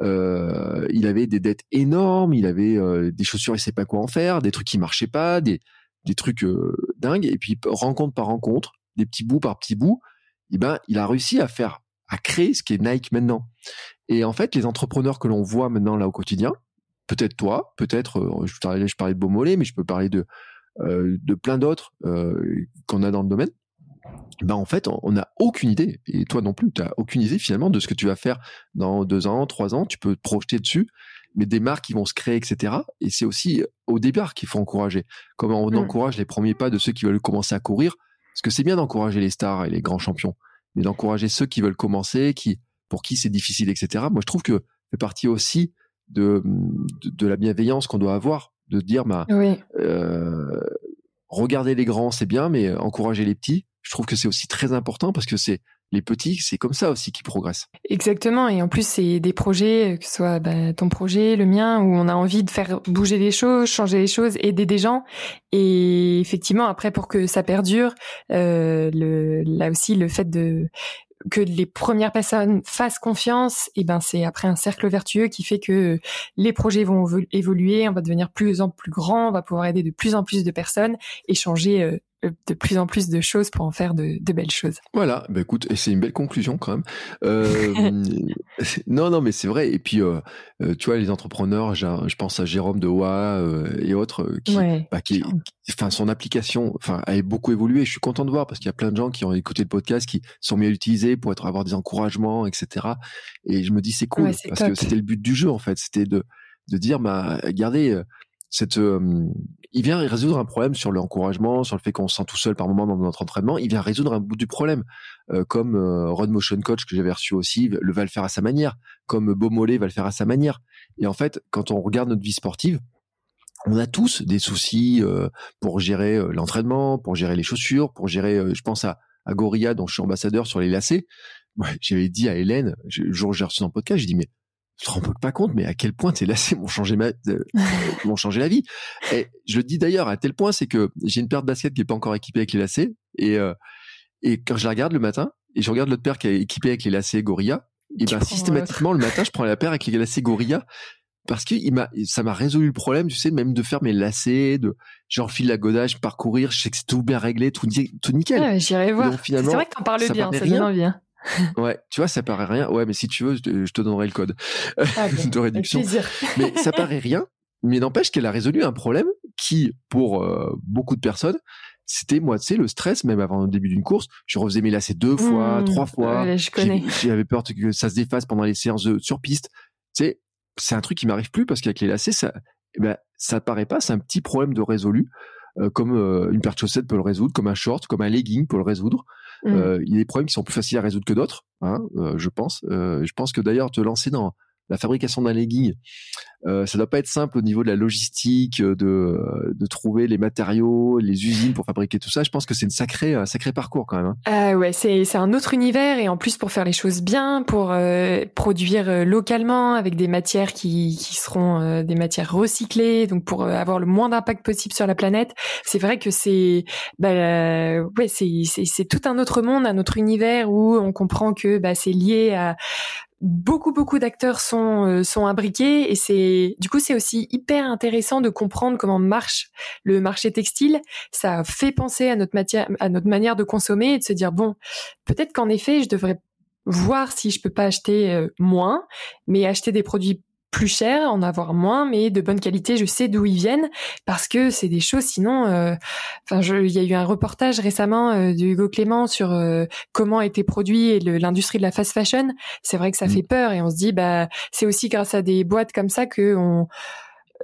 Euh, il avait des dettes énormes, il avait euh, des chaussures, il sait pas quoi en faire, des trucs qui marchaient pas, des des trucs dingues. Et puis rencontre par rencontre, des petits bouts par petits bouts, eh ben il a réussi à faire à créer ce qui est Nike maintenant. Et en fait, les entrepreneurs que l'on voit maintenant là au quotidien, peut-être toi, peut-être, euh, je, parlais, je parlais de Beaumolet, mais je peux parler de, euh, de plein d'autres euh, qu'on a dans le domaine. Ben en fait, on n'a aucune idée, et toi non plus, tu n'as aucune idée finalement de ce que tu vas faire dans deux ans, trois ans, tu peux te projeter dessus, mais des marques qui vont se créer, etc. Et c'est aussi au départ qu'il faut encourager. Comment on mm. encourage les premiers pas de ceux qui veulent commencer à courir, parce que c'est bien d'encourager les stars et les grands champions, mais d'encourager ceux qui veulent commencer, qui pour qui c'est difficile, etc. Moi, je trouve que fait partie aussi de, de, la bienveillance qu'on doit avoir, de dire, bah, euh, regarder les grands, c'est bien, mais encourager les petits, je trouve que c'est aussi très important parce que c'est les petits, c'est comme ça aussi qu'ils progressent. Exactement. Et en plus, c'est des projets, que ce soit bah, ton projet, le mien, où on a envie de faire bouger les choses, changer les choses, aider des gens. Et effectivement, après, pour que ça perdure, euh, le, là aussi, le fait de que les premières personnes fassent confiance, et ben c'est après un cercle vertueux qui fait que les projets vont évoluer, on va devenir plus en plus grand, on va pouvoir aider de plus en plus de personnes et changer euh, de plus en plus de choses pour en faire de, belles choses. Voilà, bah écoute, et c'est une belle conclusion quand même. Euh, non, non, mais c'est vrai. Et puis, euh, euh, tu vois, les entrepreneurs, je pense à Jérôme de Oa et autres, qui, bah, qui, enfin, son application, enfin, a beaucoup évolué. Je suis content de voir parce qu'il y a plein de gens qui ont écouté le podcast, qui sont mis à l'utiliser pour être avoir des encouragements, etc. Et je me dis c'est cool parce que c'était le but du jeu en fait, c'était de de dire, bah, regardez cette, il vient résoudre un problème sur l'encouragement, sur le fait qu'on se sent tout seul par moment dans notre entraînement. Il vient résoudre un bout du problème, euh, comme euh, Rod Motion Coach que j'avais reçu aussi, le va le faire à sa manière, comme Beaumolet va le faire à sa manière. Et en fait, quand on regarde notre vie sportive, on a tous des soucis euh, pour gérer l'entraînement, pour gérer les chaussures, pour gérer. je pense à, à Gorilla dont je suis ambassadeur sur les lacets. Ouais, J'avais dit à Hélène, le jour où j'ai reçu son podcast, j'ai dit mais tu te rends pas compte, mais à quel point tes lacets m'ont changé ma, m'ont changé la vie. Et je le dis d'ailleurs à tel point, c'est que j'ai une paire de baskets qui est pas encore équipée avec les lacets, et euh, et quand je la regarde le matin, et je regarde l'autre paire qui est équipée avec les lacets Gorilla, et ben systématiquement le matin, je prends la paire avec les lacets Gorilla parce que il m'a, ça m'a résolu le problème, tu sais, même de faire mes lacets, de j'enfile la godage, parcourir, je sais que c'est tout bien réglé, tout, tout nickel. Ah, J'irai voir. C'est vrai que t'en parles bien, ça donne envie. Hein ouais, tu vois, ça paraît rien. Ouais, mais si tu veux, je te, donnerai le code ah, de réduction. mais ça paraît rien, mais n'empêche qu'elle a résolu un problème qui, pour euh, beaucoup de personnes, c'était moi, tu sais, le stress, même avant le début d'une course, je refaisais mes lacets deux fois, mmh, trois fois. je connais. J'avais peur que ça se défasse pendant les séances de, sur piste. Tu sais, c'est un truc qui m'arrive plus parce qu'avec les lacets, ça, eh ben, ça paraît pas, c'est un petit problème de résolu. Euh, comme euh, une paire de chaussettes peut le résoudre, comme un short, comme un legging peut le résoudre. Mm. Euh, il y a des problèmes qui sont plus faciles à résoudre que d'autres, hein, je pense. je pense que d'ailleurs te lancer dans la fabrication d'un legging, euh, ça doit pas être simple au niveau de la logistique, euh, de, euh, de trouver les matériaux, les usines pour fabriquer tout ça. Je pense que c'est un sacré parcours quand même. Hein. Ah ouais, c'est un autre univers et en plus pour faire les choses bien, pour euh, produire localement avec des matières qui seront des matières recyclées, donc pour avoir le moins d'impact possible sur la planète. C'est vrai que c'est bah c'est c'est tout un autre monde, un autre univers où on comprend que bah c'est lié à beaucoup beaucoup d'acteurs sont euh, sont imbriqués et c'est du coup c'est aussi hyper intéressant de comprendre comment marche le marché textile. Ça fait penser à notre matière à notre manière de consommer et de se dire bon peut-être qu'en effet je devrais voir si je peux pas acheter euh, moins mais acheter des produits plus cher, en avoir moins, mais de bonne qualité. Je sais d'où ils viennent parce que c'est des choses. Sinon, euh, enfin, il y a eu un reportage récemment euh, de Hugo Clément sur euh, comment été produit l'industrie de la fast fashion. C'est vrai que ça mm. fait peur et on se dit, bah, c'est aussi grâce à des boîtes comme ça que on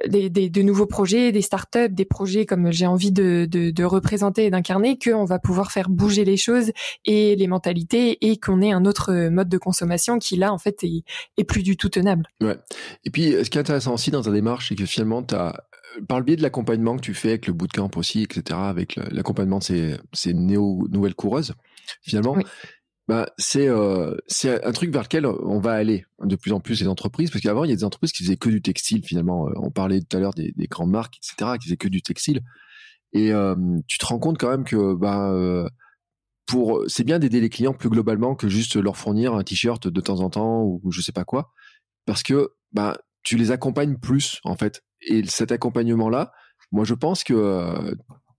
des, des, de nouveaux projets, des startups, des projets comme j'ai envie de, de, de représenter et d'incarner, qu'on va pouvoir faire bouger les choses et les mentalités et qu'on ait un autre mode de consommation qui là en fait est, est plus du tout tenable. Ouais. Et puis ce qui est intéressant aussi dans ta démarche, c'est que finalement tu as par le biais de l'accompagnement que tu fais avec le bootcamp aussi, etc., avec l'accompagnement de ces, ces néo nouvelles coureuses, finalement, bah, c'est euh, c'est un truc vers lequel on va aller de plus en plus les entreprises parce qu'avant il y a des entreprises qui faisaient que du textile finalement. Euh, on parlait tout à l'heure des, des, grandes marques, etc., qui faisaient que du textile. Et euh, tu te rends compte quand même que bah c'est bien d'aider les clients plus globalement que juste leur fournir un t-shirt de temps en temps ou, je sais pas quoi, parce que bah tu les accompagnes plus en fait. Et cet accompagnement là, moi je pense que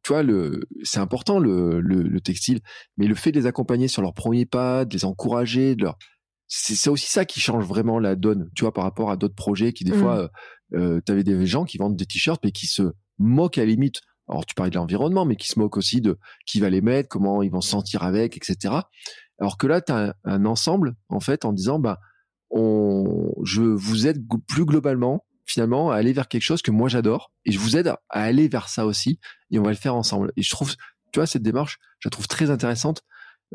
tu vois, le, c'est important le, le, textile, mais le fait de les accompagner sur leur premier pas, de les encourager, de leur, c'est, aussi ça qui change vraiment la donne, tu vois, par rapport à d'autres projets qui des mmh. fois, euh, euh tu avais des gens qui vendent des t-shirts mais qui se moquent à la limite. Alors tu parlais de l'environnement, mais qui se moquent aussi de qui va les mettre, comment ils vont se sentir avec, etc. Alors que là, tu as un, ensemble en fait en disant, bah, on, je vous aide plus globalement finalement à aller vers quelque chose que moi j'adore et je vous aide à aller vers ça aussi et on va le faire ensemble. Et je trouve, tu vois, cette démarche, je la trouve très intéressante.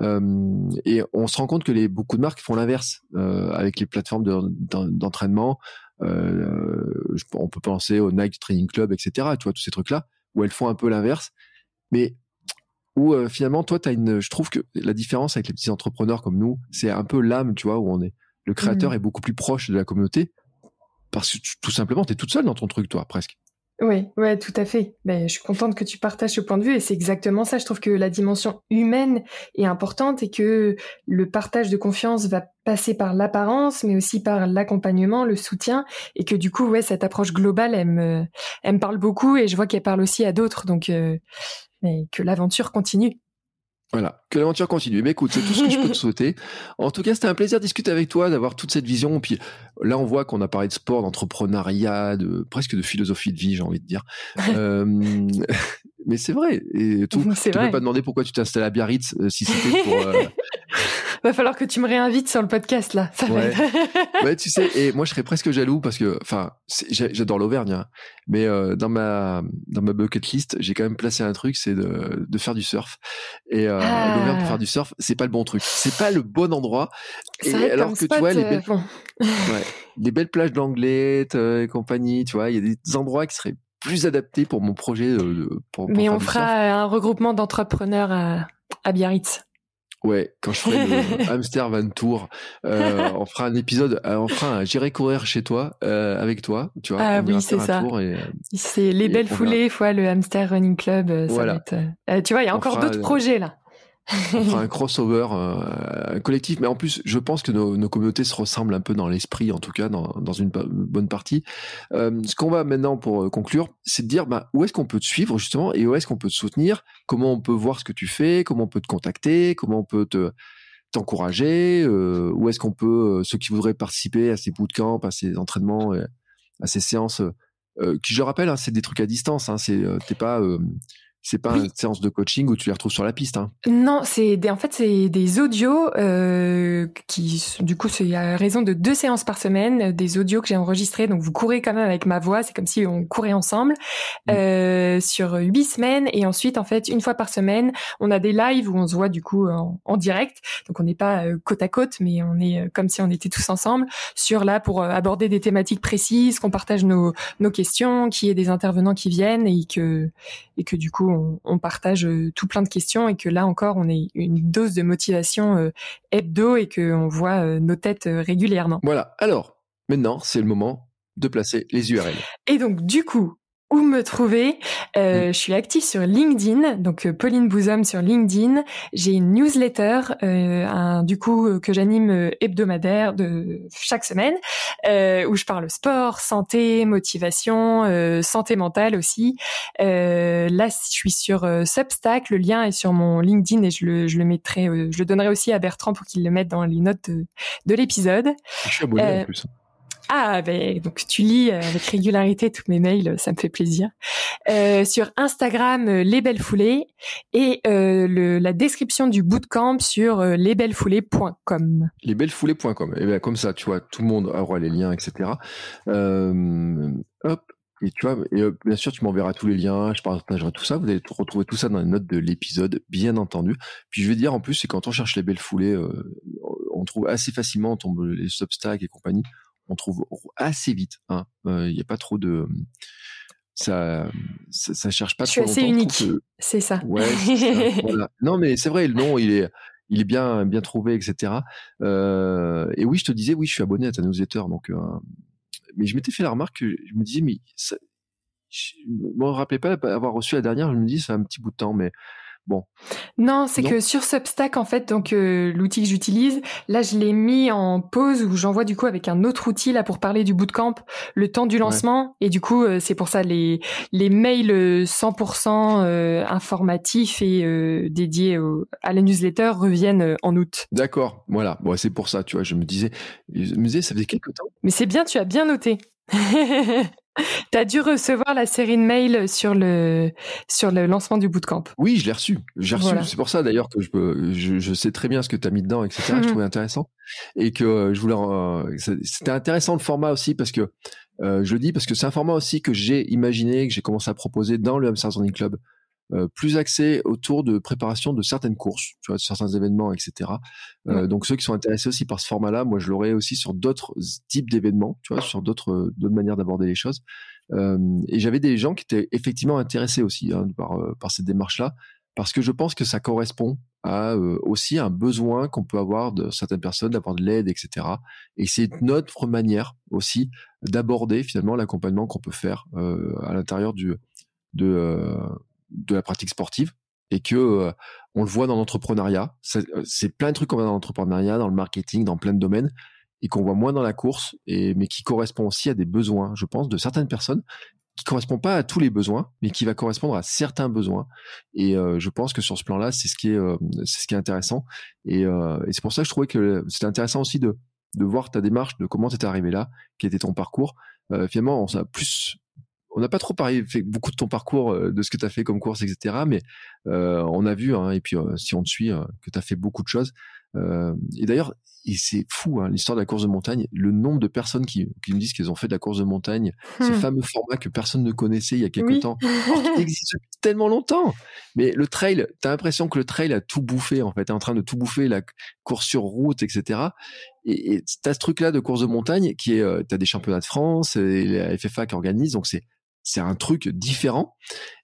Euh, et on se rend compte que les beaucoup de marques font l'inverse euh, avec les plateformes d'entraînement. Euh, on peut penser au Nike Training Club, etc. Tu vois tous ces trucs-là où elles font un peu l'inverse, mais où finalement toi tu as une. Je trouve que la différence avec les petits entrepreneurs comme nous, c'est un peu l'âme, tu vois, où on est. Le créateur mmh. est beaucoup plus proche de la communauté parce que tout simplement, tu es toute seule dans ton truc, toi, presque. Oui, ouais, tout à fait. Ben, je suis contente que tu partages ce point de vue et c'est exactement ça. Je trouve que la dimension humaine est importante et que le partage de confiance va passer par l'apparence, mais aussi par l'accompagnement, le soutien et que du coup, ouais, cette approche globale, elle me, parle beaucoup et je vois qu'elle parle aussi à d'autres. Donc, euh, que l'aventure continue. Voilà, que l'aventure continue. Mais écoute, c'est tout ce que je peux te souhaiter. En tout cas, c'était un plaisir de discuter avec toi, d'avoir toute cette vision. Puis là, on voit qu'on a parlé de sport, d'entrepreneuriat, de presque de philosophie de vie, j'ai envie de dire. euh, mais c'est vrai. Et tout. Je ne pas demander pourquoi tu t'es installé à Biarritz euh, si c'était pour. Euh, Va falloir que tu me réinvites sur le podcast là. Ça ouais. ouais, tu sais, et moi je serais presque jaloux parce que, enfin, j'adore l'Auvergne, hein, mais euh, dans ma dans ma bucket list, j'ai quand même placé un truc, c'est de, de faire du surf. Et euh, ah. l'Auvergne pour faire du surf, c'est pas le bon truc, c'est pas le bon endroit. Et alors que tu vois les belles, ouais, les belles plages d'Anglette et compagnie, tu vois, il y a des endroits qui seraient plus adaptés pour mon projet. pour, mais on fera un regroupement d'entrepreneurs à, à Biarritz. Ouais, quand je ferai le hamster van tour, euh, on fera un épisode, euh, on fera un j'irai courir chez toi euh, avec toi, tu vois. Ah oui, c'est ça. C'est les belles foulées fois le hamster running club. Ça être, tu vois, il y a encore d'autres projets là on fera un crossover euh, collectif, mais en plus, je pense que nos, nos, communautés se ressemblent un peu dans l'esprit, en tout cas dans, dans une bonne partie. Euh, ce qu'on va maintenant pour euh, conclure, c'est de dire bah, où est-ce qu'on peut te suivre justement et où est-ce qu'on peut te soutenir, comment on peut voir ce que tu fais, comment on peut te contacter, comment on peut te t'encourager, euh, où est-ce qu'on peut ceux qui voudraient participer à ces bootcamps, à ces entraînements, à ces séances, qui je rappelle, hein, c'est des trucs à distance, hein, c'est t'es pas c'est pas une séance de coaching où tu les retrouves sur la piste. Hein. Non, c'est en fait c'est des audios euh, qui du coup c'est à raison de deux séances par semaine, des audios que j'ai enregistrés. Donc vous courez quand même avec ma voix, c'est comme si on courait ensemble mmh. euh, sur huit semaines et ensuite en fait une fois par semaine on a des lives où on se voit du coup en, direct. Donc on n'est pas euh, côte à côte, mais on est comme si on était tous ensemble sur là pour aborder des thématiques précises, qu'on partage nos nos questions, qu'il y ait des intervenants qui viennent et que et que du coup on, partage euh, tout plein de questions et que là encore on est une dose de motivation euh, hebdo et qu'on voit euh, nos têtes régulièrement. Voilà. Alors maintenant c'est le moment de placer les URL. Et donc du coup où me trouver. Euh. Je suis active sur LinkedIn, donc euh, Pauline Bouzom sur LinkedIn. J'ai une newsletter, euh, un, du coup que j'anime hebdomadaire de chaque semaine, euh, où je parle sport, santé, motivation, santé mentale aussi. là, je suis sur Substack. Le lien est sur mon LinkedIn et je le, je le mettrai, je le donnerai aussi à Bertrand pour qu'il le mette dans les notes de, de l'épisode. Je suis abonné en plus. Ah, ben donc tu lis euh, avec régularité tous mes mails, ça me fait plaisir. Euh, sur Instagram, euh, les belles foulées et euh, le, la description du bootcamp sur euh, lesbellesfoulées.com. Lesbellesfoulées.com. Et bien comme ça, tu vois, tout le monde aura les liens, etc. hop, et tu vois, et, bien sûr, tu m'enverras tous les liens, je partagerai tout ça. Vous allez retrouver tout ça dans les notes de l'épisode, bien entendu. Puis je vais dire en plus, c'est quand on cherche les belles foulées, on trouve assez facilement, on tombe les Substack et compagnie, on trouve assez vite. Il hein. n'y euh, a pas trop de ça, ça, ça cherche pas je trop suis assez unique, c'est ça. Ouais, voilà. Non, mais c'est vrai, le nom, il est, il est bien, bien trouvé, etc. Euh, et oui, je te disais, oui, je suis abonné à ta newsletter, donc. Euh, mais je m'étais fait la remarque que je me disais, mais ça, je me rappelais pas avoir reçu la dernière. Je me dis, ça fait un petit bout de temps, mais Bon. Non, c'est que sur Substack, en fait, donc euh, l'outil que j'utilise, là, je l'ai mis en pause où j'envoie du coup avec un autre outil là pour parler du bootcamp, le temps du lancement, et du coup, euh, c'est pour ça les les mails 100% euh, informatifs et dédiés à la newsletter reviennent en août. D'accord, voilà. Bon, c'est pour ça, tu vois. Je me disais, je me disais, ça faisait quelques temps. Mais c'est bien, tu as bien noté. T'as dû recevoir la série de mails sur le sur le lancement du bootcamp. Oui, je l'ai reçu. J'ai reçu. C'est pour ça d'ailleurs que je, peux, je, je sais très bien ce que tu as mis dedans, etc. je trouvais intéressant et que euh, je voulais. Euh, c'était intéressant le format aussi parce que euh, je le dis parce que c'est un format aussi que j'ai imaginé, que j'ai commencé à proposer dans le Hamster Running Club. Euh, plus axé autour de préparation de certaines courses, tu vois, de certains événements, etc. Euh, donc ceux qui sont intéressés aussi par ce format-là, moi je l'aurais aussi sur d'autres types d'événements, tu vois, sur d'autres d'autres manières d'aborder les choses. Euh, et j'avais des gens qui étaient effectivement intéressés aussi hein, par par cette démarche-là, parce que je pense que ça correspond à aussi un besoin qu'on peut avoir de certaines personnes d'avoir de l'aide, etc. Et c'est notre manière aussi d'aborder finalement l'accompagnement qu'on peut faire à l'intérieur du de de la pratique sportive et que euh, on le voit dans l'entrepreneuriat. Euh, c'est plein de trucs qu'on voit dans l'entrepreneuriat, dans le marketing, dans plein de domaines et qu'on voit moins dans la course, et, mais qui correspond aussi à des besoins, je pense, de certaines personnes qui correspond pas à tous les besoins, mais qui va correspondre à certains besoins. Et euh, je pense que sur ce plan-là, c'est ce qui est, c'est ce qui est intéressant. Et, c'est pour ça que je trouvais que c'était intéressant aussi de de voir ta démarche, de comment tu étais arrivé là, quel était ton parcours. finalement, on a plus on n'a pas trop parlé, fait beaucoup de ton parcours, euh, de ce que tu as fait comme course, etc. Mais euh, on a vu, hein, et puis euh, si on te suit, que tu as fait beaucoup de choses. et d'ailleurs, et c'est fou, hein, l'histoire de la course de montagne, le nombre de personnes qui, me disent qu'elles ont fait de la course de montagne, ce hmm. fameux format que personne ne connaissait il y a quelques temps, qui existe depuis tellement longtemps. Mais le trail, tu as l'impression que le trail a tout bouffé, en fait, est en train de tout bouffer, la course sur route, etc. Et tu as ce truc-là de course de montagne qui est, tu as des championnats de France, et la FFA qui organise, donc c'est c'est un truc différent.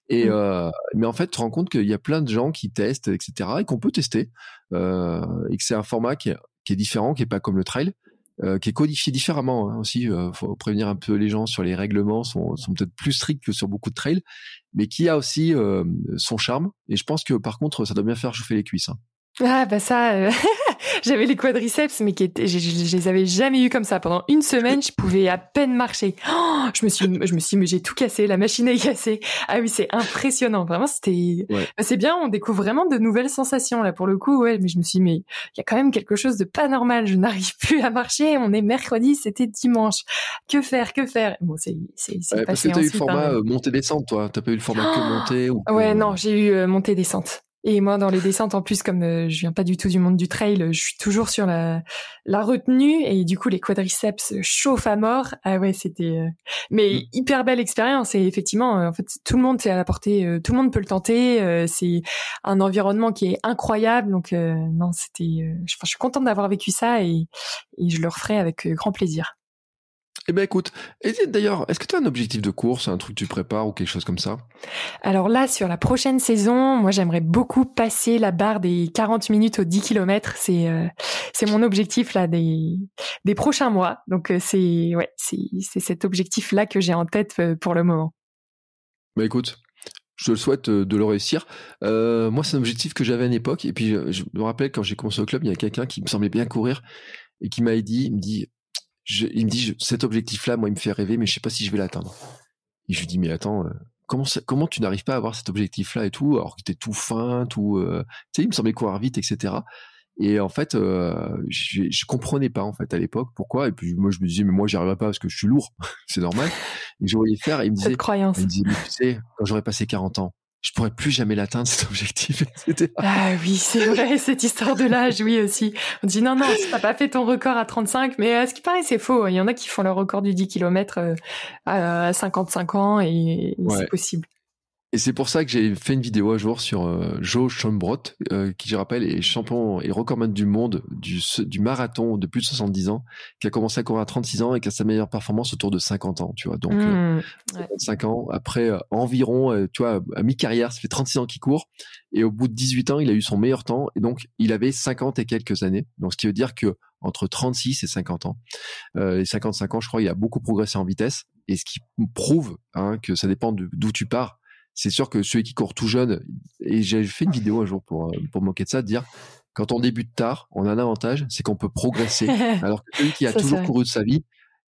Et mmh. euh, mais en fait, tu te rends compte qu'il y a plein de gens qui testent, etc., et qu'on peut tester, euh, et que c'est un format qui est, qui est, différent, qui est pas comme le trail, euh, qui est codifié différemment hein, aussi. Euh, faut prévenir un peu les gens sur les règlements, sont, sont peut-être plus stricts que sur beaucoup de trails, mais qui a aussi euh, son charme. Et je pense que par contre, ça doit bien faire chauffer les cuisses. Hein. Ah bah ça, euh, j'avais les quadriceps, mais qui étaient, je, je, les avais jamais eu comme ça. Pendant une semaine, je pouvais à peine marcher. Oh, je me suis, je me suis, mais j'ai tout cassé, la machine est cassée. Ah oui, c'est impressionnant. Vraiment, c'était, bah, c'est bien. On découvre vraiment de nouvelles sensations là pour le coup. Ouais, mais je me suis, mais il y a quand même quelque chose de pas normal. Je n'arrive plus à marcher. On est mercredi, c'était dimanche. Que faire, que faire? Bon, c'est, c'est, c'est ouais, Parce que t'as eu le format hein. euh, montée-descente, toi. T'as pas eu le format que montée ou Ouais, non, j'ai eu euh, montée-descente. Et moi, dans les descentes, en plus, comme euh, je viens pas du tout du monde du trail, je suis toujours sur la, la retenue et du coup, les quadriceps chauffent à mort. Ah ouais, c'était, euh, mais mm. hyper belle expérience. Et effectivement, euh, en fait, tout le monde est à la portée, tout le monde peut le tenter. c'est un environnement qui est incroyable. Donc, non, c'était, je, je suis contente d'avoir vécu ça et, et je le referai avec grand plaisir. Eh ben écoute, d'ailleurs, est-ce que tu as un objectif de course, un truc que tu prépares ou quelque chose comme ça? Alors là, sur la prochaine saison, moi j'aimerais beaucoup passer la barre des 40 minutes aux 10 km. C'est euh, c'est mon objectif là des des prochains mois. Donc euh, c'est ouais, c'est cet objectif là que j'ai en tête euh, pour le moment. Bah écoute, je le souhaite de le réussir. moi, c'est un objectif que j'avais à une époque. Et puis, je, me rappelle quand j'ai commencé au club, il y a quelqu'un qui me semblait bien courir et qui m'a dit, il me dit, il me dit cet objectif-là, moi, il me fait rêver, mais je sais pas si je vais l'atteindre. Et je lui dis mais attends, euh, comment comment tu n'arrives pas à avoir cet objectif-là et tout, alors que t'es tout fin, tout, euh, tu sais, il me semblait courir vite, etc. Et en fait, euh, je, je comprenais pas en fait à l'époque pourquoi. Et puis moi je me disais mais moi j'y arriverai pas parce que je suis lourd, c'est normal. Et je voyais faire et il me disait, croyance. il me disait mais tu sais quand j'aurais passé 40 ans, je pourrais plus jamais l'atteindre cet objectif, etc. Ah oui, c'est vrai, cette histoire de l'âge, oui aussi. On dit non, non, tu n'as pas fait ton record à 35, mais à ce qui paraît, c'est faux. Il y en a qui font leur record du 10 km euh, à 55 ans et, c'est possible. Et c'est pour ça que j'ai fait une vidéo un jour sur euh, Joe Schombrot, euh, qui je rappelle est champion et recordman du monde du, du marathon de plus de 70 ans, qui a commencé à courir à 36 ans et qui a sa meilleure performance autour de 50 ans, tu vois. Donc euh, 5 mmh, ans après euh, environ, tu vois, à mi-carrière, ça fait 36 ans qu'il court et au bout de 18 ans, il a eu son meilleur temps et donc il avait 50 et quelques années. Donc ce qui veut dire que entre 36 et 50 ans, et 55 ans, je crois, il a beaucoup progressé en vitesse et ce qui prouve hein, que ça dépend d'où tu pars c'est sûr que celui qui court tout jeune, et j'ai fait une vidéo un jour pour, euh, pour moquer de ça, de dire quand on débute tard, on a un avantage, c'est qu'on peut progresser. Alors que celui qui a toujours couru de sa vie,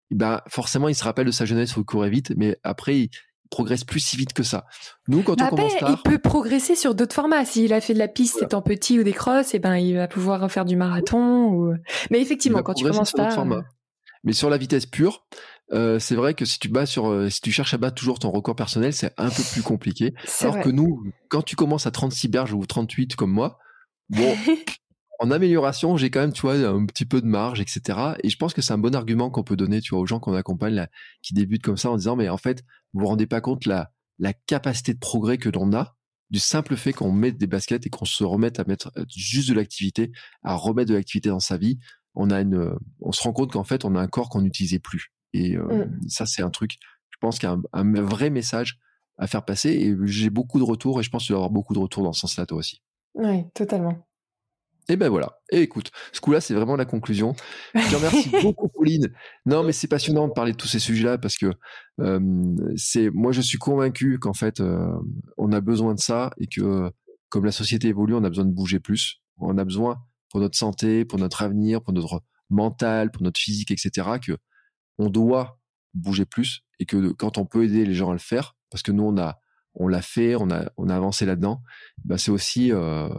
ben forcément, il se rappelle de sa jeunesse où il courait vite, mais après, il progresse plus si vite que ça. Nous, quand on commence tard, il peut progresser sur d'autres formats. S'il a fait de la piste étant petit ou des crosses, et eh ben il va pouvoir faire du marathon. Ou... Mais effectivement, quand tu commences tard, mais sur la vitesse pure, euh, c'est vrai que si tu bats sur, euh, si tu cherches à battre toujours ton record personnel, c'est un peu plus compliqué. Alors que nous, quand tu commences à 36 berges ou 38 comme moi, bon, en amélioration, j'ai quand même, tu vois, un petit peu de marge, etc. Et je pense que c'est un bon argument qu'on peut donner, tu vois, aux gens qu'on accompagne, là, qui débutent comme ça, en disant, mais en fait, vous vous rendez pas compte la, la capacité de progrès que l'on a du simple fait qu'on mette des baskets et qu'on se remette à mettre euh, juste de l'activité, à remettre de l'activité dans sa vie. On a une, on se rend compte qu'en fait, on a un corps qu'on n'utilisait plus. Et euh, mmh. ça, c'est un truc, je pense qu'il y a un, vrai message à faire passer. Et j'ai beaucoup de retours et je pense que tu vas avoir beaucoup de retours dans ce sens-là, toi aussi. Oui, totalement. Et ben voilà. Et écoute, ce coup-là, c'est vraiment la conclusion. Je te remercie beaucoup, Pauline. Non, mais c'est passionnant de parler de tous ces sujets-là parce que c'est, moi, je suis convaincu qu'en fait, on a besoin de ça et que comme la société évolue, on a besoin de bouger plus. On a besoin pour notre santé, pour notre avenir, pour notre mental, pour notre physique, etc. Que on doit bouger plus et que quand on peut aider les gens à le faire, parce que nous on a on l'a fait, on a on a avancé là-dedans, bah c'est aussi euh,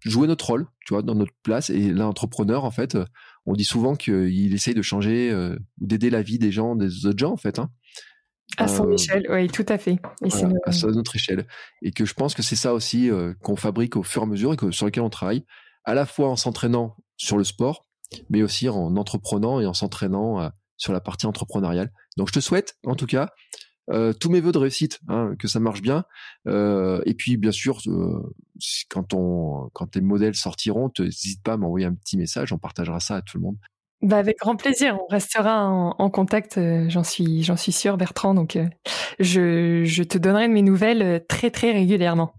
jouer notre rôle, tu vois, dans notre place. Et l'entrepreneur, en fait, on dit souvent qu'il essaye de changer euh, ou d'aider la vie des gens, des autres gens, en fait. Hein. À son euh, échelle, oui, tout à fait. À notre échelle. Et que je pense que c'est ça aussi qu'on fabrique au fur et à mesure et que, sur lequel on travaille, à la fois en s'entraînant sur le sport, mais aussi en entreprenant et en s'entraînant sur la partie entrepreneuriale. Donc je te souhaite, en tout cas, euh, tous mes voeux de réussite, hein, que ça marche bien. Euh, et puis, bien sûr, euh, quand, on, quand tes modèles sortiront, n'hésite pas à m'envoyer un petit message, on partagera ça à tout le monde. Bah avec grand plaisir, on restera en, contact, j'en suis, j'en suis sûr, Bertrand. Donc, je, je te donnerai de mes nouvelles très, très régulièrement.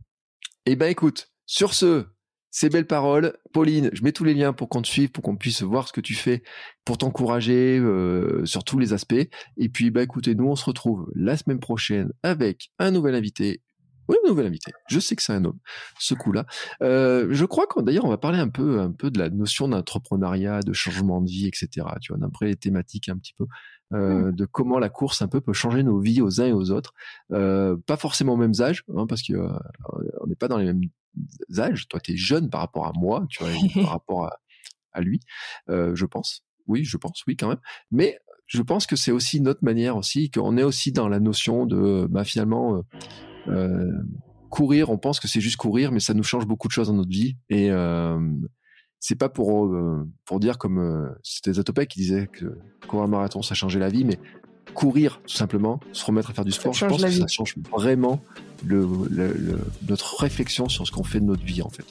Eh ben, écoute, sur ce, ces belles paroles. Pauline, je mets tous les liens pour qu'on te suive, pour qu'on puisse voir ce que tu fais, pour t'encourager euh, sur tous les aspects. Et puis, bah écoutez, nous on se retrouve la semaine prochaine avec un nouvel invité. Oui, un nouvel invité. Je sais que c'est un homme, ce coup-là. Euh, je crois qu'on d'ailleurs on va parler un peu, un peu de la notion d'entrepreneuriat, de changement de vie, etc. Tu vois, d'après les thématiques un petit peu. Euh, mmh. de comment la course un peu peut changer nos vies aux uns et aux autres. Euh, pas forcément aux mêmes âges, hein, parce que euh, on n'est pas dans les mêmes âges. Toi, tu es jeune par rapport à moi, tu vois, par rapport à, à lui, je pense. Oui, je pense, oui, quand même. Mais je pense que c'est aussi notre manière aussi, qu'on est aussi dans la notion de, bah, finalement, courir. On pense que c'est juste courir, mais ça nous change beaucoup de choses dans notre vie. Et c'est pas pour euh, pour dire comme euh, c'était Zatopek qui disait que courir un marathon ça changeait la vie, mais courir tout simplement, se remettre à faire du sport, je pense que ça change vraiment le, notre réflexion sur ce qu'on fait de notre vie en fait.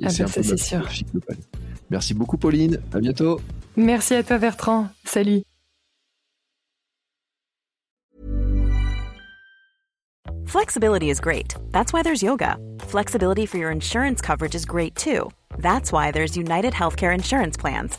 Et ah c'est bah un peu sûr. Merci beaucoup Pauline, à bientôt. Merci à toi Bertrand, salut. Flexibility is great. That's why there's yoga. Flexibility for your insurance coverage is great too. That's why there's United Healthcare Insurance Plans.